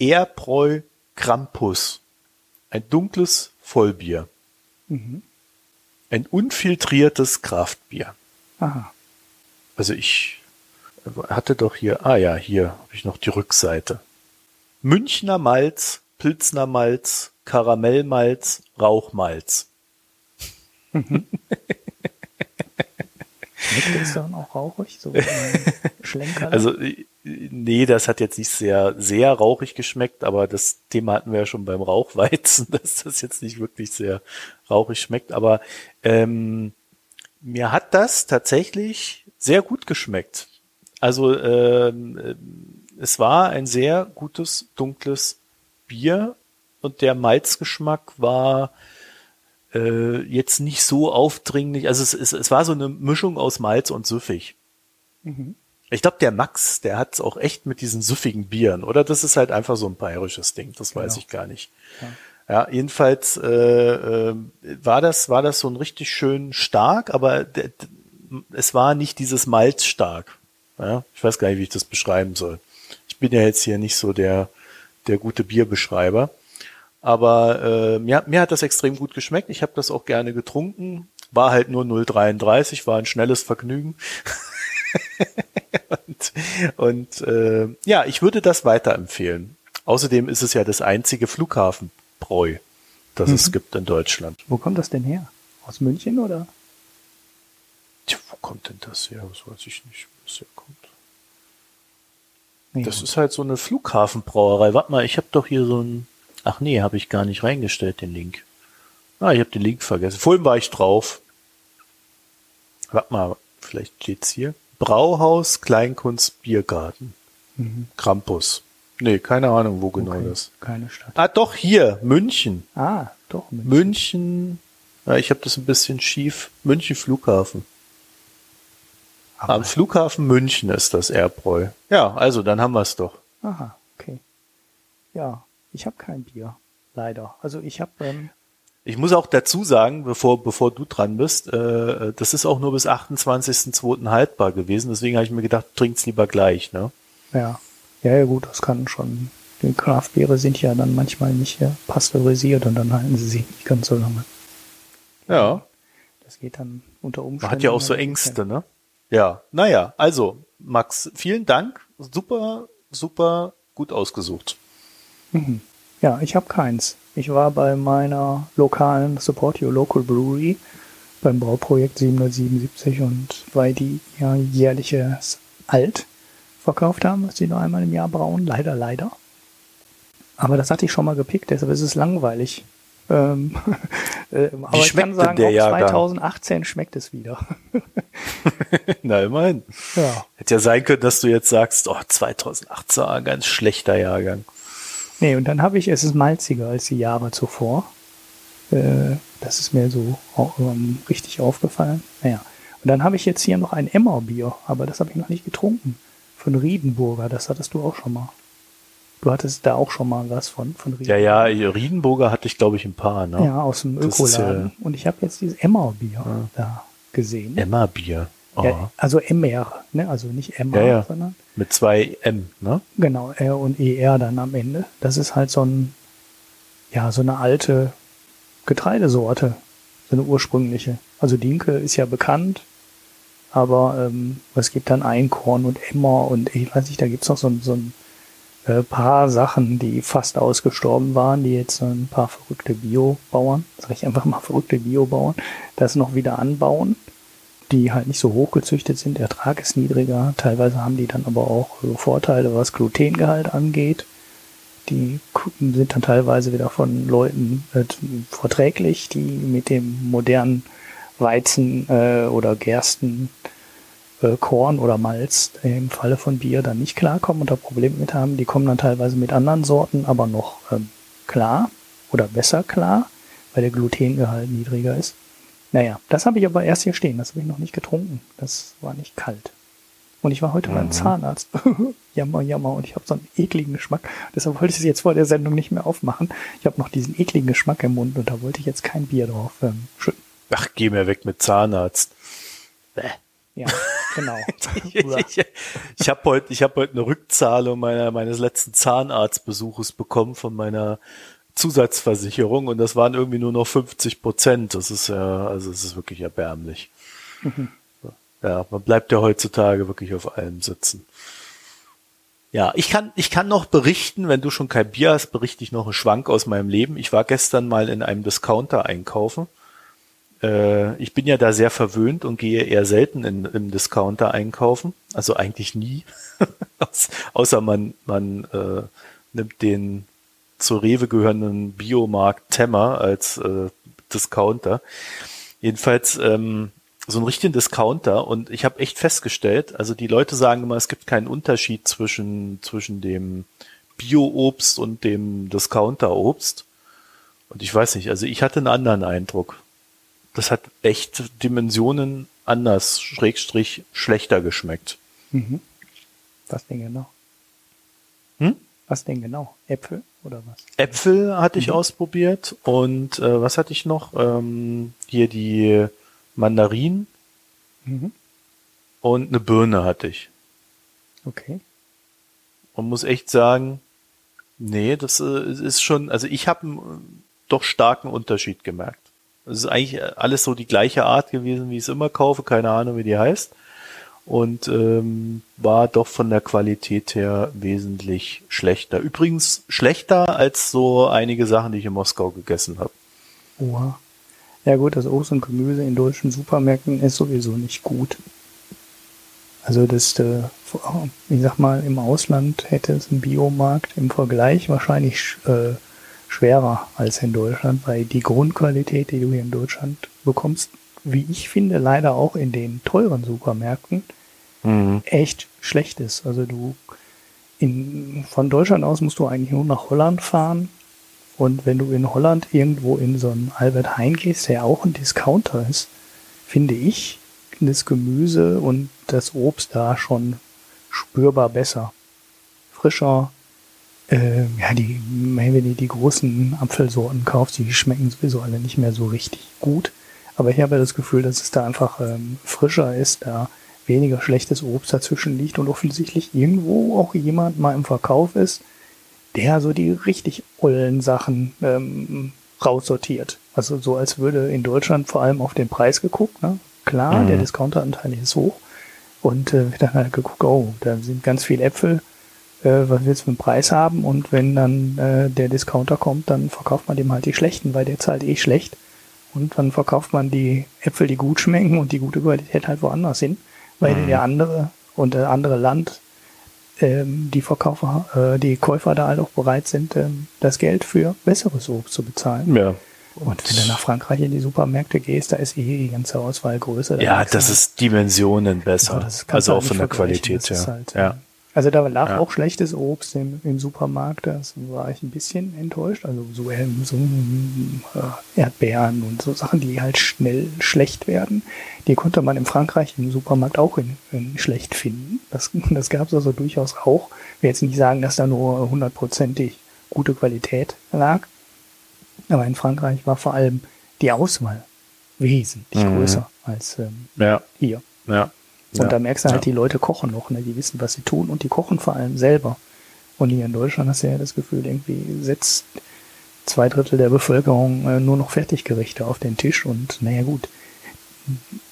Erbräu Krampus. Ein dunkles Vollbier. Mhm. Ein unfiltriertes Kraftbier. Aha. Also ich hatte doch hier, ah ja, hier habe ich noch die Rückseite. Münchner Malz, Pilzner Malz, Karamellmalz, Rauchmalz. Mhm. Schmeckt es dann auch rauchig? So Schlenker? Also, nee, das hat jetzt nicht sehr, sehr rauchig geschmeckt, aber das Thema hatten wir ja schon beim Rauchweizen, dass das jetzt nicht wirklich sehr rauchig schmeckt. Aber ähm, mir hat das tatsächlich sehr gut geschmeckt. Also ähm, es war ein sehr gutes, dunkles Bier und der Malzgeschmack war äh, jetzt nicht so aufdringlich. Also es, es, es war so eine Mischung aus Malz und süffig. Mhm. Ich glaube, der Max, der hat es auch echt mit diesen süffigen Bieren, oder? Das ist halt einfach so ein bayerisches Ding, das weiß Genau. ich gar nicht. Ja. Ja, jedenfalls äh, äh, war das war das so ein richtig schön stark, aber es war nicht dieses Malz stark. Ja, ich weiß gar nicht, wie ich das beschreiben soll. Ich bin ja jetzt hier nicht so der der gute Bierbeschreiber, aber äh, mir, mir hat das extrem gut geschmeckt. Ich habe das auch gerne getrunken. War halt nur 0,33, war ein schnelles Vergnügen. und und äh, ja, ich würde das weiterempfehlen. Außerdem ist es ja das einzige Flughafenbräu, das es gibt in Deutschland. Wo kommt das denn her? Aus München oder? Tja, wo kommt denn das her? Das weiß ich nicht, wo das herkommt. Nee, Das ist halt so eine Flughafenbrauerei. Warte mal, ich habe doch hier so ein. Ach nee, habe ich gar nicht reingestellt, den Link. Ah, ich habe den Link vergessen. Vorhin war ich drauf. Warte mal, vielleicht steht's hier. Brauhaus, Kleinkunst, Biergarten. Mhm. Krampus. Nee, keine Ahnung, wo genau Okay, das. Keine Stadt. Ah, doch, hier, München. Ah, doch. München. München. Ja, ich habe das ein bisschen schief. München Flughafen. Aber- Am Flughafen München ist das Erbräu. Ja, also dann haben wir es doch. Aha, okay. Ja, ich habe kein Bier. Leider. Also ich habe, ähm, Ich muss auch dazu sagen, bevor, bevor du dran bist, äh, das ist auch nur bis 28.02. haltbar gewesen. Deswegen habe ich mir gedacht, trinkt's lieber gleich. Ne? ja, ja, ja gut, das kann schon. Die Kraftbiere sind ja dann manchmal nicht äh, pasteurisiert und dann halten sie sich nicht ganz so lange. Ja, Das geht dann unter Umständen. man hat ja auch so Ängste. Ne? Ja, naja, also Max, vielen Dank. Super, super gut ausgesucht. Mhm. Ja, ich habe keins. Ich war bei meiner lokalen Support Your Local Brewery beim Brauprojekt 777 und weil die ja jährliches Alt verkauft haben, was sie nur einmal im Jahr brauen. Leider, leider. Aber das hatte ich schon mal gepickt, deshalb ist es langweilig. Ähm, äh, aber ich kann sagen, der auch Jahrgang? 2018 schmeckt es wieder. Na, immerhin. ja. Hätte ja sein können, dass du jetzt sagst, oh, 2018 war ein ganz schlechter Jahrgang. Nee, und dann habe ich, es ist malziger als die Jahre zuvor. Äh, das ist mir so ähm, richtig aufgefallen. Naja. Und dann habe ich jetzt hier noch ein Emmerbier, aber das habe ich noch nicht getrunken. Von Riedenburger, das hattest du auch schon mal. Du hattest da auch schon mal was von, von Ja, ja, Riedenburger hatte ich, glaube ich, ein paar. Ne? Ja, aus dem ist Ökoladen. Und ich habe jetzt dieses Emmerbier da gesehen. Emma Bier. Oh. Ja, also Emmer, ne? also nicht Emmer, Ja, ja. sondern Mit zwei M, ne? Genau, R und ER dann am Ende. Das ist halt so ein, ja, so eine alte Getreidesorte, so eine ursprüngliche. Also Dinkel ist ja bekannt, aber ähm, es gibt dann Einkorn und Emmer und ich weiß nicht, da gibt's noch so, ein- so ein äh, paar Sachen, die fast ausgestorben waren, die jetzt so ein paar verrückte Biobauern, sag ich einfach mal verrückte Biobauern, das noch wieder anbauen die halt nicht so hoch gezüchtet sind, der Ertrag ist niedriger. Teilweise haben die dann aber auch so Vorteile, was Glutengehalt angeht. Die sind dann teilweise wieder von Leuten äh, verträglich, die mit dem modernen Weizen äh, oder Gersten, äh, Korn oder Malz äh, im Falle von Bier dann nicht klarkommen und da Probleme mit haben. Die kommen dann teilweise mit anderen Sorten aber noch ähm, klar oder besser klar, weil der Glutengehalt niedriger ist. Naja, das habe ich aber erst hier stehen. Das habe ich noch nicht getrunken. Das war nicht kalt. Und ich war heute beim Zahnarzt. jammer, jammer. Und ich habe so einen ekligen Geschmack. Deshalb wollte ich es jetzt vor der Sendung nicht mehr aufmachen. Ich habe noch diesen ekligen Geschmack im Mund und da wollte ich jetzt kein Bier drauf ähm, schütten. Ach, geh mir weg mit Zahnarzt. Bäh. Ja, genau. ich ich habe heute, ich habe heute eine Rückzahlung meiner, meines letzten Zahnarztbesuches bekommen von meiner Zusatzversicherung und das waren irgendwie nur noch 50 Prozent. Das ist ja, also es ist wirklich erbärmlich. Ja, man bleibt ja heutzutage wirklich auf allem sitzen. Ja, ich kann, ich kann noch berichten, wenn du schon kein Bier hast, berichte ich noch einen Schwank aus meinem Leben. Ich war gestern mal in einem Discounter einkaufen. Äh, ich bin ja da sehr verwöhnt und gehe eher selten in, im Discounter einkaufen. Also eigentlich nie. Außer man, man äh, nimmt den zur Rewe gehörenden Biomarkt Temmer als äh, Discounter. Jedenfalls ähm, so einen richtigen Discounter und ich habe echt festgestellt, also die Leute sagen immer, es gibt keinen Unterschied zwischen, zwischen dem Bio-Obst und dem Discounter-Obst. Und ich weiß nicht, also ich hatte einen anderen Eindruck. Das hat echt Dimensionen anders, Schrägstrich, schlechter geschmeckt. Mhm. Was denn genau? Hm? Was denn genau? Äpfel oder was? Äpfel hatte ich Mhm. ausprobiert und äh, was hatte ich noch? Ähm, hier die Mandarinen Mhm. und eine Birne hatte ich. Okay. Man muss echt sagen, nee, das äh, ist schon, also ich habe einen doch starken Unterschied gemerkt. Es ist eigentlich alles so die gleiche Art gewesen, wie ich es immer kaufe, keine Ahnung, wie die heißt. Und ähm, war doch von der Qualität her wesentlich schlechter. Übrigens schlechter als so einige Sachen, die ich in Moskau gegessen habe. Oha. Ja gut, das Obst und Gemüse in deutschen Supermärkten ist sowieso nicht gut. Also das, äh, ich sag mal, im Ausland hätte es einen Biomarkt im Vergleich wahrscheinlich äh, schwerer als in Deutschland, weil die Grundqualität, die du hier in Deutschland bekommst, wie ich finde, leider auch in den teuren Supermärkten Mhm. echt schlecht ist. Also du in, von Deutschland aus musst du eigentlich nur nach Holland fahren. Und wenn du in Holland irgendwo in so einen Albert Heijn gehst, der auch ein Discounter ist, finde ich das Gemüse und das Obst da schon spürbar besser. Frischer. Äh, ja, die, wenn du die großen Apfelsorten kaufst, die schmecken sowieso alle nicht mehr so richtig gut. Aber ich habe das Gefühl, dass es da einfach ähm, frischer ist, da weniger schlechtes Obst dazwischen liegt und offensichtlich irgendwo auch jemand mal im Verkauf ist, der so die richtig ollen Sachen ähm, raussortiert. Also so als würde in Deutschland vor allem auf den Preis geguckt. Ne? Klar, Mhm. der Discounteranteil ist hoch. Und äh, wird dann halt geguckt, oh, da sind ganz viele Äpfel, äh, was willst du für einen Preis haben? Und wenn dann äh, der Discounter kommt, dann verkauft man dem halt die schlechten, weil der zahlt eh schlecht. Und dann verkauft man die Äpfel, die gut schmecken und die gute Qualität halt woanders hin, weil Mhm. der andere und der andere Land ähm, die Verkäufer, äh, die Käufer da halt auch bereit sind, ähm, das Geld für besseres Obst zu bezahlen. Ja. Und wenn du nach Frankreich in die Supermärkte gehst, da ist eh die ganze Auswahl größer. Ja, das halt- ist Dimensionen besser. ja, das also auch von der. Qualität her. halt, ja. Also da lag Ja. auch schlechtes Obst im, im Supermarkt, das war ich ein bisschen enttäuscht. Also so, so äh, Erdbeeren und so Sachen, die halt schnell schlecht werden, die konnte man in Frankreich im Supermarkt auch in, in schlecht finden. Das, das gab es also durchaus auch. Ich will jetzt nicht sagen, dass da nur hundertprozentig gute Qualität lag, aber in Frankreich war vor allem die Auswahl wesentlich Mhm. größer als ähm, Ja, hier. ja. Und ja. da merkst du halt, ja. die Leute kochen noch, ne? die wissen, was sie tun und die kochen vor allem selber. Und hier in Deutschland hast du ja das Gefühl, irgendwie setzt zwei Drittel der Bevölkerung äh, nur noch Fertiggerichte auf den Tisch und naja gut,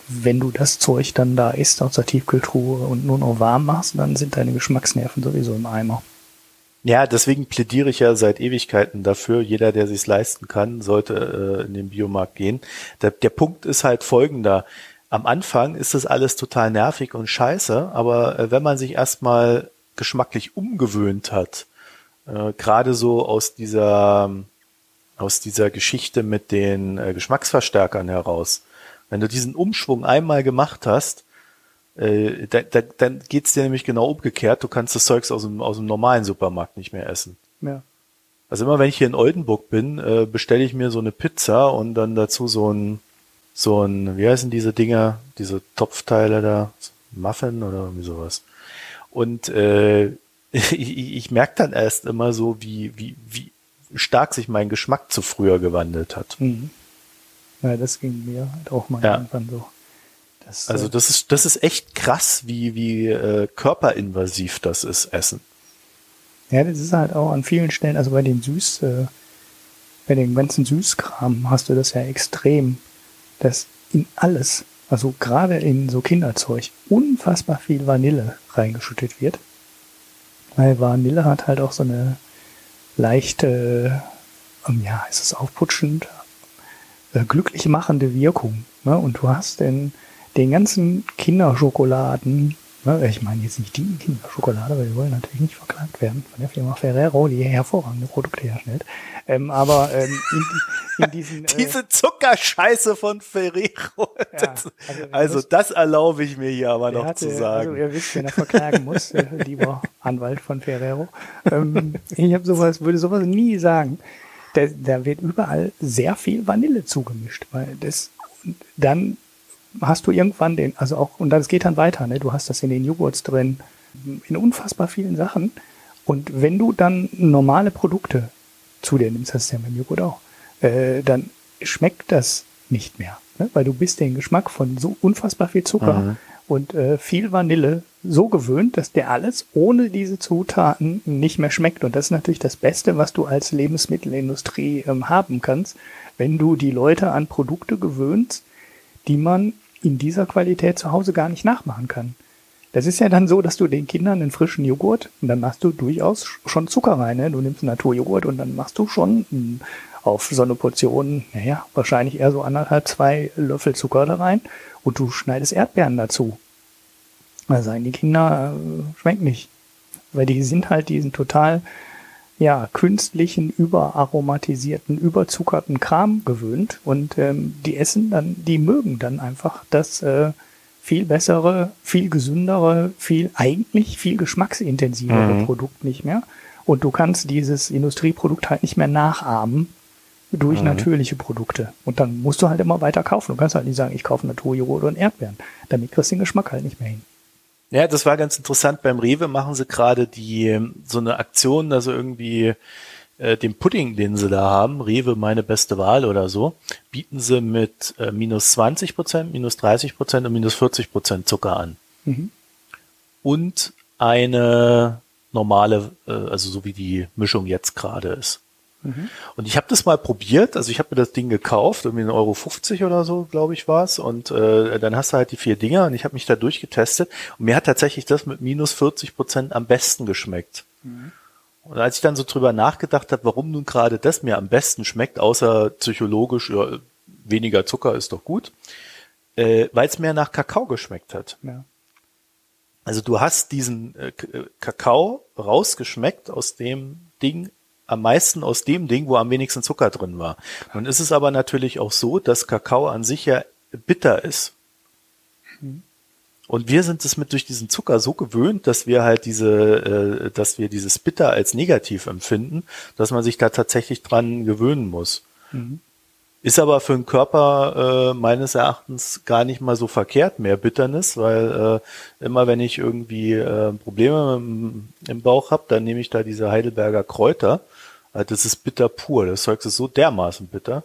wenn du das Zeug dann da isst aus der Tiefkühltruhe und nur noch warm machst, dann sind deine Geschmacksnerven sowieso im Eimer. Ja, deswegen plädiere ich ja seit Ewigkeiten dafür, jeder, der sich's leisten kann, sollte äh, in den Biomarkt gehen. Der, der Punkt ist halt folgender. Am Anfang ist das alles total nervig und scheiße, aber äh, wenn man sich erstmal geschmacklich umgewöhnt hat, äh, gerade so aus dieser aus dieser Geschichte mit den äh, Geschmacksverstärkern heraus, wenn du diesen Umschwung einmal gemacht hast, äh, da, da, dann geht's dir nämlich genau umgekehrt. Du kannst das Zeugs aus dem, aus dem normalen Supermarkt nicht mehr essen. Ja. Also immer wenn ich hier in Oldenburg bin, äh, bestelle ich mir so eine Pizza und dann dazu so ein, so ein, wie heißen diese Dinger, diese Topfteile da, Muffin oder irgendwie sowas. Und äh, ich, ich merke dann erst immer so, wie, wie, wie stark sich mein Geschmack zu früher gewandelt hat. Mhm. Ja, das ging mir halt auch mal Ja. irgendwann so. Das, Also äh, das ist, das ist echt krass, wie, wie äh, körperinvasiv das ist, Essen. Ja, das ist halt auch an vielen Stellen, also bei den Süß, äh, bei dem ganzen Süßkram hast du das ja extrem, dass in alles, also gerade in so Kinderzeug, unfassbar viel Vanille reingeschüttet wird. Weil Vanille hat halt auch so eine leichte, ähm, ja, ist es aufputschend, äh, glücklich machende Wirkung. Ne? Und du hast in den ganzen Kinderschokoladen? Ich meine jetzt nicht die Kinderschokolade, weil wir wollen natürlich nicht verklagt werden von der Firma Ferrero, die hervorragende Produkte herstellt. Ähm, aber ähm, in, in diesen äh, Diese Zuckerscheiße von Ferrero. Ja, Das, also, also das- erlaube ich mir hier aber noch hatte, zu Also sagen. ihr wisst, wen er verklagen muss, äh, lieber Anwalt von Ferrero. Ähm, ich habe sowas, würde sowas nie sagen. Da, da wird überall sehr viel Vanille zugemischt, weil das dann hast du irgendwann den, also auch, und das geht dann weiter, ne? Du hast das in den Joghurts drin, in unfassbar vielen Sachen. Und wenn du dann normale Produkte zu dir nimmst, das ist ja beim Joghurt auch, äh, dann schmeckt das nicht mehr. Ne? Weil du bist den Geschmack von so unfassbar viel Zucker mhm. und äh, viel Vanille so gewöhnt, dass der alles ohne diese Zutaten nicht mehr schmeckt. Und das ist natürlich das Beste, was du als Lebensmittelindustrie ähm, haben kannst, wenn du die Leute an Produkte gewöhnst, die man in dieser Qualität zu Hause gar nicht nachmachen kann. Das ist ja dann so, dass du den Kindern einen frischen Joghurt und dann machst du durchaus schon Zucker rein. Ne? Du nimmst Naturjoghurt und dann machst du schon hm, auf so eine Portion, naja, wahrscheinlich eher so anderthalb, zwei Löffel Zucker da rein und du schneidest Erdbeeren dazu. Da sagen die Kinder, äh, schmeckt nicht. Weil die sind halt diesen total, ja, künstlichen, überaromatisierten, überzuckerten Kram gewöhnt und ähm, die essen dann, die mögen dann einfach das äh, viel bessere, viel gesündere, viel eigentlich viel geschmacksintensivere mhm. Produkt nicht mehr. Und du kannst dieses Industrieprodukt halt nicht mehr nachahmen durch mhm. natürliche Produkte. Und dann musst du halt immer weiter kaufen. Du kannst halt nicht sagen, ich kaufe Naturjoghurt und Erdbeeren. Damit kriegst du den Geschmack halt nicht mehr hin. Ja, das war ganz interessant. Beim Rewe machen sie gerade die so eine Aktion, also irgendwie äh, den Pudding, den sie da haben, Rewe meine beste Wahl oder so, bieten sie mit äh, minus 20 Prozent, minus 30 Prozent und minus 40 Prozent Zucker an. Mhm. Und eine normale, äh, also so wie die Mischung jetzt gerade ist. Mhm. Und ich habe das mal probiert, also ich habe mir das Ding gekauft, irgendwie 1,50 Euro 50 oder so, glaube ich, war's. Und äh, dann hast du halt die vier Dinger und ich habe mich da durchgetestet und mir hat tatsächlich das mit minus 40 Prozent am besten geschmeckt. Mhm. Und als ich dann so drüber nachgedacht habe, warum nun gerade das mir am besten schmeckt, außer psychologisch, ja, weniger Zucker ist doch gut, äh, weil es mehr nach Kakao geschmeckt hat. Ja. Also du hast diesen äh, äh, Kakao rausgeschmeckt aus dem Ding, am meisten aus dem Ding, wo am wenigsten Zucker drin war. Nun ist es aber natürlich auch so, dass Kakao an sich ja bitter ist. Mhm. Und wir sind es mit durch diesen Zucker so gewöhnt, dass wir halt diese, äh, dass wir dieses Bitter als negativ empfinden, dass man sich da tatsächlich dran gewöhnen muss. Mhm. Ist aber für den Körper äh, meines Erachtens gar nicht mal so verkehrt mehr Bitternis, weil äh, immer wenn ich irgendwie äh, Probleme im, im Bauch habe, dann nehme ich da diese Heidelberger Kräuter. Also das ist bitter pur. Das Zeug ist so dermaßen bitter.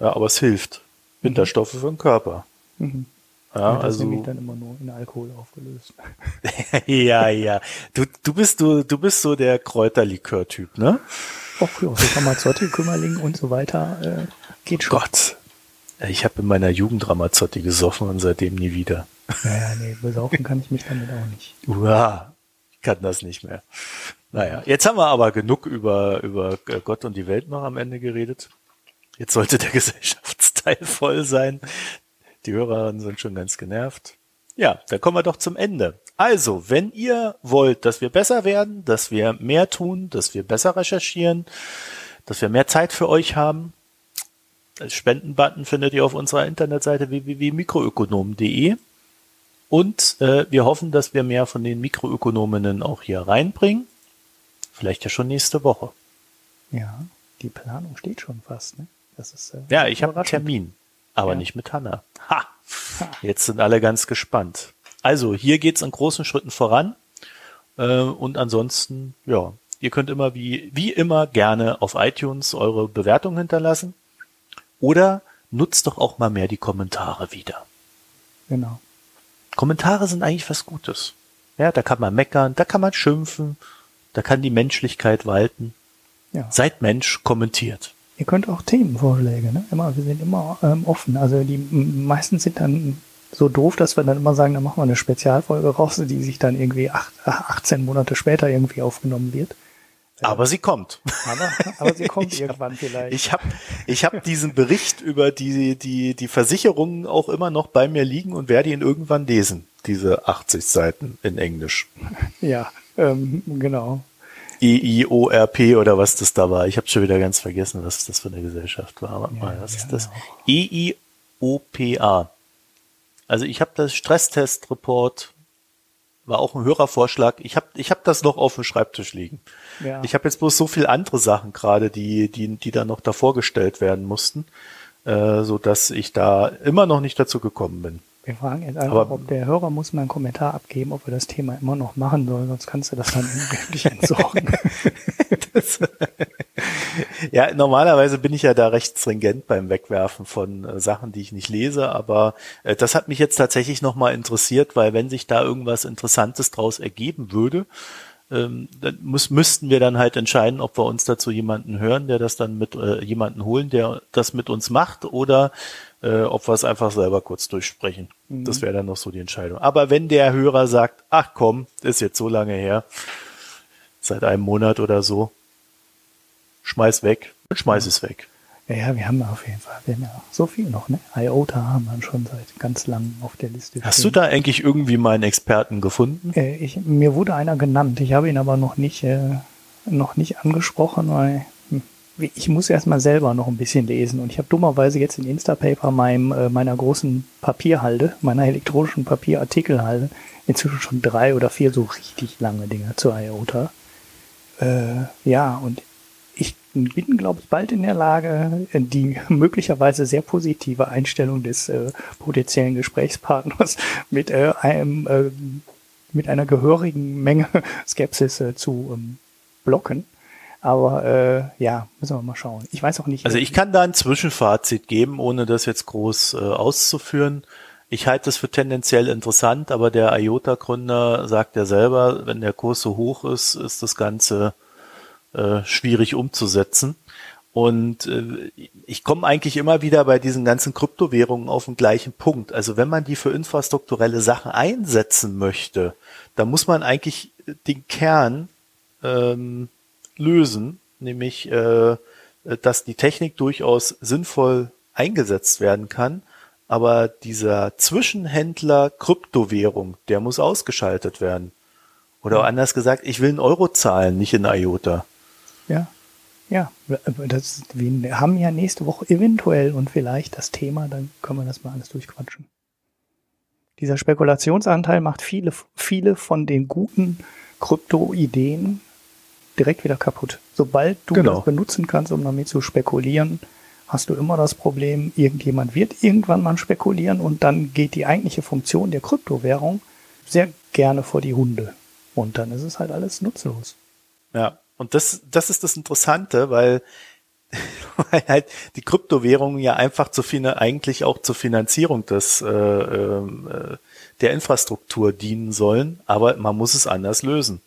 Ja, aber es hilft. Bitterstoffe mhm. für den Körper. Mhm. Ja, ja also nämlich dann immer nur in Alkohol aufgelöst. ja, ja. Du, du bist du, du bist so der Kräuterlikör-Typ, ne? Ach ja, so Ramazzotti, Kümmerling und so weiter äh, geht schon. Gott, ich habe in meiner Jugend Ramazzotti gesoffen und seitdem nie wieder. Naja, nee, besaufen kann ich mich damit auch nicht. Uah, ich kann das nicht mehr. Naja, jetzt haben wir aber genug über, über Gott und die Welt noch am Ende geredet. Jetzt sollte der Gesellschaftsteil voll sein. Die Hörer sind schon ganz genervt. Ja, dann kommen wir doch zum Ende. Also, wenn ihr wollt, dass wir besser werden, dass wir mehr tun, dass wir besser recherchieren, dass wir mehr Zeit für euch haben, das Spendenbutton findet ihr auf unserer Internetseite www.mikroökonomen.de. Und äh, wir hoffen, dass wir mehr von den Mikroökonominnen auch hier reinbringen. Vielleicht ja schon nächste Woche. Ja, die Planung steht schon fast. Ne? Das ist, äh, ja, ich habe einen Termin aber ja. nicht mit Hanna. Ha! Jetzt sind alle ganz gespannt. Also, hier geht's in großen Schritten voran. Äh, und ansonsten, ja, ihr könnt immer wie, wie immer gerne auf iTunes eure Bewertung hinterlassen. Oder nutzt doch auch mal mehr die Kommentare wieder. Genau. Kommentare sind eigentlich was Gutes. Ja, da kann man meckern, da kann man schimpfen, da kann die Menschlichkeit walten. Ja. Seid Mensch, kommentiert. Ihr könnt auch Themenvorschläge, ne? Immer, wir sind immer ähm, offen. Also die meisten sind dann so doof, dass wir dann immer sagen, dann machen wir eine Spezialfolge raus, die sich dann irgendwie acht, 18 Monate später irgendwie aufgenommen wird. Aber sie kommt. Aber, aber sie kommt ich irgendwann hab, vielleicht. Ich habe ich hab diesen Bericht über die, die, die Versicherungen auch immer noch bei mir liegen und werde ihn irgendwann lesen, diese 80 Seiten in Englisch. Ja, ähm, genau. EIORP oder was das da war. Ich habe schon wieder ganz vergessen, was das für eine Gesellschaft war. Warte mal, was ist das? EIOPA. Also ich habe das Stresstest-Report, war auch ein Hörervorschlag. Ich habe ich hab das noch auf dem Schreibtisch liegen. Ja. Ich habe jetzt bloß so viel andere Sachen gerade, die, die, die da noch davor gestellt werden mussten, äh, so dass ich da immer noch nicht dazu gekommen bin. Wir fragen jetzt einfach, Aber- ob der Hörer muss mal einen Kommentar abgeben, ob wir das Thema immer noch machen sollen, sonst kannst du das dann endlich entsorgen. Das, ja, normalerweise bin ich ja da recht stringent beim Wegwerfen von äh, Sachen, die ich nicht lese, aber äh, das hat mich jetzt tatsächlich nochmal interessiert, weil wenn sich da irgendwas Interessantes draus ergeben würde, ähm, dann muss, müssten wir dann halt entscheiden, ob wir uns dazu jemanden hören, der das dann mit äh, jemanden holen, der das mit uns macht, oder äh, ob wir es einfach selber kurz durchsprechen. Das wäre dann noch so die Entscheidung. Aber wenn der Hörer sagt, ach komm, ist jetzt so lange her, seit einem Monat oder so, schmeiß weg, schmeiß es weg. Ja, ja, wir haben auf jeden Fall, wir haben ja so viel noch, ne? IOTA haben wir schon seit ganz langem auf der Liste. Hast du stehen. da eigentlich irgendwie mal einen Experten gefunden? Äh, ich, mir wurde einer genannt, ich habe ihn aber noch nicht, äh, noch nicht angesprochen, weil hm, ich muss erstmal selber noch ein bisschen lesen und ich habe dummerweise jetzt in Instapaper meinem, äh, meiner großen Papierhalde, meiner elektronischen Papierartikelhalde, inzwischen schon drei oder vier so richtig lange Dinger zu IOTA. Äh, ja, und bin, glaube ich, bald in der Lage, die möglicherweise sehr positive Einstellung des äh, potenziellen Gesprächspartners mit äh, einem äh, mit einer gehörigen Menge Skepsis äh, zu ähm, blocken. Aber äh, ja, müssen wir mal schauen. Ich weiß auch nicht. Also äh, ich kann da ein Zwischenfazit geben, ohne das jetzt groß äh, auszuführen. Ich halte es für tendenziell interessant, aber der IOTA-Gründer sagt ja selber, wenn der Kurs so hoch ist, ist das Ganze äh, schwierig umzusetzen. Und äh, ich komme eigentlich immer wieder bei diesen ganzen Kryptowährungen auf den gleichen Punkt. Also wenn man die für infrastrukturelle Sachen einsetzen möchte, dann muss man eigentlich den Kern ähm, lösen, nämlich äh, dass die Technik durchaus sinnvoll eingesetzt werden kann, aber dieser Zwischenhändler Kryptowährung, der muss ausgeschaltet werden. Oder anders gesagt, ich will einen Euro zahlen, nicht in IOTA. Ja, ja, das, wir haben ja nächste Woche eventuell und vielleicht das Thema, dann können wir das mal alles durchquatschen. Dieser Spekulationsanteil macht viele, viele von den guten Krypto-Ideen direkt wieder kaputt. Sobald du Genau. das benutzen kannst, um damit zu spekulieren, hast du immer das Problem, irgendjemand wird irgendwann mal spekulieren und dann geht die eigentliche Funktion der Kryptowährung sehr gerne vor die Hunde. Und dann ist es halt alles nutzlos. Ja, und das, das ist das Interessante, weil, weil halt die Kryptowährungen ja einfach zu eigentlich auch zur Finanzierung des, äh, ähm, äh, der Infrastruktur dienen sollen, aber man muss es anders lösen.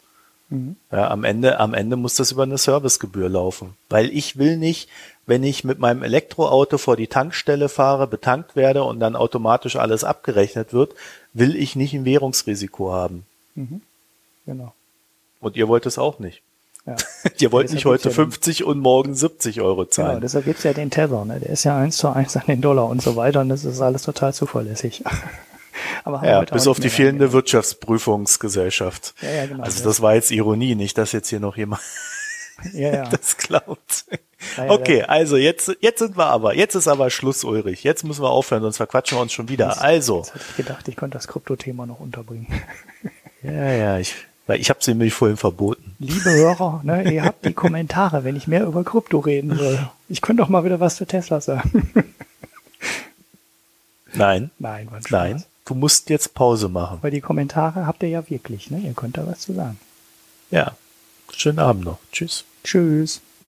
Ja, am Ende, am Ende muss das über eine Servicegebühr laufen, weil ich will nicht, wenn ich mit meinem Elektroauto vor die Tankstelle fahre, betankt werde und dann automatisch alles abgerechnet wird, will ich nicht ein Währungsrisiko haben. Genau. Und ihr wollt es auch nicht. Ja. Ihr wollt nicht heute ja den- 50 und morgen 70 Euro Genau, zahlen. deshalb gibt's ja den Tether, ne? Der ist ja eins zu eins an den Dollar und so weiter und das ist alles total zuverlässig. Aber ja, bis auf die fehlende reingegangen. Wirtschaftsprüfungsgesellschaft. Ja, ja, genau. Also das war jetzt Ironie, nicht, dass jetzt hier noch jemand Ja, ja. das glaubt. Ja, ja, Okay, also jetzt, jetzt sind wir aber, jetzt ist aber Schluss, Ulrich. Jetzt müssen wir aufhören, sonst verquatschen wir uns schon wieder. Also, Jetzt hatte ich gedacht, ich könnte das Krypto-Thema noch unterbringen. ja, ja, ich, weil ich habe sie mir vorhin verboten. Liebe Hörer, ne, ihr habt die Kommentare, wenn ich mehr über Krypto reden soll. Ich könnte doch mal wieder was zu Tesla sagen. Nein, Nein, nein, du musst jetzt Pause machen. Weil die Kommentare habt ihr ja wirklich, ne? Ihr könnt da was zu sagen. Ja, schönen Abend noch. Tschüss. Tschüss.